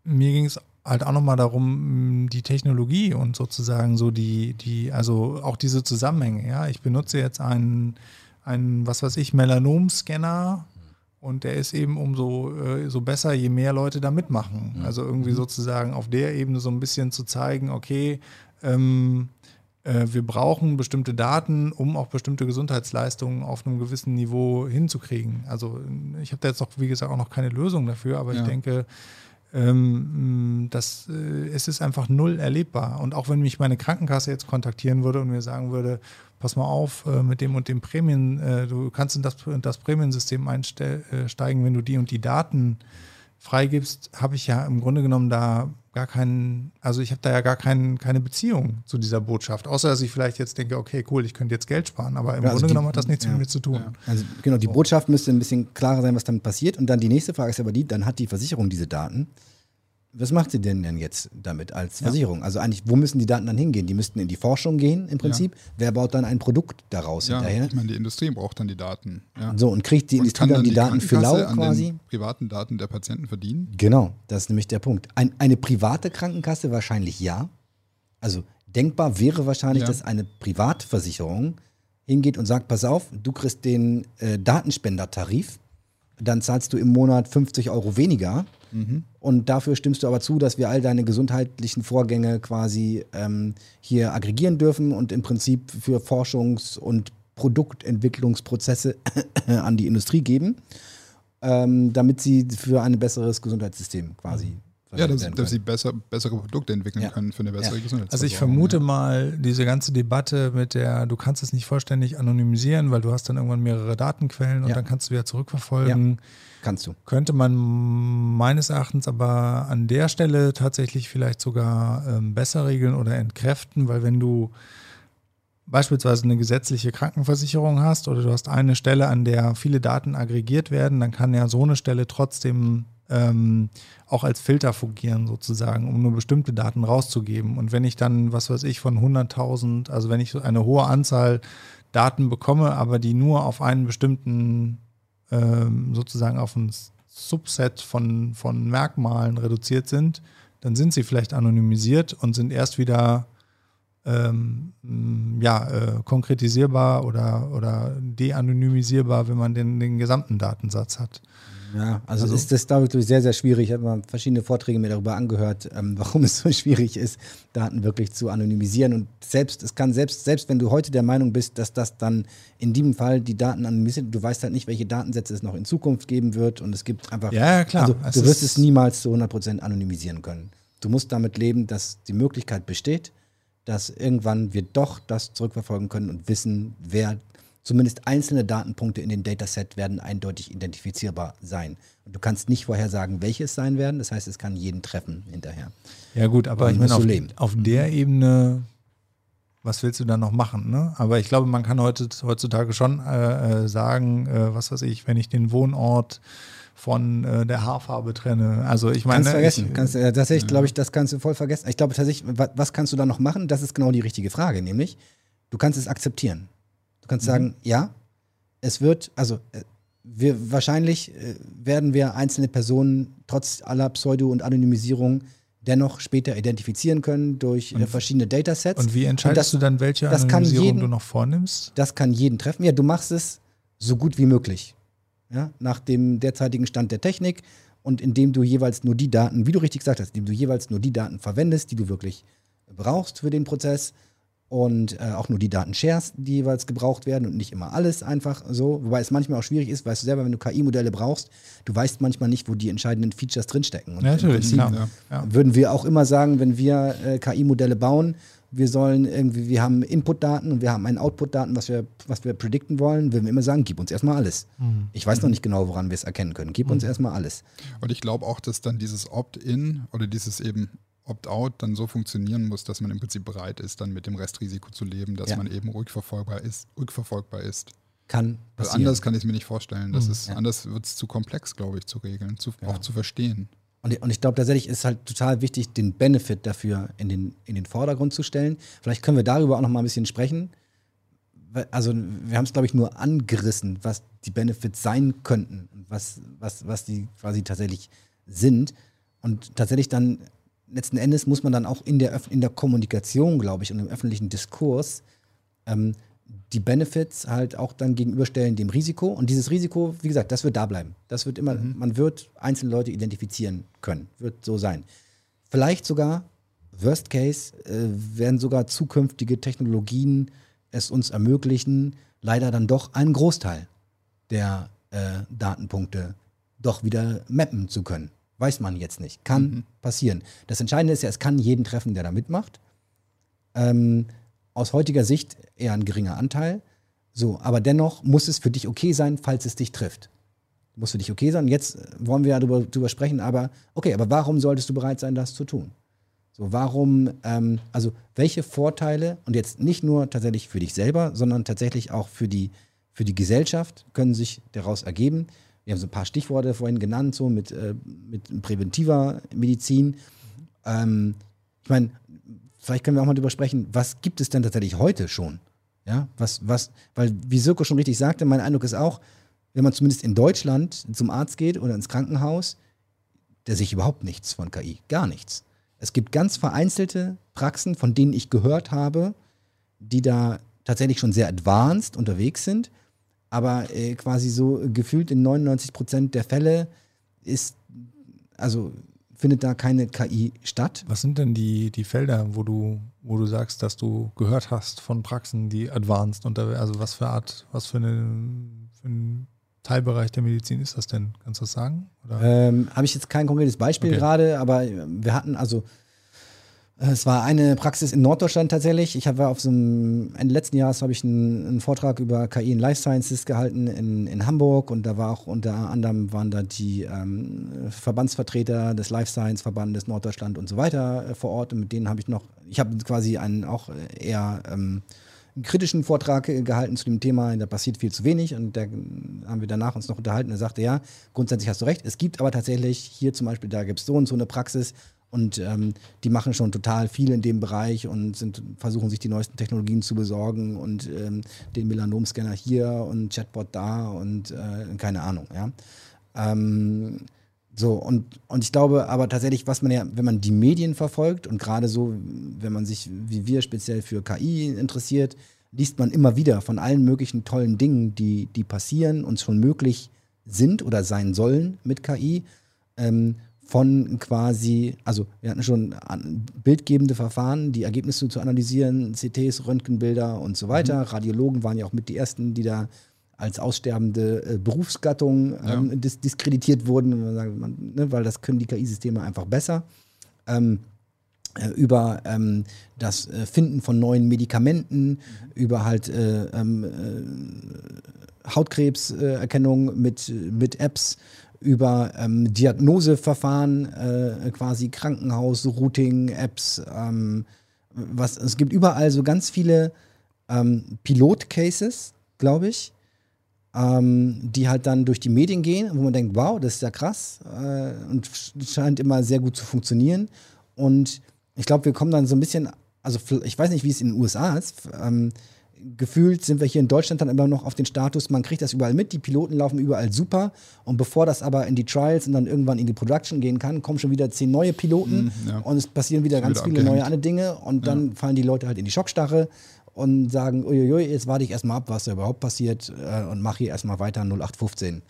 mir ging es halt auch nochmal darum, die Technologie und sozusagen so die, die, also auch diese Zusammenhänge, ja. Ich benutze jetzt einen, einen was weiß ich, Melanom-Scanner und der ist eben umso äh, so besser, je mehr Leute da mitmachen. Also irgendwie sozusagen auf der Ebene so ein bisschen zu zeigen, okay, ähm, äh, wir brauchen bestimmte Daten, um auch bestimmte Gesundheitsleistungen auf einem gewissen Niveau hinzukriegen. Also ich habe da jetzt noch, wie gesagt, auch noch keine Lösung dafür, aber Ja. ich denke, ähm, das, äh, es ist einfach null erlebbar. Und auch wenn mich meine Krankenkasse jetzt kontaktieren würde und mir sagen würde, pass mal auf, äh, mit dem und dem Prämien, äh, du kannst in das, in das Prämiensystem einsteigen, wenn du die und die Daten freigibst, habe ich ja im Grunde genommen da gar keinen, also ich habe da ja gar kein, keine Beziehung zu dieser Botschaft, außer dass ich vielleicht jetzt denke, okay, cool, ich könnte jetzt Geld sparen, aber im Ja, also Grunde die- genommen hat das nichts ja. mit mir zu tun. Ja. Also genau, die Botschaft müsste ein bisschen klarer sein, was damit passiert. Und dann die nächste Frage ist aber die, dann hat die Versicherung diese Daten. Was macht sie denn denn jetzt damit als Ja. Versicherung? Also eigentlich, wo müssen die Daten dann hingehen? Die müssten in die Forschung gehen im Prinzip. Wer baut dann ein Produkt daraus Ja, hinterher? ich meine, die Industrie braucht dann die Daten. Ja. So, und kriegt die Und Industrie dann die Daten für lau quasi? privaten Daten der Patienten verdienen? Genau, das ist nämlich der Punkt. Ein, eine private Krankenkasse wahrscheinlich ja. Also denkbar wäre wahrscheinlich, Ja. dass eine Privatversicherung hingeht und sagt, pass auf, du kriegst den äh, Datenspendertarif, dann zahlst du im Monat 50 Euro weniger Mhm. und dafür stimmst du aber zu, dass wir all deine gesundheitlichen Vorgänge quasi ähm, hier aggregieren dürfen und im Prinzip für Forschungs- und Produktentwicklungsprozesse <coughs> an die Industrie geben, ähm, damit sie für ein besseres Gesundheitssystem quasi Ja, verwendet dass, dass sie besser, bessere Produkte entwickeln Ja. können für eine bessere Ja. Gesundheitsversorgung. Also ich vermute ja. mal, diese ganze Debatte mit der, du kannst es nicht vollständig anonymisieren, weil du hast dann irgendwann mehrere Datenquellen und Ja. dann kannst du wieder zurückverfolgen. Kannst du. Könnte man meines Erachtens aber an der Stelle tatsächlich vielleicht sogar ähm, besser regeln oder entkräften, weil wenn du beispielsweise eine gesetzliche Krankenversicherung hast oder du hast eine Stelle, an der viele Daten aggregiert werden, dann kann ja so eine Stelle trotzdem ähm, auch als Filter fungieren sozusagen, um nur bestimmte Daten rauszugeben. Und wenn ich dann, was weiß ich, von 100.000, also wenn ich eine hohe Anzahl Daten bekomme, aber die nur auf einen bestimmten ähm, sozusagen auf ein Subset von, von Merkmalen reduziert sind, dann sind sie vielleicht anonymisiert und sind erst wieder ähm, ja, äh, konkretisierbar oder, oder de-anonymisierbar, wenn man den, den gesamten Datensatz hat. Ja, also, also ist das, glaube ich, sehr, sehr schwierig. Ich habe mal verschiedene Vorträge mir darüber angehört, ähm, warum <laughs> es so schwierig ist, Daten wirklich zu anonymisieren. Und selbst, es kann selbst, selbst wenn du heute der Meinung bist, dass das dann in diesem Fall die Daten anonymisieren, du weißt halt nicht, welche Datensätze es noch in Zukunft geben wird. Und es gibt einfach. Ja, klar. Also, du wirst es niemals zu 100% anonymisieren können. Du musst damit leben, dass die Möglichkeit besteht, dass irgendwann wir doch das zurückverfolgen können und wissen, wer zumindest einzelne Datenpunkte in dem Dataset werden eindeutig identifizierbar sein. Und du kannst nicht vorhersagen, welche es sein werden. Das heißt, es kann jeden treffen hinterher. Ja gut, aber ich meine, auf, auf, der Ebene, was willst du dann noch machen? Ne? Aber ich glaube, man kann heute, heutzutage schon äh, äh sagen, äh, was weiß ich, wenn ich den Wohnort von äh, der Haarfarbe trenne. Also ich meine. Kannst vergessen. Ich, kannst, äh, tatsächlich, glaube ich, das kannst du voll vergessen. Ich glaube tatsächlich, was, was, kannst du da noch machen? Das ist genau die richtige Frage, nämlich, du kannst es akzeptieren. Du kannst mhm. sagen, ja, es wird, also äh, wir wahrscheinlich äh, werden wir einzelne Personen trotz aller Pseudo- und Anonymisierung dennoch später identifizieren können durch äh, und, verschiedene Datasets. Und wie entscheidest und das, du dann, welche Anonymisierung jeden, du noch vornimmst? Das kann jeden treffen. Ja, du machst es so gut wie möglich ja, nach dem derzeitigen Stand der Technik und indem du jeweils nur die Daten, wie du richtig gesagt hast, indem du jeweils nur die Daten verwendest, die du wirklich brauchst für den Prozess und äh, auch nur die Daten shares, die jeweils gebraucht werden und nicht immer alles einfach so. Wobei es manchmal auch schwierig ist, weißt du selber, wenn du KI-Modelle brauchst, du weißt manchmal nicht, wo die entscheidenden Features drinstecken. Und ja, natürlich, ja, ja. würden wir auch immer sagen, wenn wir äh, KI-Modelle bauen, wir sollen irgendwie, wir haben Input-Daten und wir haben einen Output-Daten, was wir, was wir predikten wollen, würden wir immer sagen, gib uns erstmal alles. Mhm. Ich weiß noch nicht genau, woran wir es erkennen können. Gib mhm. uns erstmal alles. Und ich glaube auch, dass dann dieses Opt-in oder dieses eben Opt-out dann so funktionieren muss, dass man im Prinzip bereit ist, dann mit dem Restrisiko zu leben, dass ja. man eben rückverfolgbar ist, rückverfolgbar ist. Kann passieren. anders kann ich es mir nicht vorstellen. Das mhm. ist, ja. Anders wird es zu komplex, glaube ich, zu regeln, zu, ja. auch zu verstehen. Und, und ich glaube tatsächlich ist halt total wichtig, den Benefit dafür in den, in den Vordergrund zu stellen. Vielleicht können wir darüber auch noch mal ein bisschen sprechen. Also wir haben es, glaube ich, nur angerissen, was die Benefits sein könnten und was, was, was die quasi tatsächlich sind. Und tatsächlich dann, letzten Endes muss man dann auch in der, in der Kommunikation, glaube ich, und im öffentlichen Diskurs ähm, die Benefits halt auch dann gegenüberstellen dem Risiko. Und dieses Risiko, wie gesagt, das wird da bleiben. Das wird immer, mhm. man wird einzelne Leute identifizieren können. Wird so sein. Vielleicht sogar, Worst Case, äh, werden sogar zukünftige Technologien es uns ermöglichen, leider dann doch einen Großteil der äh, Datenpunkte doch wieder mappen zu können. Weiß man jetzt nicht. Kann mhm. passieren. Das Entscheidende ist ja, es kann jeden treffen, der da mitmacht. Ähm, aus heutiger Sicht eher ein geringer Anteil. So, aber dennoch muss es für dich okay sein, falls es dich trifft. Muss für dich okay sein. Jetzt wollen wir ja darüber, darüber sprechen, aber okay, aber warum solltest du bereit sein, das zu tun? So, warum, ähm, also welche Vorteile, und jetzt nicht nur tatsächlich für dich selber, sondern tatsächlich auch für die, für die Gesellschaft können sich daraus ergeben. Wir haben so ein paar Stichworte vorhin genannt, so mit, äh, mit präventiver Medizin. Ähm, ich meine, vielleicht können wir auch mal darüber sprechen, was gibt es denn tatsächlich heute schon? Ja, was, was, weil wie Sirko schon richtig sagte, mein Eindruck ist auch, wenn man zumindest in Deutschland zum Arzt geht oder ins Krankenhaus, der sich überhaupt nichts von KI, gar nichts. Es gibt ganz vereinzelte Praxen, von denen ich gehört habe, die da tatsächlich schon sehr advanced unterwegs sind, aber äh, quasi so gefühlt in 99 Prozent der Fälle ist, also findet da keine KI statt. Was sind denn die, die Felder, wo du, wo du sagst, dass du gehört hast von Praxen, die advanced und also was für Art, was für, eine, für ein Teilbereich der Medizin ist das denn? Kannst du das sagen? Ähm, Habe ich jetzt kein konkretes Beispiel okay. gerade, aber wir hatten also es war eine Praxis in Norddeutschland tatsächlich. Ich habe auf so einem Ende letzten Jahres habe ich einen, einen, Vortrag über KI in Life Sciences gehalten in, in Hamburg und da war auch unter anderem waren da die ähm, Verbandsvertreter des Life Science Verbandes Norddeutschland und so weiter äh, vor Ort und mit denen habe ich noch, ich habe quasi einen auch eher ähm, kritischen Vortrag äh, gehalten zu dem Thema, da passiert viel zu wenig und da haben wir danach uns noch unterhalten. Er sagte, ja, grundsätzlich hast du recht. Es gibt aber tatsächlich hier zum Beispiel, da gibt es so und so eine Praxis und ähm, die machen schon total viel in dem Bereich und sind, versuchen sich die neuesten Technologien zu besorgen und ähm, den Melanomscanner hier und Chatbot da und äh, keine Ahnung, ja. Ähm, So, und, und ich glaube aber tatsächlich, was man ja, wenn man die Medien verfolgt und gerade so, wenn man sich, wie wir speziell für KI interessiert, liest man immer wieder von allen möglichen tollen Dingen, die, die passieren und schon möglich sind oder sein sollen mit KI. Ähm, von quasi, also wir hatten schon bildgebende Verfahren, die Ergebnisse zu analysieren, CTs, Röntgenbilder und so weiter. Mhm. Radiologen waren ja auch mit die ersten, die da als aussterbende äh, Berufsgattung ähm, ja. dis diskreditiert wurden, man, ne, weil das können die KI-Systeme einfach besser. Ähm, äh, über ähm, das äh, Finden von neuen Medikamenten, mhm. über halt äh, ähm, äh, Hautkrebserkennung mit, mit Apps, über ähm, Diagnoseverfahren, äh, quasi Krankenhaus, Routing, Apps. Ähm, was, es gibt überall so ganz viele Pilot-Cases, glaube ich, ähm, die halt dann durch die Medien gehen, wo man denkt, wow, das ist ja krass äh, und scheint immer sehr gut zu funktionieren. Und ich glaube, wir kommen dann so ein bisschen, also ich weiß nicht, wie es in den USA ist. Gefühlt sind wir hier in Deutschland dann immer noch auf den Status, man kriegt das überall mit, die Piloten laufen überall super und bevor das aber in die Trials und dann irgendwann in die Production gehen kann, kommen schon wieder zehn neue Piloten mm, ja. und es passieren wieder ganz wieder viele abgehängt. neue andere Dinge und dann ja. fallen die Leute halt in die Schockstarre und sagen, uiuiui, jetzt warte ich erstmal ab, was da überhaupt passiert äh, und mache hier erstmal weiter 0815,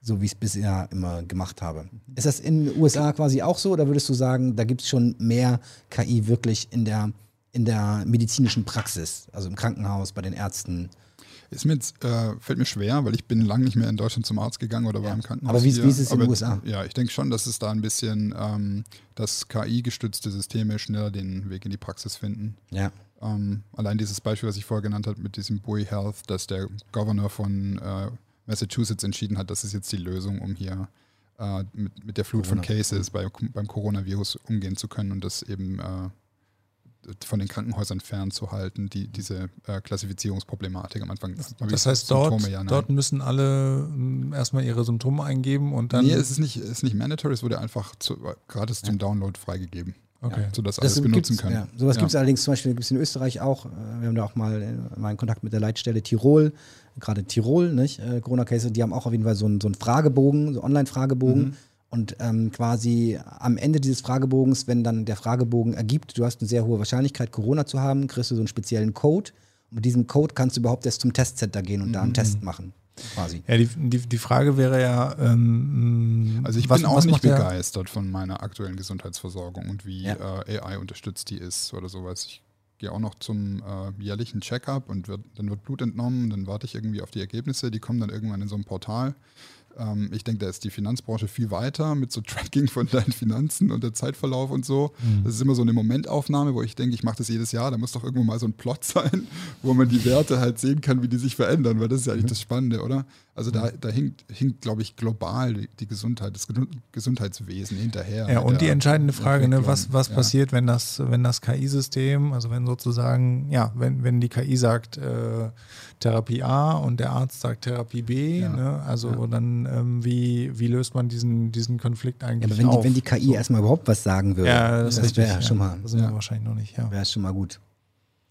so wie ich es bisher immer gemacht habe. Ist das in den USA quasi auch so oder würdest du sagen, da gibt es schon mehr KI wirklich in der, in der medizinischen Praxis, also im Krankenhaus, bei den Ärzten? Ist mir jetzt, äh, fällt mir schwer, weil ich bin lange nicht mehr in Deutschland zum Arzt gegangen oder war ja. im Krankenhaus. Aber wie, wie ist es in den USA? Ja, ich denke schon, dass es da ein bisschen, ähm, dass KI-gestützte Systeme schneller den Weg in die Praxis finden. Ja. Ähm, allein dieses Beispiel, was ich vorher genannt habe mit diesem Bowie Health, dass der Governor von äh, Massachusetts entschieden hat, das ist jetzt die Lösung, um hier äh, mit, mit der Flut Corona. von Cases bei, beim Coronavirus umgehen zu können und das eben äh, von den Krankenhäusern fernzuhalten, die, diese äh, Klassifizierungsproblematik am Anfang. Das heißt, dort, ja, dort müssen alle äh, erstmal ihre Symptome eingeben und dann. Nee, es ist nicht, es ist nicht mandatory, es wurde einfach zu, gratis zum Download freigegeben. Okay. Ja, sodass alles das benutzen können. Ja. Sowas ja. gibt es allerdings zum Beispiel gibt's in Österreich auch. Äh, wir haben da auch mal, äh, mal in Kontakt mit der Leitstelle Tirol, gerade Tirol, nicht? Äh, Corona-Case, die haben auch auf jeden Fall so einen, so einen Fragebogen, so Online-Fragebogen. Mhm. Und ähm, quasi am Ende dieses Fragebogens, wenn dann der Fragebogen ergibt, du hast eine sehr hohe Wahrscheinlichkeit, Corona zu haben, kriegst du so einen speziellen Code. Und mit diesem Code kannst du überhaupt erst zum Testcenter gehen und mhm. da einen mhm. Test machen quasi. Ja, die, die, die Frage wäre ja. Ähm, also ich was, bin auch nicht begeistert von meiner aktuellen Gesundheitsversorgung und wie ja. äh, AI unterstützt die ist oder sowas. Ich gehe auch noch zum äh, jährlichen Checkup und wird, dann wird Blut entnommen, dann warte ich irgendwie auf die Ergebnisse, die kommen dann irgendwann in so ein Portal ähm, ich denke, da ist die Finanzbranche viel weiter mit so Tracking von deinen Finanzen und der Zeitverlauf und so. Mhm. Das ist immer so eine Momentaufnahme, wo ich denke, ich mache das jedes Jahr. Da muss doch irgendwo mal so ein Plot <laughs> sein, wo man die Werte halt sehen kann, wie die sich verändern, weil das ist ja eigentlich mhm. das Spannende, oder? Also da, da hinkt, hinkt glaube ich, global die Gesundheit, das Gesundheitswesen hinterher. Ja, und die entscheidende Frage, ne, was, was ja. passiert, wenn das, wenn das KI-System, also wenn sozusagen, ja, wenn, wenn die KI sagt, äh, Therapie A und der Arzt sagt Therapie B. Ja. Ne? Also ja. dann, ähm, wie, wie löst man diesen, diesen Konflikt eigentlich ja, wenn auf? Die, wenn die KI so. erstmal überhaupt was sagen würde, ja, das, das wäre ja schon mal. Das sind wir wahrscheinlich noch nicht, ja. Wäre schon mal gut.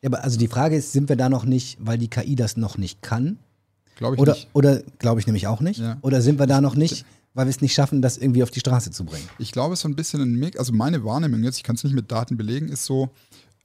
Ja, aber also die Frage ist, sind wir da noch nicht, weil die KI das noch nicht kann? Glaube ich oder, nicht. Oder glaube ich nämlich auch nicht. Oder sind wir da noch nicht, weil wir es nicht schaffen, das irgendwie auf die Straße zu bringen? Ich glaube, es ist so ein bisschen ein Mix. Also meine Wahrnehmung jetzt, ich kann es nicht mit Daten belegen, ist so,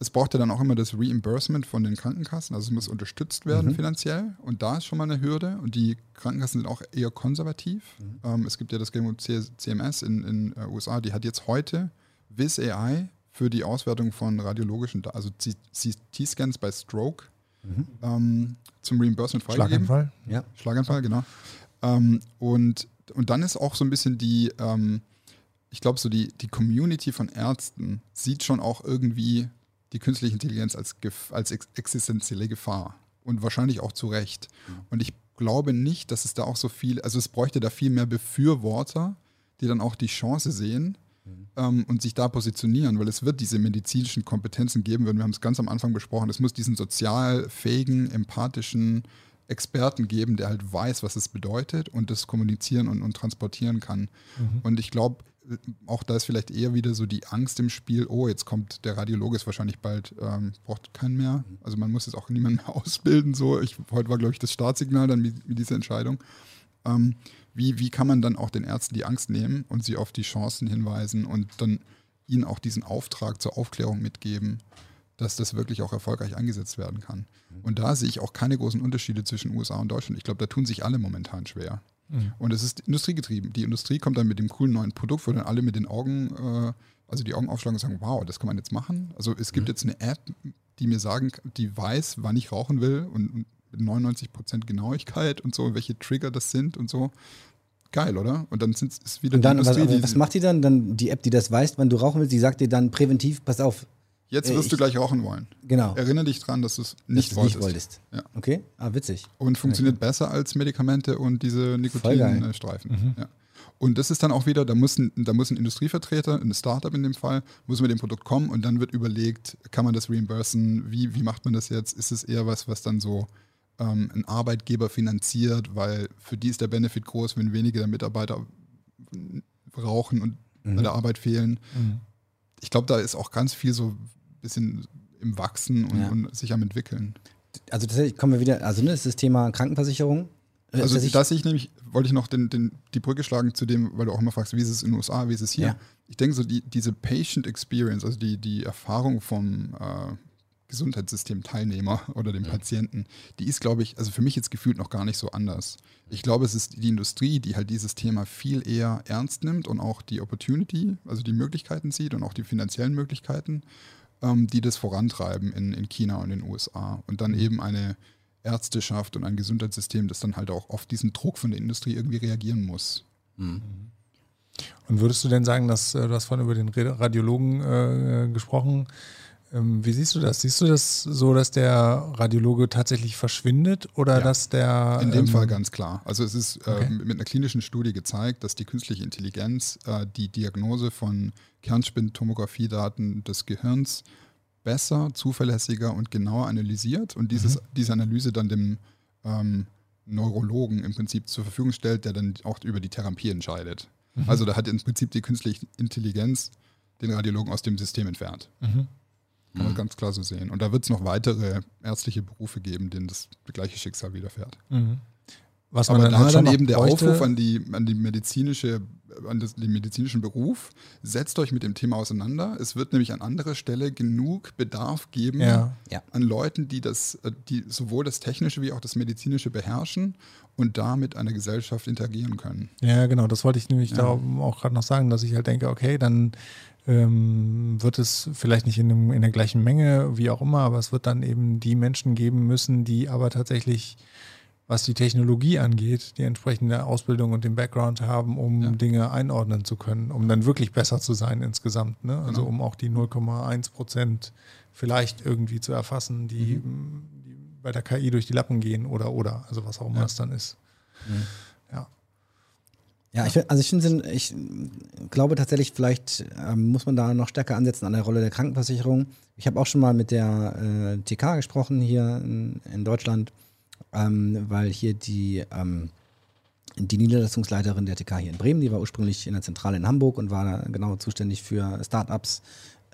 es braucht ja dann auch immer das Reimbursement von den Krankenkassen, also es muss unterstützt werden mhm. finanziell und da ist schon mal eine Hürde und die Krankenkassen sind auch eher konservativ. Mhm. Ähm, es gibt ja das Game CMS in den äh, USA, die hat jetzt heute Viz AI für die Auswertung von radiologischen, also CT-Scans bei Stroke mhm. ähm, zum Reimbursement freigegeben. Schlaganfall, ja. Schlaganfall, genau. Ähm, und, und dann ist auch so ein bisschen die, ähm, ich glaube, so die, die Community von Ärzten sieht schon auch irgendwie die künstliche Intelligenz als, als existenzielle Gefahr und wahrscheinlich auch zu Recht. Mhm. Und ich glaube nicht, dass es da auch so viel, also es bräuchte da viel mehr Befürworter, die dann auch die Chance sehen. Ähm, und sich da positionieren, weil es wird diese medizinischen Kompetenzen geben, wir haben es ganz am Anfang besprochen, es muss diesen sozial fähigen, empathischen Experten geben, der halt weiß, was es bedeutet und das kommunizieren und, und transportieren kann. Mhm. Und ich glaube, auch da ist vielleicht eher wieder so die Angst im Spiel, oh, jetzt kommt der Radiologe ist wahrscheinlich bald, ähm, braucht keinen mehr. Also man muss jetzt auch niemanden mehr <laughs> ausbilden. So, ich, heute war, glaube ich, das Startsignal dann mit, mit dieser Entscheidung. Ähm, wie, wie kann man dann auch den Ärzten die Angst nehmen und sie auf die Chancen hinweisen und dann ihnen auch diesen Auftrag zur Aufklärung mitgeben, dass das wirklich auch erfolgreich eingesetzt werden kann. Und da sehe ich auch keine großen Unterschiede zwischen USA und Deutschland. Ich glaube, da tun sich alle momentan schwer. Mhm. Und es ist industriegetrieben. Die Industrie kommt dann mit dem coolen neuen Produkt, wo dann alle mit den Augen, äh, also die Augen aufschlagen und sagen, wow, das kann man jetzt machen. Also es gibt mhm. jetzt eine App, die mir sagen, die weiß, wann ich rauchen will und 99% Genauigkeit und so, welche Trigger das sind und so. Geil, oder? Und dann sind es wieder und dann, was, was macht die dann? Dann die App, die das weiß, wann du rauchen willst, die sagt dir dann präventiv, pass auf. Jetzt wirst äh, du gleich rauchen wollen. Genau. Erinnere dich dran, dass du es nicht, wolltest. nicht wolltest. Ja. Okay, ah, witzig. Und funktioniert okay. besser als Medikamente und diese Nikotinstreifen. Mhm. Ja. Und das ist dann auch wieder, da muss, ein, da muss ein Industrievertreter, ein Startup in dem Fall, muss mit dem Produkt kommen und dann wird überlegt, kann man das reimbursen, wie, wie macht man das jetzt? Ist es eher was, was dann so ähm, ein Arbeitgeber finanziert, weil für die ist der Benefit groß, wenn wenige der Mitarbeiter rauchen und mhm. bei der Arbeit fehlen. Mhm. Ich glaube, da ist auch ganz viel so ein bisschen im Wachsen und, ja. und, sich am entwickeln. Also tatsächlich kommen wir wieder, also ne, das ist das Thema Krankenversicherung. Äh, also das, das ich nämlich, wollte ich noch den, den, die Brücke schlagen zu dem, weil du auch immer fragst, wie ist es in den USA, wie ist es hier. Ja. Ich denke so, die, diese Patient Experience, also die, die Erfahrung vom äh, Gesundheitssystem-Teilnehmer oder dem ja. Patienten, die ist, glaube ich, also für mich jetzt gefühlt noch gar nicht so anders. Ich glaube, es ist die Industrie, die halt dieses Thema viel eher ernst nimmt und auch die Opportunity, also die Möglichkeiten sieht und auch die finanziellen Möglichkeiten, ähm, die das vorantreiben in, in China und in den USA. Und dann mhm. eben eine Ärzteschaft und ein Gesundheitssystem, das dann halt auch auf diesen Druck von der Industrie irgendwie reagieren muss. Mhm. Und würdest du denn sagen, dass äh, du hast vorhin über den Radiologen äh, gesprochen, ähm, wie siehst du das? Siehst du das so, dass der Radiologe tatsächlich verschwindet oder ja, dass der. In dem ähm, Fall ganz klar. Also es ist okay. äh, mit einer klinischen Studie gezeigt, dass die künstliche Intelligenz äh, die Diagnose von Kernspintomographiedaten des Gehirns besser, zuverlässiger und genauer analysiert und dieses, mhm. diese Analyse dann dem ähm, Neurologen im Prinzip zur Verfügung stellt, der dann auch über die Therapie entscheidet. Mhm. Also da hat im Prinzip die künstliche Intelligenz den Radiologen aus dem System entfernt. Mhm. Kann man mhm. ganz klar so sehen. Und da wird es noch weitere ärztliche Berufe geben, denen das gleiche Schicksal widerfährt. Mhm. Was Aber da dann, dann eben der. Aufruf an die, an die medizinische, an das, den medizinischen Beruf, setzt euch mit dem Thema auseinander. Es wird nämlich an anderer Stelle genug Bedarf geben ja. an Leuten, die das, die sowohl das Technische wie auch das Medizinische beherrschen und da mit einer Gesellschaft interagieren können. Ja, genau, das wollte ich nämlich ja. da auch gerade noch sagen, dass ich halt denke, okay, dann ähm, wird es vielleicht nicht in, dem, in der gleichen Menge, wie auch immer, aber es wird dann eben die Menschen geben müssen, die aber tatsächlich, was die Technologie angeht, die entsprechende Ausbildung und den Background haben, um ja. Dinge einordnen zu können, um dann wirklich besser zu sein insgesamt. Ne? Also genau. um auch die 0,1 Prozent vielleicht irgendwie zu erfassen, die, mhm. die, bei der KI durch die Lappen gehen oder oder, also was auch immer ja. es dann ist. Mhm. Ja, ich, also ich finde, ich glaube tatsächlich, vielleicht ähm, muss man da noch stärker ansetzen an der Rolle der Krankenversicherung. Ich habe auch schon mal mit der äh, TK gesprochen hier in, in Deutschland, ähm, weil hier die, ähm, die Niederlassungsleiterin der TK hier in Bremen, die war ursprünglich in der Zentrale in Hamburg und war da genau zuständig für Startups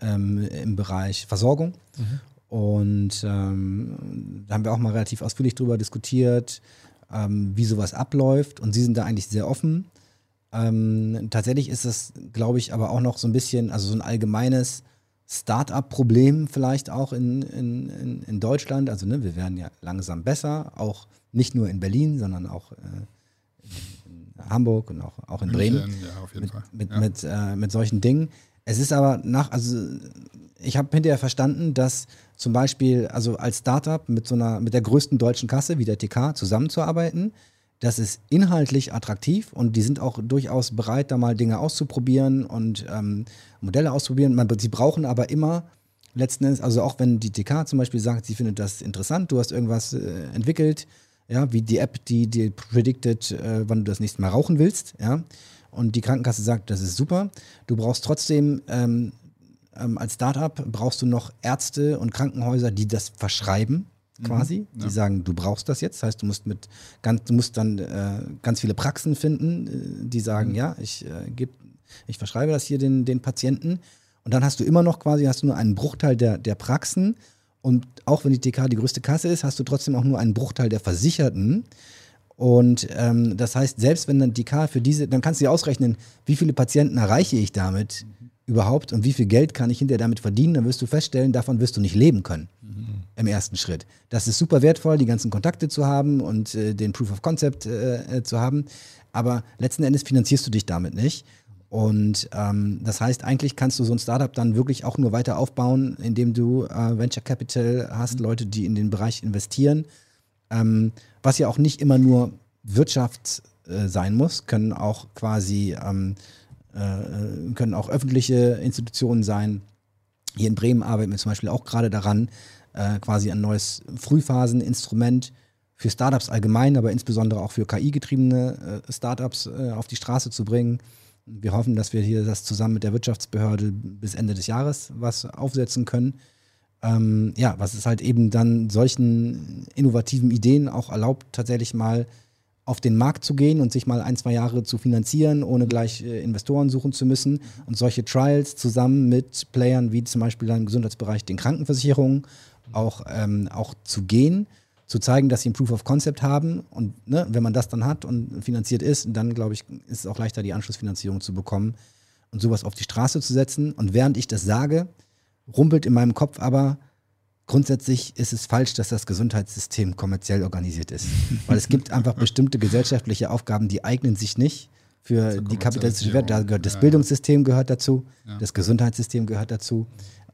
ähm, im Bereich Versorgung. Mhm. Und ähm, da haben wir auch mal relativ ausführlich darüber diskutiert, ähm, wie sowas abläuft. Und sie sind da eigentlich sehr offen. Ähm, tatsächlich ist es, glaube ich, aber auch noch so ein bisschen, also so ein allgemeines Start-up-Problem vielleicht auch in, in, in, Deutschland. Also ne, wir werden ja langsam besser, auch nicht nur in Berlin, sondern auch äh, in, in, Hamburg und auch, auch in Bremen. Ja, auf jeden mit, Fall. Mit, ja. mit, äh, mit solchen Dingen. Es ist aber nach, also ich habe hinterher verstanden, dass zum Beispiel, also als Startup mit so einer, mit der größten deutschen Kasse wie der TK zusammenzuarbeiten, das ist inhaltlich attraktiv und die sind auch durchaus bereit, da mal Dinge auszuprobieren und ähm, Modelle auszuprobieren. Man, sie brauchen aber immer letzten Endes, also auch wenn die TK zum Beispiel sagt, sie findet das interessant, du hast irgendwas äh, entwickelt, ja, wie die App, die dir prediktet, äh, wann du das nächste Mal rauchen willst, ja, und die Krankenkasse sagt, das ist super. Du brauchst trotzdem ähm, ähm, als Startup brauchst du noch Ärzte und Krankenhäuser, die das verschreiben quasi. Mhm, ja. Die sagen, du brauchst das jetzt. Das heißt, du musst mit ganz, du musst dann äh, ganz viele Praxen finden, äh, die sagen, mhm. ja, ich äh, geb, ich verschreibe das hier den, den Patienten. Und dann hast du immer noch quasi, hast du nur einen Bruchteil der, der Praxen. Und auch wenn die TK die größte Kasse ist, hast du trotzdem auch nur einen Bruchteil der Versicherten. Und ähm, das heißt, selbst wenn dann die K für diese, dann kannst du dir ausrechnen, wie viele Patienten erreiche ich damit mhm. überhaupt und wie viel Geld kann ich hinterher damit verdienen, dann wirst du feststellen, davon wirst du nicht leben können mhm. Im ersten Schritt. Das ist super wertvoll, die ganzen Kontakte zu haben und äh, den Proof of Concept äh, äh zu haben, aber letzten Endes finanzierst du dich damit nicht. Und ähm, das heißt, eigentlich kannst du so ein Startup dann wirklich auch nur weiter aufbauen, indem du äh, Venture Capital hast, mhm. Leute, die in den Bereich investieren. Ähm, was ja auch nicht immer nur Wirtschaft äh, sein muss, können auch quasi ähm, äh, können auch öffentliche Institutionen sein. Hier in Bremen arbeiten wir zum Beispiel auch gerade daran, äh, quasi ein neues Frühphaseninstrument für Startups allgemein, aber insbesondere auch für KI-getriebene äh, Startups äh, auf die Straße zu bringen wir hoffen, dass wir hier das zusammen mit der Wirtschaftsbehörde bis Ende des Jahres was aufsetzen können. Ähm, ja, was es halt eben dann solchen innovativen Ideen auch erlaubt, tatsächlich mal auf den Markt zu gehen und sich mal ein, zwei Jahre zu finanzieren, ohne gleich äh, Investoren suchen zu müssen. Und solche Trials zusammen mit Playern wie zum Beispiel im Gesundheitsbereich den Krankenversicherungen auch, ähm, auch zu gehen zu zeigen, dass sie ein Proof of Concept haben. Und ne, wenn man das dann hat und finanziert ist, dann glaube ich, ist es auch leichter, die Anschlussfinanzierung zu bekommen und sowas auf die Straße zu setzen. Und während ich das sage, rumpelt in meinem Kopf aber, grundsätzlich ist es falsch, dass das Gesundheitssystem kommerziell organisiert ist. <laughs> Weil es gibt einfach bestimmte gesellschaftliche Aufgaben, die eignen sich nicht für die kapitalistische Welt. Da gehört das Bildungssystem gehört dazu, ja. das Gesundheitssystem gehört dazu.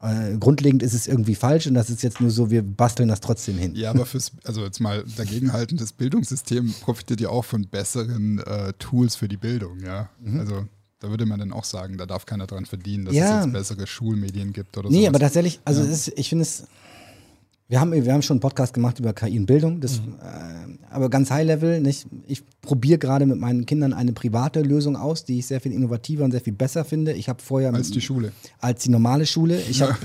Äh, grundlegend ist es irgendwie falsch und das ist jetzt nur so, wir basteln das trotzdem hin. Ja, aber fürs, also jetzt mal dagegenhalten, das Bildungssystem profitiert ja auch von besseren äh, Tools für die Bildung, ja. Mhm. Also da würde man dann auch sagen, da darf keiner dran verdienen, dass ja. es jetzt bessere Schulmedien gibt oder so. Nee, sowas. aber tatsächlich, also ja. ist, ich finde es wir haben, wir haben schon einen Podcast gemacht über KI und Bildung, das, mhm. äh, aber ganz High-Level. Nicht? Ich probiere gerade mit meinen Kindern eine private Lösung aus, die ich sehr viel innovativer und sehr viel besser finde. Ich habe vorher als die Schule, als die normale Schule. Ich habe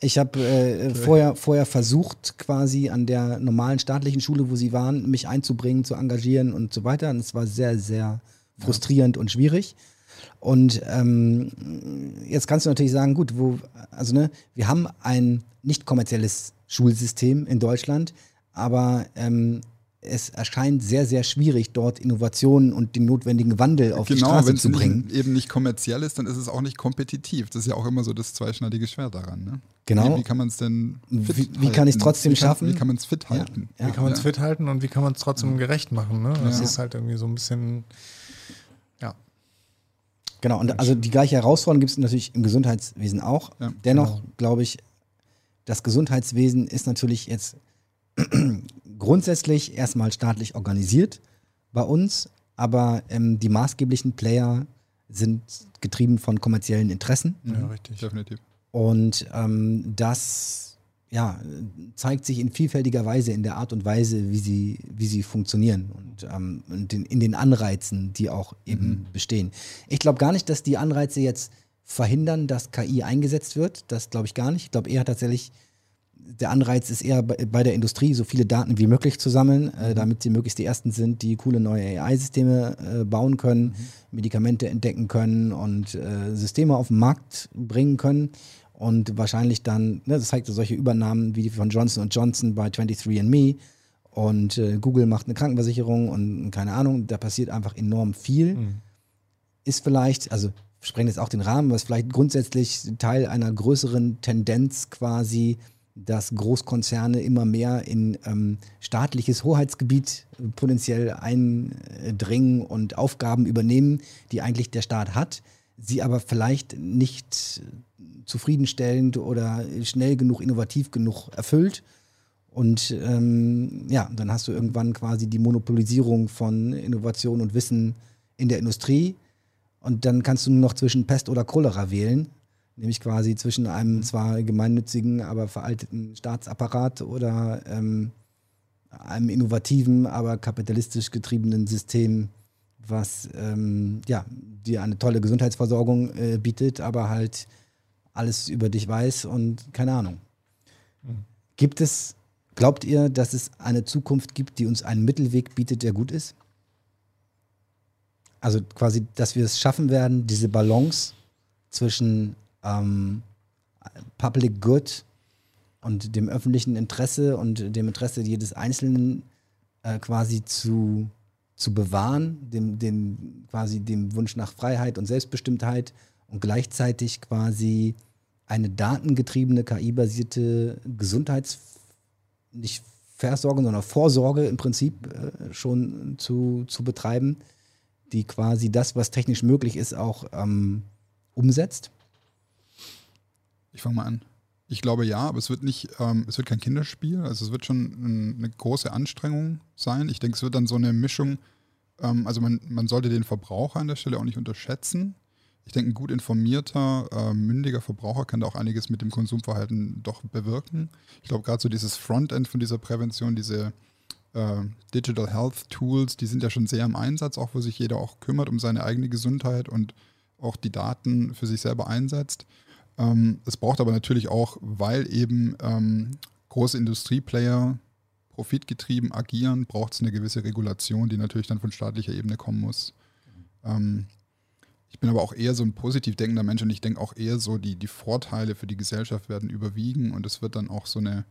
ich hab, äh, <laughs> vorher, vorher versucht, quasi an der normalen staatlichen Schule, wo sie waren, mich einzubringen, zu engagieren und so weiter. Und es war sehr, sehr frustrierend ja. und schwierig. Und ähm, jetzt kannst du natürlich sagen, gut, wo, also ne, wir haben ein nicht kommerzielles Schulsystem in Deutschland, aber ähm, es erscheint sehr, sehr schwierig, dort Innovationen und den notwendigen Wandel auf genau, die Straße zu bringen. Wenn es eben nicht kommerziell ist, dann ist es auch nicht kompetitiv. Das ist ja auch immer so das zweischneidige Schwert daran. Ne? Genau. Wie, wie kann man es denn Wie, wie kann ich es trotzdem wie kann, schaffen? Wie kann man es fit halten? Ja, ja. Wie kann man es fit halten und wie kann man es trotzdem gerecht machen? Ne? Das ist halt irgendwie so ein bisschen, ja. Genau, und also die gleiche Herausforderung gibt es natürlich im Gesundheitswesen auch. Dennoch, genau. glaube ich, das Gesundheitswesen ist natürlich jetzt <clears throat> grundsätzlich erstmal staatlich organisiert bei uns, aber ähm, die maßgeblichen Player sind getrieben von kommerziellen Interessen. Ja, richtig, definitiv. Und ähm, das ja, zeigt sich in vielfältiger Weise in der Art und Weise, wie sie, wie sie funktionieren und, ähm, und in, in, den Anreizen, die auch eben mhm. bestehen. Ich glaube gar nicht, dass die Anreize jetzt verhindern, dass KI eingesetzt wird. Das glaube ich gar nicht. Ich glaube eher tatsächlich, der Anreiz ist eher bei, der Industrie, so viele Daten wie möglich zu sammeln, äh, mhm. damit sie möglichst die Ersten sind, die coole neue AI-Systeme äh, bauen können, mhm. Medikamente entdecken können und äh, Systeme auf den Markt bringen können. Und wahrscheinlich dann, ne, das zeigt solche Übernahmen wie die von Johnson Johnson bei 23andMe und äh, Google macht eine Krankenversicherung und keine Ahnung, da passiert einfach enorm viel. Mhm. Ist vielleicht, also sprengt jetzt auch den Rahmen, ist vielleicht grundsätzlich Teil einer größeren Tendenz quasi, dass Großkonzerne immer mehr in ähm, staatliches Hoheitsgebiet potenziell eindringen und Aufgaben übernehmen, die eigentlich der Staat hat, sie aber vielleicht nicht zufriedenstellend oder schnell genug, innovativ genug erfüllt. Und ähm, ja, dann hast du irgendwann quasi die Monopolisierung von Innovation und Wissen in der Industrie und dann kannst du nur noch zwischen Pest oder Cholera wählen, nämlich quasi zwischen einem zwar gemeinnützigen, aber veralteten Staatsapparat oder ähm, einem innovativen, aber kapitalistisch getriebenen System, was ähm, ja, dir eine tolle Gesundheitsversorgung äh, bietet, aber halt alles über dich weiß und keine Ahnung. Mhm. Gibt es, glaubt ihr, dass es eine Zukunft gibt, die uns einen Mittelweg bietet, der gut ist? Also quasi, dass wir es schaffen werden, diese Balance zwischen ähm, Public Good und dem öffentlichen Interesse und dem Interesse jedes Einzelnen äh, quasi zu zu bewahren, dem, dem quasi dem Wunsch nach Freiheit und Selbstbestimmtheit und gleichzeitig quasi eine datengetriebene, KI-basierte Gesundheits nicht Versorgung, sondern Vorsorge im Prinzip äh, schon zu, zu betreiben, die quasi das, was technisch möglich ist, auch ähm, umsetzt? Ich fange mal an. Ich glaube ja, aber es wird nicht, ähm, es wird kein Kinderspiel, also es wird schon ein, eine große Anstrengung sein. Ich denke, es wird dann so eine Mischung, ähm, also man, man sollte den Verbraucher an der Stelle auch nicht unterschätzen. Ich denke, ein gut informierter, äh, mündiger Verbraucher kann da auch einiges mit dem Konsumverhalten doch bewirken. Ich glaube, gerade so dieses Frontend von dieser Prävention, diese äh, Digital Health Tools, die sind ja schon sehr im Einsatz, auch wo sich jeder auch kümmert um seine eigene Gesundheit und auch die Daten für sich selber einsetzt. Ähm, es braucht aber natürlich auch, weil eben ähm, große Industrieplayer profitgetrieben agieren, braucht es eine gewisse Regulation, die natürlich dann von staatlicher Ebene kommen muss. Ähm, ich bin aber auch eher so ein positiv denkender Mensch und ich denke auch eher so, die, die Vorteile für die Gesellschaft werden überwiegen und es wird dann auch so eine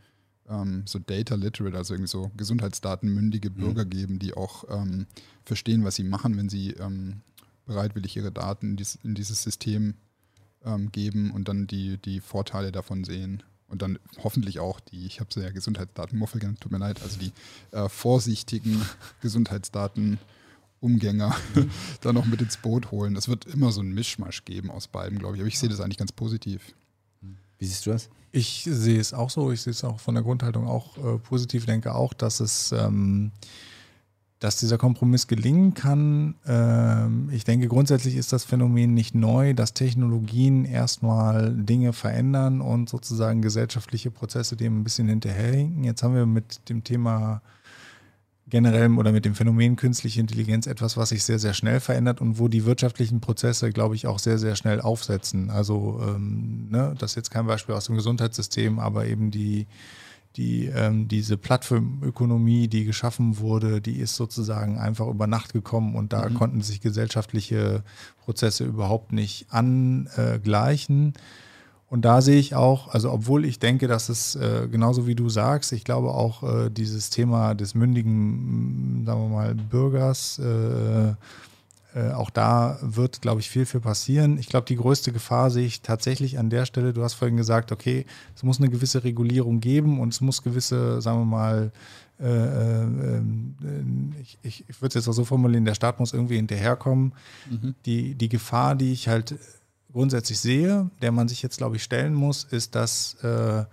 ähm, so Data Literate, also irgendwie so gesundheitsdatenmündige mhm. Bürger mhm. geben, die auch ähm, verstehen, was sie machen, wenn sie ähm, bereitwillig ihre Daten in, dies, in dieses System ähm, geben und dann die, die Vorteile davon sehen. Und dann hoffentlich auch die, ich habe sie ja Gesundheitsdatenmuffel genannt, tut mir leid, also die äh, vorsichtigen <laughs> Gesundheitsdatenumgänger mhm. <laughs> dann noch mit ins Boot holen. Das wird immer so ein Mischmasch geben aus beiden, glaube ich. Aber ich sehe das eigentlich ganz positiv. Wie siehst du das? Ich sehe es auch so. Ich sehe es auch von der Grundhaltung auch äh, positiv. Denke auch, dass es, ähm, dass dieser Kompromiss gelingen kann. Ähm, ich denke, grundsätzlich ist das Phänomen nicht neu, dass Technologien erstmal Dinge verändern und sozusagen gesellschaftliche Prozesse dem ein bisschen hinterherhinken. Jetzt haben wir mit dem Thema generell oder mit dem Phänomen künstliche Intelligenz etwas, was sich sehr, sehr schnell verändert und wo die wirtschaftlichen Prozesse, glaube ich, auch sehr, sehr schnell aufsetzen. Also ähm, ne, das ist jetzt kein Beispiel aus dem Gesundheitssystem, aber eben die, die, ähm, diese Plattformökonomie, die geschaffen wurde, die ist sozusagen einfach über Nacht gekommen und da mhm. konnten sich gesellschaftliche Prozesse überhaupt nicht angleichen. Äh, und da sehe ich auch, also obwohl ich denke, dass es äh, genauso wie du sagst, ich glaube auch äh, dieses Thema des mündigen, sagen wir mal, Bürgers, äh, äh, auch da wird, glaube ich, viel für passieren. Ich glaube, die größte Gefahr sehe ich tatsächlich an der Stelle. Du hast vorhin gesagt, okay, es muss eine gewisse Regulierung geben und es muss gewisse, sagen wir mal, äh, äh, ich, ich, ich würde es jetzt auch so formulieren, der Staat muss irgendwie hinterherkommen. Mhm. Die, die Gefahr, die ich halt grundsätzlich sehe, der man sich jetzt, glaube ich, stellen muss, ist, dass äh,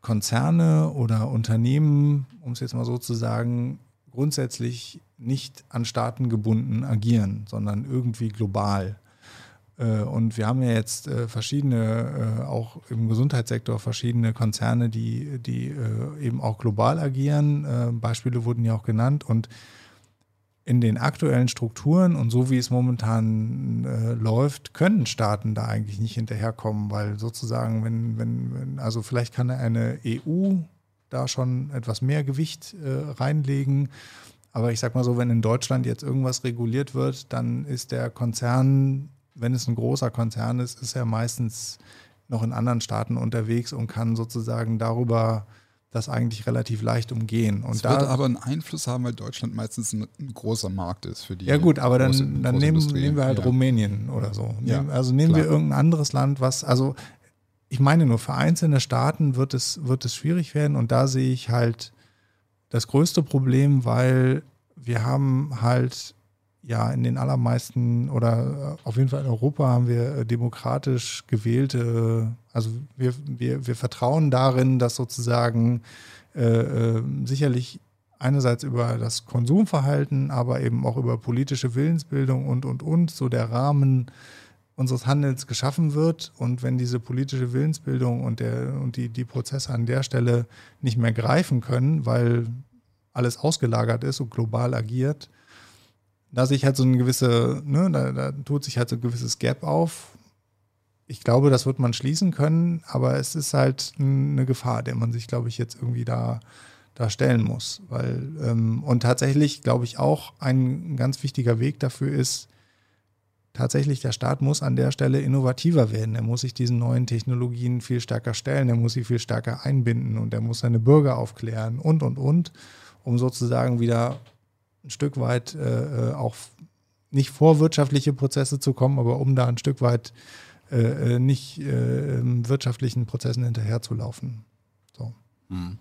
Konzerne oder Unternehmen, um es jetzt mal so zu sagen, grundsätzlich nicht an Staaten gebunden agieren, sondern irgendwie global. Äh, und wir haben ja jetzt äh, verschiedene, äh, auch im Gesundheitssektor, verschiedene Konzerne, die, die eben auch global agieren. Beispiele wurden ja auch genannt. Und in den aktuellen Strukturen und so wie es momentan äh, läuft, können Staaten da eigentlich nicht hinterherkommen, weil sozusagen, wenn, wenn, wenn, also vielleicht kann eine EU da schon etwas mehr Gewicht äh, reinlegen. Aber ich sag mal so, wenn in Deutschland jetzt irgendwas reguliert wird, dann ist der Konzern, wenn es ein großer Konzern ist, ist er meistens noch in anderen Staaten unterwegs und kann sozusagen darüber das eigentlich relativ leicht umgehen. Und es da, wird aber einen Einfluss haben, weil Deutschland meistens ein, ein großer Markt ist für die. Ja gut, aber große, dann, dann nehmen, nehmen, wir halt ja. Rumänien oder so. Ja, also nehmen klar. wir irgendein anderes Land, was, also ich meine nur, für einzelne Staaten wird es, wird es schwierig werden und da sehe ich halt das größte Problem, weil wir haben halt ja in den allermeisten oder auf jeden Fall in Europa haben wir demokratisch gewählte, also wir, wir, wir vertrauen darin, dass sozusagen äh, äh, sicherlich einerseits über das Konsumverhalten, aber eben auch über politische Willensbildung und, und, und, so der Rahmen unseres Handels geschaffen wird. Und wenn diese politische Willensbildung und, der, und die, die Prozesse an der Stelle nicht mehr greifen können, weil alles ausgelagert ist und global agiert, da sehe halt so eine gewisse, ne, da, da tut sich halt so ein gewisses Gap auf. Ich glaube, das wird man schließen können, aber es ist halt eine Gefahr, der man sich, glaube ich, jetzt irgendwie da, da stellen muss. Weil, ähm, und tatsächlich, glaube ich, auch ein ganz wichtiger Weg dafür ist, tatsächlich, der Staat muss an der Stelle innovativer werden. Er muss sich diesen neuen Technologien viel stärker stellen, er muss sie viel stärker einbinden und er muss seine Bürger aufklären und, und, und, um sozusagen wieder ein Stück weit äh, äh auch nicht vor wirtschaftliche Prozesse zu kommen, aber um da ein Stück weit äh, äh nicht äh, wirtschaftlichen Prozessen hinterherzulaufen. So. Hm.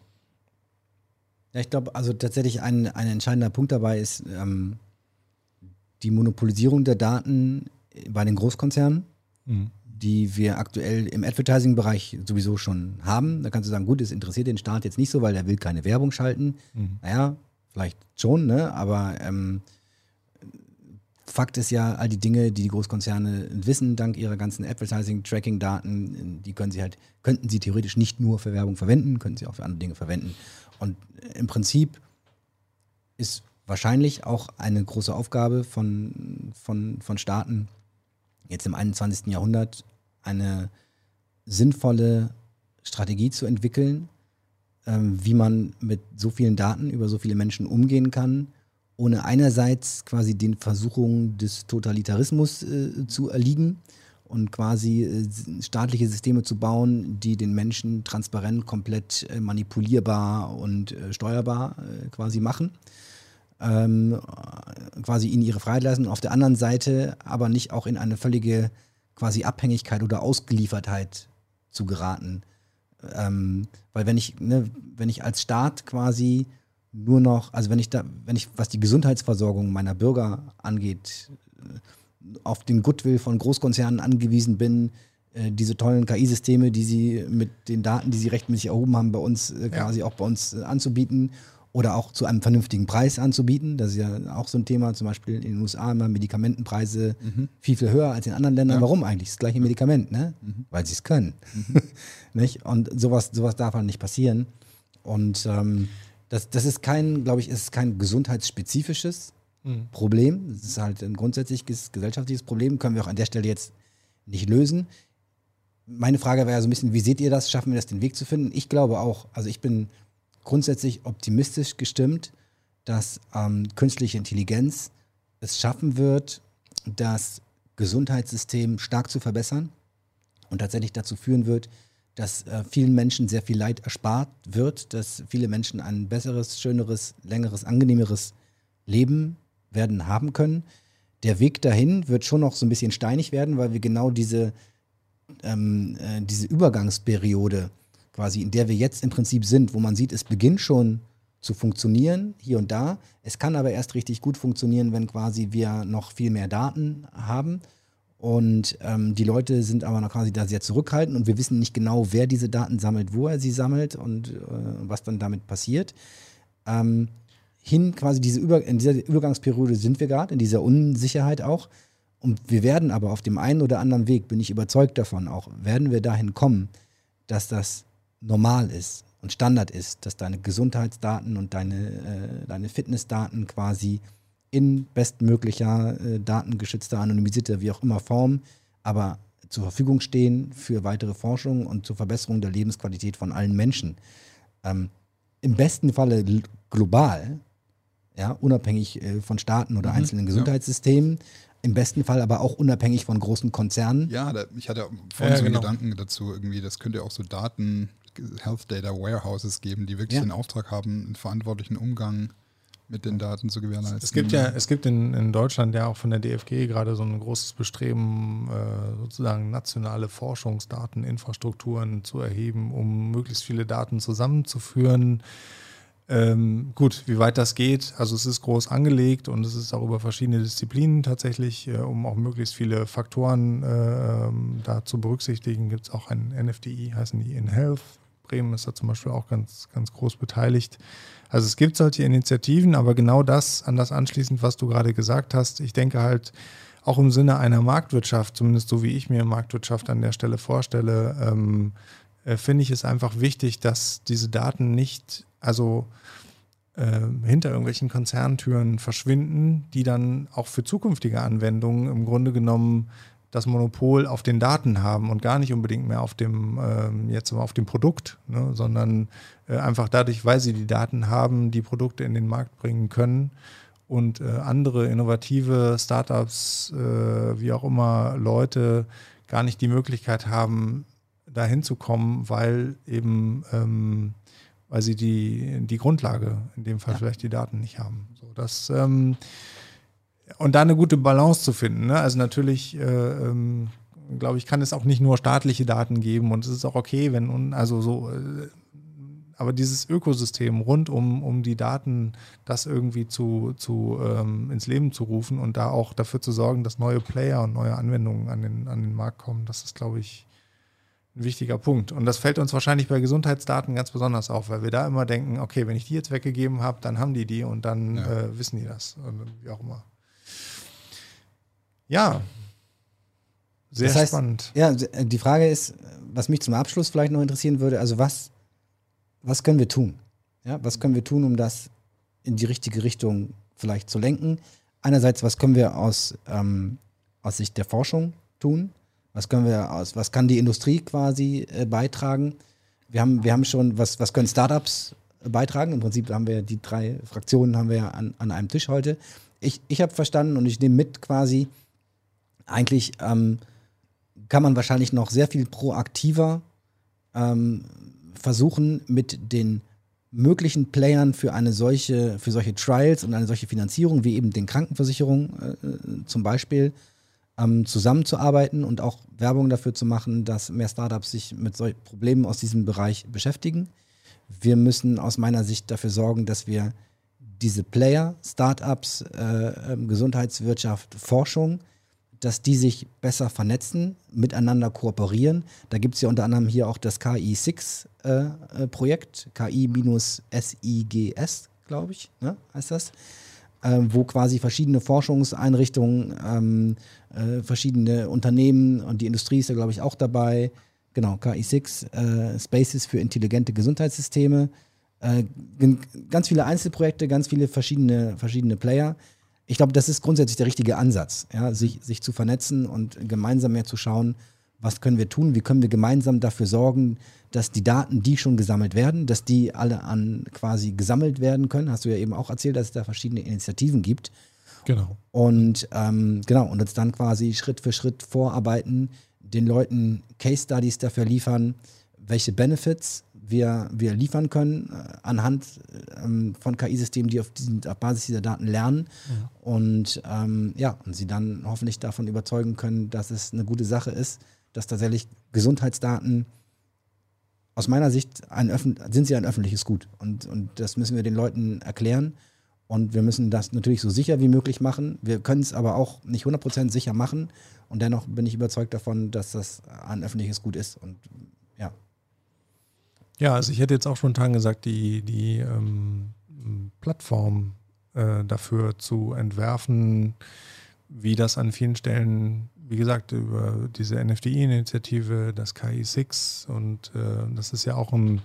Ja, ich glaube, also tatsächlich ein, ein entscheidender Punkt dabei ist ähm, die Monopolisierung der Daten bei den Großkonzernen, mhm. die wir aktuell im Advertising-Bereich sowieso schon haben. Da kannst du sagen, gut, es interessiert den Staat jetzt nicht so, weil er will keine Werbung schalten. Mhm. Naja, vielleicht schon, ne? aber ähm, Fakt ist ja, all die Dinge, die die Großkonzerne wissen, dank ihrer ganzen Advertising-Tracking-Daten, die können sie halt, könnten sie theoretisch nicht nur für Werbung verwenden, könnten sie auch für andere Dinge verwenden. Und im Prinzip ist wahrscheinlich auch eine große Aufgabe von, von, von Staaten jetzt im 21. Jahrhundert eine sinnvolle Strategie zu entwickeln, wie man mit so vielen Daten über so viele Menschen umgehen kann, ohne einerseits quasi den Versuchungen des Totalitarismus äh, zu erliegen und quasi äh, staatliche Systeme zu bauen, die den Menschen transparent, komplett äh, manipulierbar und äh, steuerbar äh, quasi machen. Ähm, quasi ihnen ihre Freiheit lassen auf der anderen Seite aber nicht auch in eine völlige quasi Abhängigkeit oder Ausgeliefertheit zu geraten. Ähm, weil wenn ich, ne, wenn ich als Staat quasi nur noch, also wenn ich da, wenn ich, was die Gesundheitsversorgung meiner Bürger angeht, äh, auf den Goodwill von Großkonzernen angewiesen bin, äh, diese tollen KI-Systeme, die sie mit den Daten, die sie rechtmäßig erhoben haben, bei uns äh, quasi ja. auch bei uns anzubieten oder auch zu einem vernünftigen Preis anzubieten. Das ist ja auch so ein Thema, zum Beispiel in den USA immer Medikamentenpreise mhm. viel, viel höher als in anderen Ländern. Ja. Warum eigentlich? Das gleiche Medikament, ne? Mhm. Weil sie es können. Mhm. <laughs> nicht? Und sowas, sowas darf halt nicht passieren. Und ähm, das, das ist kein, glaube ich, ist kein gesundheitsspezifisches mhm. Problem. Das ist halt ein grundsätzliches gesellschaftliches Problem. Können wir auch an der Stelle jetzt nicht lösen. Meine Frage wäre so ein bisschen, wie seht ihr das? Schaffen wir das, den Weg zu finden? Ich glaube auch, also ich bin grundsätzlich optimistisch gestimmt, dass ähm, künstliche Intelligenz es schaffen wird, das Gesundheitssystem stark zu verbessern und tatsächlich dazu führen wird, dass äh, vielen Menschen sehr viel Leid erspart wird, dass viele Menschen ein besseres, schöneres, längeres, angenehmeres Leben werden haben können. Der Weg dahin wird schon noch so ein bisschen steinig werden, weil wir genau diese, ähm, äh, diese Übergangsperiode quasi, in der wir jetzt im Prinzip sind, wo man sieht, es beginnt schon zu funktionieren, hier und da. Es kann aber erst richtig gut funktionieren, wenn quasi wir noch viel mehr Daten haben und ähm, die Leute sind aber noch quasi da sehr zurückhaltend und wir wissen nicht genau, wer diese Daten sammelt, wo er sie sammelt und äh, was dann damit passiert. Ähm, hin quasi diese Über in dieser Übergangsperiode sind wir gerade, in dieser Unsicherheit auch. Und wir werden aber auf dem einen oder anderen Weg, bin ich überzeugt davon auch, werden wir dahin kommen, dass das normal ist und Standard ist, dass deine Gesundheitsdaten und deine, äh, deine Fitnessdaten quasi in bestmöglicher, äh, datengeschützter, anonymisierter, wie auch immer Form, aber zur Verfügung stehen für weitere Forschung und zur Verbesserung der Lebensqualität von allen Menschen. Ähm, Im besten Falle global, ja, unabhängig äh, von Staaten oder mhm, einzelnen Gesundheitssystemen. Ja. Im besten Fall aber auch unabhängig von großen Konzernen. Ja, da, ich hatte vorhin ja, so genau. Gedanken dazu, irgendwie, das könnte auch so Daten, Health Data Warehouses geben, die wirklich ja. den Auftrag haben, einen verantwortlichen Umgang mit den Daten zu gewährleisten. Es gibt ja, es gibt in, in Deutschland ja auch von der DFG gerade so ein großes Bestreben, äh, sozusagen nationale Forschungsdateninfrastrukturen zu erheben, um möglichst viele Daten zusammenzuführen. Ähm, gut, wie weit das geht, also es ist groß angelegt und es ist auch über verschiedene Disziplinen tatsächlich, äh, um auch möglichst viele Faktoren äh, da zu berücksichtigen, gibt es auch ein NFDI, heißen die in Health. Bremen ist da zum Beispiel auch ganz, ganz groß beteiligt. Also es gibt solche Initiativen, aber genau das, an das anschließend, was du gerade gesagt hast, ich denke halt auch im Sinne einer Marktwirtschaft, zumindest so wie ich mir Marktwirtschaft an der Stelle vorstelle, ähm, äh, finde ich es einfach wichtig, dass diese Daten nicht, also äh, hinter irgendwelchen Konzerntüren verschwinden, die dann auch für zukünftige Anwendungen im Grunde genommen das Monopol auf den Daten haben und gar nicht unbedingt mehr auf dem, ähm, jetzt auf dem Produkt, ne, sondern äh, einfach dadurch, weil sie die Daten haben, die Produkte in den Markt bringen können und äh, andere innovative Startups, äh, wie auch immer, Leute gar nicht die Möglichkeit haben, dahin zu kommen, weil eben ähm, weil sie die, die Grundlage, in dem Fall Ja. vielleicht die Daten nicht haben. So, das, ähm, und da eine gute Balance zu finden. Ne? Also natürlich, äh, ähm, glaube ich, kann es auch nicht nur staatliche Daten geben und es ist auch okay, wenn, also so, äh, aber dieses Ökosystem rund um, um die Daten, das irgendwie zu, zu ähm, ins Leben zu rufen und da auch dafür zu sorgen, dass neue Player und neue Anwendungen an den, an den Markt kommen, das ist, glaube ich, ein wichtiger Punkt. Und das fällt uns wahrscheinlich bei Gesundheitsdaten ganz besonders auf, weil wir da immer denken, okay, wenn ich die jetzt weggegeben habe, dann haben die die und dann Ja. äh, wissen die das. Wie auch immer. Ja. Sehr Das heißt, spannend. Ja, die Frage ist, was mich zum Abschluss vielleicht noch interessieren würde, also was, was können wir tun? Ja, was können wir tun, um das in die richtige Richtung vielleicht zu lenken? Einerseits, was können wir aus, ähm, aus Sicht der Forschung tun? Was können wir aus, was kann die Industrie quasi äh, beitragen? Wir haben, wir haben schon, was, was können Startups äh, beitragen? Im Prinzip haben wir die drei Fraktionen haben wir ja an, an einem Tisch heute. Ich, ich habe verstanden und ich nehme mit quasi, eigentlich ähm, kann man wahrscheinlich noch sehr viel proaktiver ähm, versuchen, mit den möglichen Playern für eine solche, für solche Trials und eine solche Finanzierung, wie eben den Krankenversicherungen äh, zum Beispiel, ähm, zusammenzuarbeiten und auch Werbung dafür zu machen, dass mehr Startups sich mit solchen Problemen aus diesem Bereich beschäftigen. Wir müssen aus meiner Sicht dafür sorgen, dass wir diese Player, Startups, äh, ähm, Gesundheitswirtschaft, Forschung, dass die sich besser vernetzen, miteinander kooperieren. Da gibt es ja unter anderem hier auch das KI-6-Projekt, KI-SIGS, glaube ich, ne, heißt das, äh, wo quasi verschiedene Forschungseinrichtungen, ähm, äh, verschiedene Unternehmen und die Industrie ist da, glaube ich, auch dabei. Genau, KI-6, äh, Spaces für intelligente Gesundheitssysteme. Äh, ganz viele Einzelprojekte, ganz viele verschiedene, verschiedene Player. Ich glaube, das ist grundsätzlich der richtige Ansatz, ja, sich, sich zu vernetzen und gemeinsam mehr zu schauen, was können wir tun, wie können wir gemeinsam dafür sorgen, dass die Daten, die schon gesammelt werden, dass die alle an quasi gesammelt werden können. Hast du ja eben auch erzählt, dass es da verschiedene Initiativen gibt. Genau. Und ähm, genau, und uns dann quasi Schritt für Schritt vorarbeiten, den Leuten Case Studies dafür liefern, welche Benefits wir, wir liefern können äh, anhand ähm, von KI-Systemen, die auf, diesen, auf Basis dieser Daten lernen. Und ähm, ja, und sie dann hoffentlich davon überzeugen können, dass es eine gute Sache ist, dass tatsächlich Gesundheitsdaten aus meiner Sicht ein öffn- sind sie ein öffentliches Gut. Und, und das müssen wir den Leuten erklären. Und wir müssen das natürlich so sicher wie möglich machen. Wir können es aber auch nicht 100% sicher machen. Und dennoch bin ich überzeugt davon, dass das ein öffentliches Gut ist. Und ja. Ja, also ich hätte jetzt auch spontan gesagt, die, die ähm, Plattform äh, dafür zu entwerfen, wie das an vielen Stellen, wie gesagt, über diese NFDI-Initiative, das KI6 und äh, das ist ja auch ein,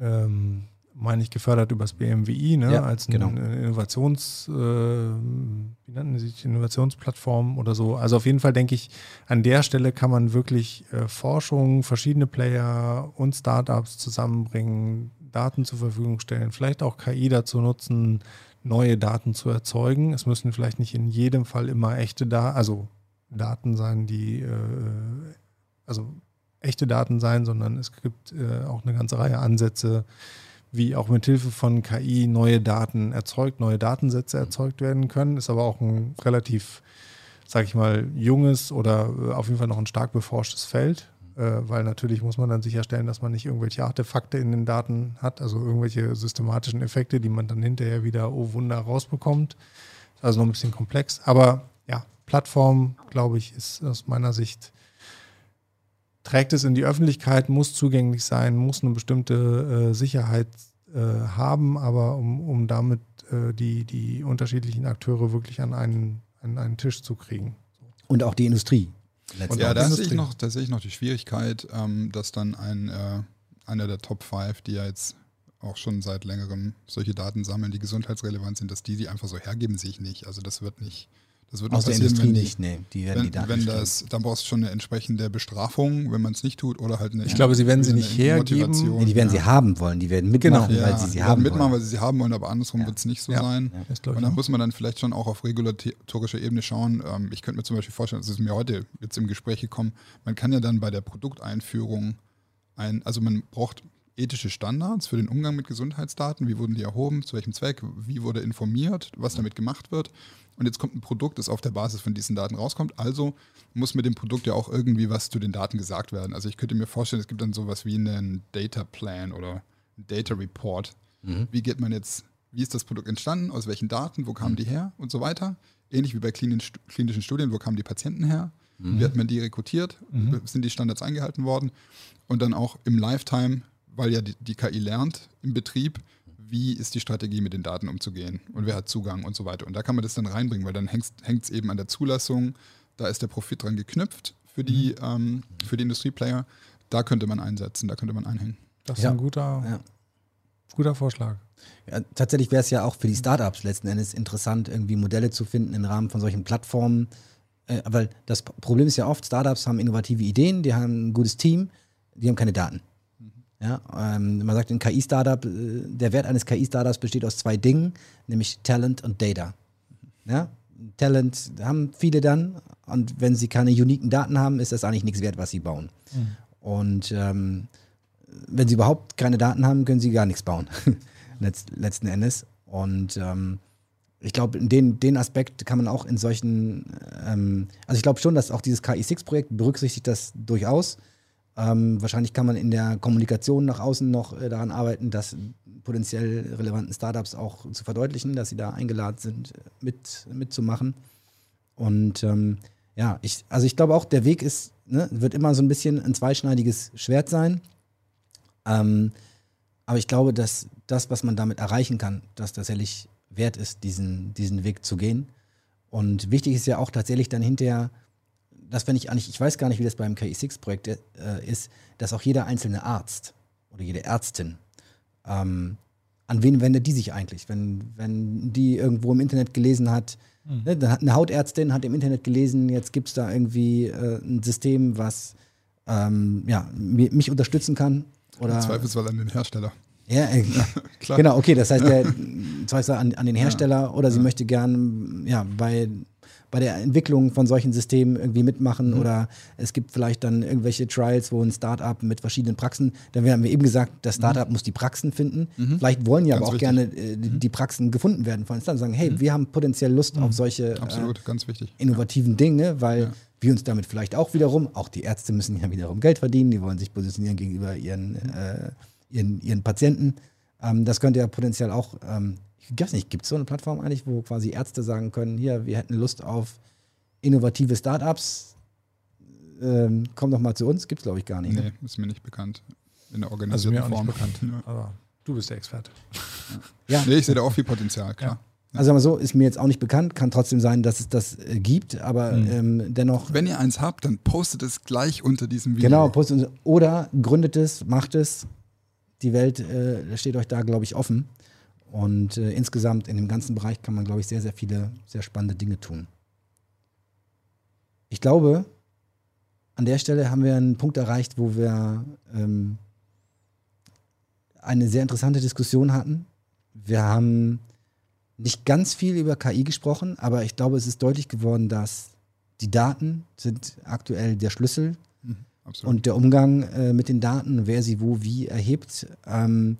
ähm, meine ich, gefördert übers BMWI, ne? Ja, als genau. eine Innovations, äh, wie nannten sie sich, Innovationsplattform oder so. Also auf jeden Fall denke ich, an der Stelle kann man wirklich äh, Forschung, verschiedene Player und Startups zusammenbringen, Daten zur Verfügung stellen, vielleicht auch KI dazu nutzen, neue Daten zu erzeugen. Es müssen vielleicht nicht in jedem Fall immer echte Daten, also Daten sein, die äh, also echte Daten sein, sondern es gibt äh, auch eine ganze Reihe Ansätze, wie auch mit Hilfe von KI neue Daten erzeugt, neue Datensätze erzeugt werden können. Ist aber auch ein relativ, sag ich mal, junges oder äh, auf jeden Fall noch ein stark beforschtes Feld, äh, weil natürlich muss man dann sicherstellen, dass man nicht irgendwelche Artefakte in den Daten hat, also irgendwelche systematischen Effekte, die man dann hinterher wieder, oh Wunder, rausbekommt. Ist Also noch ein bisschen komplex. Aber ja, Plattform, glaube ich, ist aus meiner Sicht trägt es in die Öffentlichkeit, muss zugänglich sein, muss eine bestimmte äh, Sicherheit äh, haben, aber um, um damit äh, die, die unterschiedlichen Akteure wirklich an einen, an einen Tisch zu kriegen. Und auch die Industrie. Und letztendlich. ja, da sehe ich, noch, da sehe ich noch die Schwierigkeit, ähm, dass dann ein, äh, einer der Top 5, die ja jetzt auch schon seit längerem solche Daten sammeln, die gesundheitsrelevant sind, dass die die einfach so hergeben, sehe ich nicht. Also das wird nicht, das wird Aus der passieren, Industrie die- nicht, nee. Die werden die Wenn, Daten wenn das, dann brauchst du schon eine entsprechende Bestrafung, wenn man es nicht tut, oder halt eine. Ich glaube, sie werden sie nicht hergeben. Motivation. Nee, die werden ja. sie haben wollen, die werden mitmachen, Genau. ja, weil sie sie die haben werden mitmachen, wollen. weil sie sie haben wollen, aber andersrum Ja. wird es nicht so Ja. sein. Und auch. muss man dann vielleicht schon auch auf regulatorischer Ebene schauen. Ähm, ich könnte mir zum Beispiel vorstellen, das ist mir heute jetzt im Gespräch gekommen, man kann ja dann bei der Produkteinführung ein, also man braucht ethische Standards für den Umgang mit Gesundheitsdaten. Wie wurden die erhoben? Zu welchem Zweck? Wie wurde informiert? Was damit gemacht wird? Und jetzt kommt ein Produkt, das auf der Basis von diesen Daten rauskommt. Also muss mit dem Produkt ja auch irgendwie was zu den Daten gesagt werden. Also ich könnte mir vorstellen, es gibt dann sowas wie einen Data Plan oder Data Report. Mhm. Wie geht man jetzt, wie ist das Produkt entstanden? Aus welchen Daten? Wo kamen mhm. die her? Und so weiter. Ähnlich wie bei klinischen Studien, wo kamen die Patienten her? Mhm. Wie hat man die rekrutiert? Mhm. Sind die Standards eingehalten worden? Und dann auch im Lifetime, weil ja die, die KI lernt im Betrieb, wie ist die Strategie, mit den Daten umzugehen und wer hat Zugang und so weiter. Und da kann man das dann reinbringen, weil dann hängt es eben an der Zulassung, da ist der Profit dran geknüpft für die, mhm. ähm, für die Industrieplayer. Da könnte man einsetzen, da könnte man einhängen. Das ist ja. ein guter, ja. guter Vorschlag. Ja, tatsächlich wäre es ja auch für die Startups letzten Endes interessant, irgendwie Modelle zu finden im Rahmen von solchen Plattformen, äh, weil das Problem ist ja oft, Startups haben innovative Ideen, die haben ein gutes Team, die haben keine Daten. Ja, ähm, man sagt in KI-Startup, äh, der Wert eines KI-Startups besteht aus zwei Dingen, nämlich Talent und Data. Ja? Talent haben viele dann und wenn sie keine uniken Daten haben, ist das eigentlich nichts wert, was sie bauen. Mhm. Und ähm, wenn sie überhaupt keine Daten haben, können sie gar nichts bauen, <laughs> letzten Endes. Und ähm, ich glaube, den, den Aspekt kann man auch in solchen, ähm, also ich glaube schon, dass auch dieses KI6-Projekt berücksichtigt das durchaus. Ähm, wahrscheinlich kann man in der Kommunikation nach außen noch äh, daran arbeiten, dass potenziell relevanten Startups auch zu verdeutlichen, dass sie da eingeladen sind, mit, mitzumachen. Und ähm, ja, ich, also ich glaube auch, der Weg ist, ne, wird immer so ein bisschen ein zweischneidiges Schwert sein. Ähm, aber ich glaube, dass das, was man damit erreichen kann, dass tatsächlich wert ist, diesen, diesen Weg zu gehen. Und wichtig ist ja auch tatsächlich dann hinterher, dass wenn ich eigentlich, ich weiß gar nicht, wie das beim KI6-Projekt äh, ist, dass auch jeder einzelne Arzt oder jede Ärztin, ähm, an wen wendet die sich eigentlich? Wenn, wenn die irgendwo im Internet gelesen hat, mhm. ne, dann hat eine Hautärztin hat im Internet gelesen, jetzt gibt es da irgendwie äh, ein System, was ähm, ja, mich unterstützen kann. Oder, Im Zweifelsfall an den Hersteller. Ja, äh, <laughs> Klar. genau, okay, das heißt, der <laughs> Zweifel an, an den Hersteller ja. oder sie ja. möchte gern ja, bei, bei der Entwicklung von solchen Systemen irgendwie mitmachen mhm. oder es gibt vielleicht dann irgendwelche Trials, wo ein Startup mit verschiedenen Praxen, da haben wir eben gesagt, das mhm. Startup mhm. muss die Praxen finden. Mhm. Vielleicht wollen ja ganz aber auch wichtig. gerne äh, die, mhm. Praxen gefunden werden von Startups sagen, hey, mhm. wir haben potenziell Lust auf solche Absolut, äh, innovativen ja. Dinge, weil wir uns damit vielleicht auch wiederum, auch die Ärzte müssen ja wiederum Geld verdienen, die wollen sich positionieren gegenüber ihren äh, ihren, ihren Patienten. Ähm, das könnte ja potenziell auch, ähm, ich weiß nicht, gibt es so eine Plattform eigentlich, wo quasi Ärzte sagen können, hier, wir hätten Lust auf innovative Startups, ähm, komm doch mal zu uns, gibt es glaube ich gar nicht. Ne? Nee, ne? ist mir nicht bekannt. In der organisierten also mir Form. Auch nicht bekannt, ja. aber du bist der Experte. <laughs> Ja. Nee, ich sehe da auch viel Potenzial, klar. Ja. Also so ist mir jetzt auch nicht bekannt, kann trotzdem sein, dass es das äh, gibt, aber mhm. ähm, dennoch. Wenn ihr eins habt, dann postet es gleich unter diesem Video. Genau, postet oder gründet es, macht es, die Welt äh, steht euch da, glaube ich, offen. Und äh, insgesamt in dem ganzen Bereich kann man, glaube ich, sehr, sehr viele, sehr spannende Dinge tun. Ich glaube, an der Stelle haben wir einen Punkt erreicht, wo wir ähm, eine sehr interessante Diskussion hatten. Wir haben nicht ganz viel über KI gesprochen, aber ich glaube, es ist deutlich geworden, dass die Daten sind aktuell der Schlüssel Absolut. Und der Umgang äh, mit den Daten, wer sie wo wie erhebt, ähm,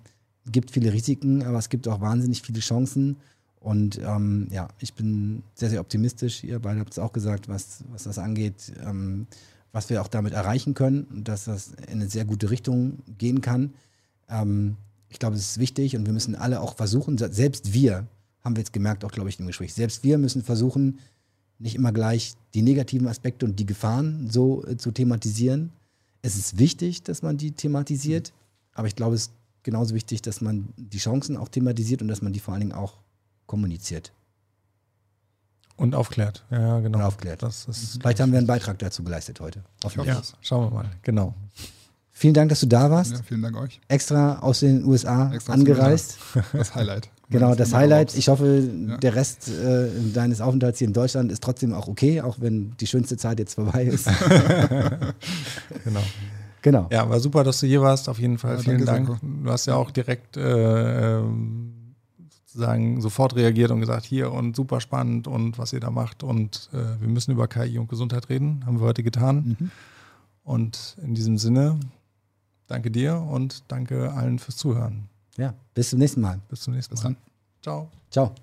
gibt viele Risiken, aber es gibt auch wahnsinnig viele Chancen. Und ähm, ja, ich bin sehr, sehr optimistisch. Ihr beide habt es auch gesagt, was, was das angeht, ähm, was wir auch damit erreichen können und dass das in eine sehr gute Richtung gehen kann. Ähm, ich glaube, es ist wichtig und wir müssen alle auch versuchen, selbst wir, haben wir jetzt gemerkt, auch glaube ich im Gespräch, selbst wir müssen versuchen, nicht immer gleich die negativen Aspekte und die Gefahren so äh, zu thematisieren, es ist wichtig, dass man die thematisiert, aber ich glaube, es genauso wichtig, dass man die Chancen auch thematisiert und dass man die vor allen Dingen auch kommuniziert. Und aufklärt, ja, genau. Und aufklärt. Vielleicht haben wir einen Beitrag dazu geleistet heute. Ja, schauen wir mal, genau. Vielen Dank, dass du da warst. Ja, vielen Dank euch. Extra aus den USA Extra angereist. Das Highlight. <laughs> genau, das Highlight. Ich hoffe, ja. der Rest äh, deines Aufenthalts hier in Deutschland ist trotzdem auch okay, auch wenn die schönste Zeit jetzt vorbei ist. <laughs> <laughs> genau. Genau. Ja, war super, dass du hier warst, auf jeden Fall. Ja, Vielen Dank. Sehr. Du hast ja auch direkt äh, sozusagen sofort reagiert und gesagt, hier und super spannend und was ihr da macht. Und äh, wir müssen über KI und Gesundheit reden. Haben wir heute getan. Mhm. Und in diesem Sinne Danke dir und danke allen fürs Zuhören. Ja, bis zum nächsten Mal. Bis zum nächsten Mal. Ciao. Ciao.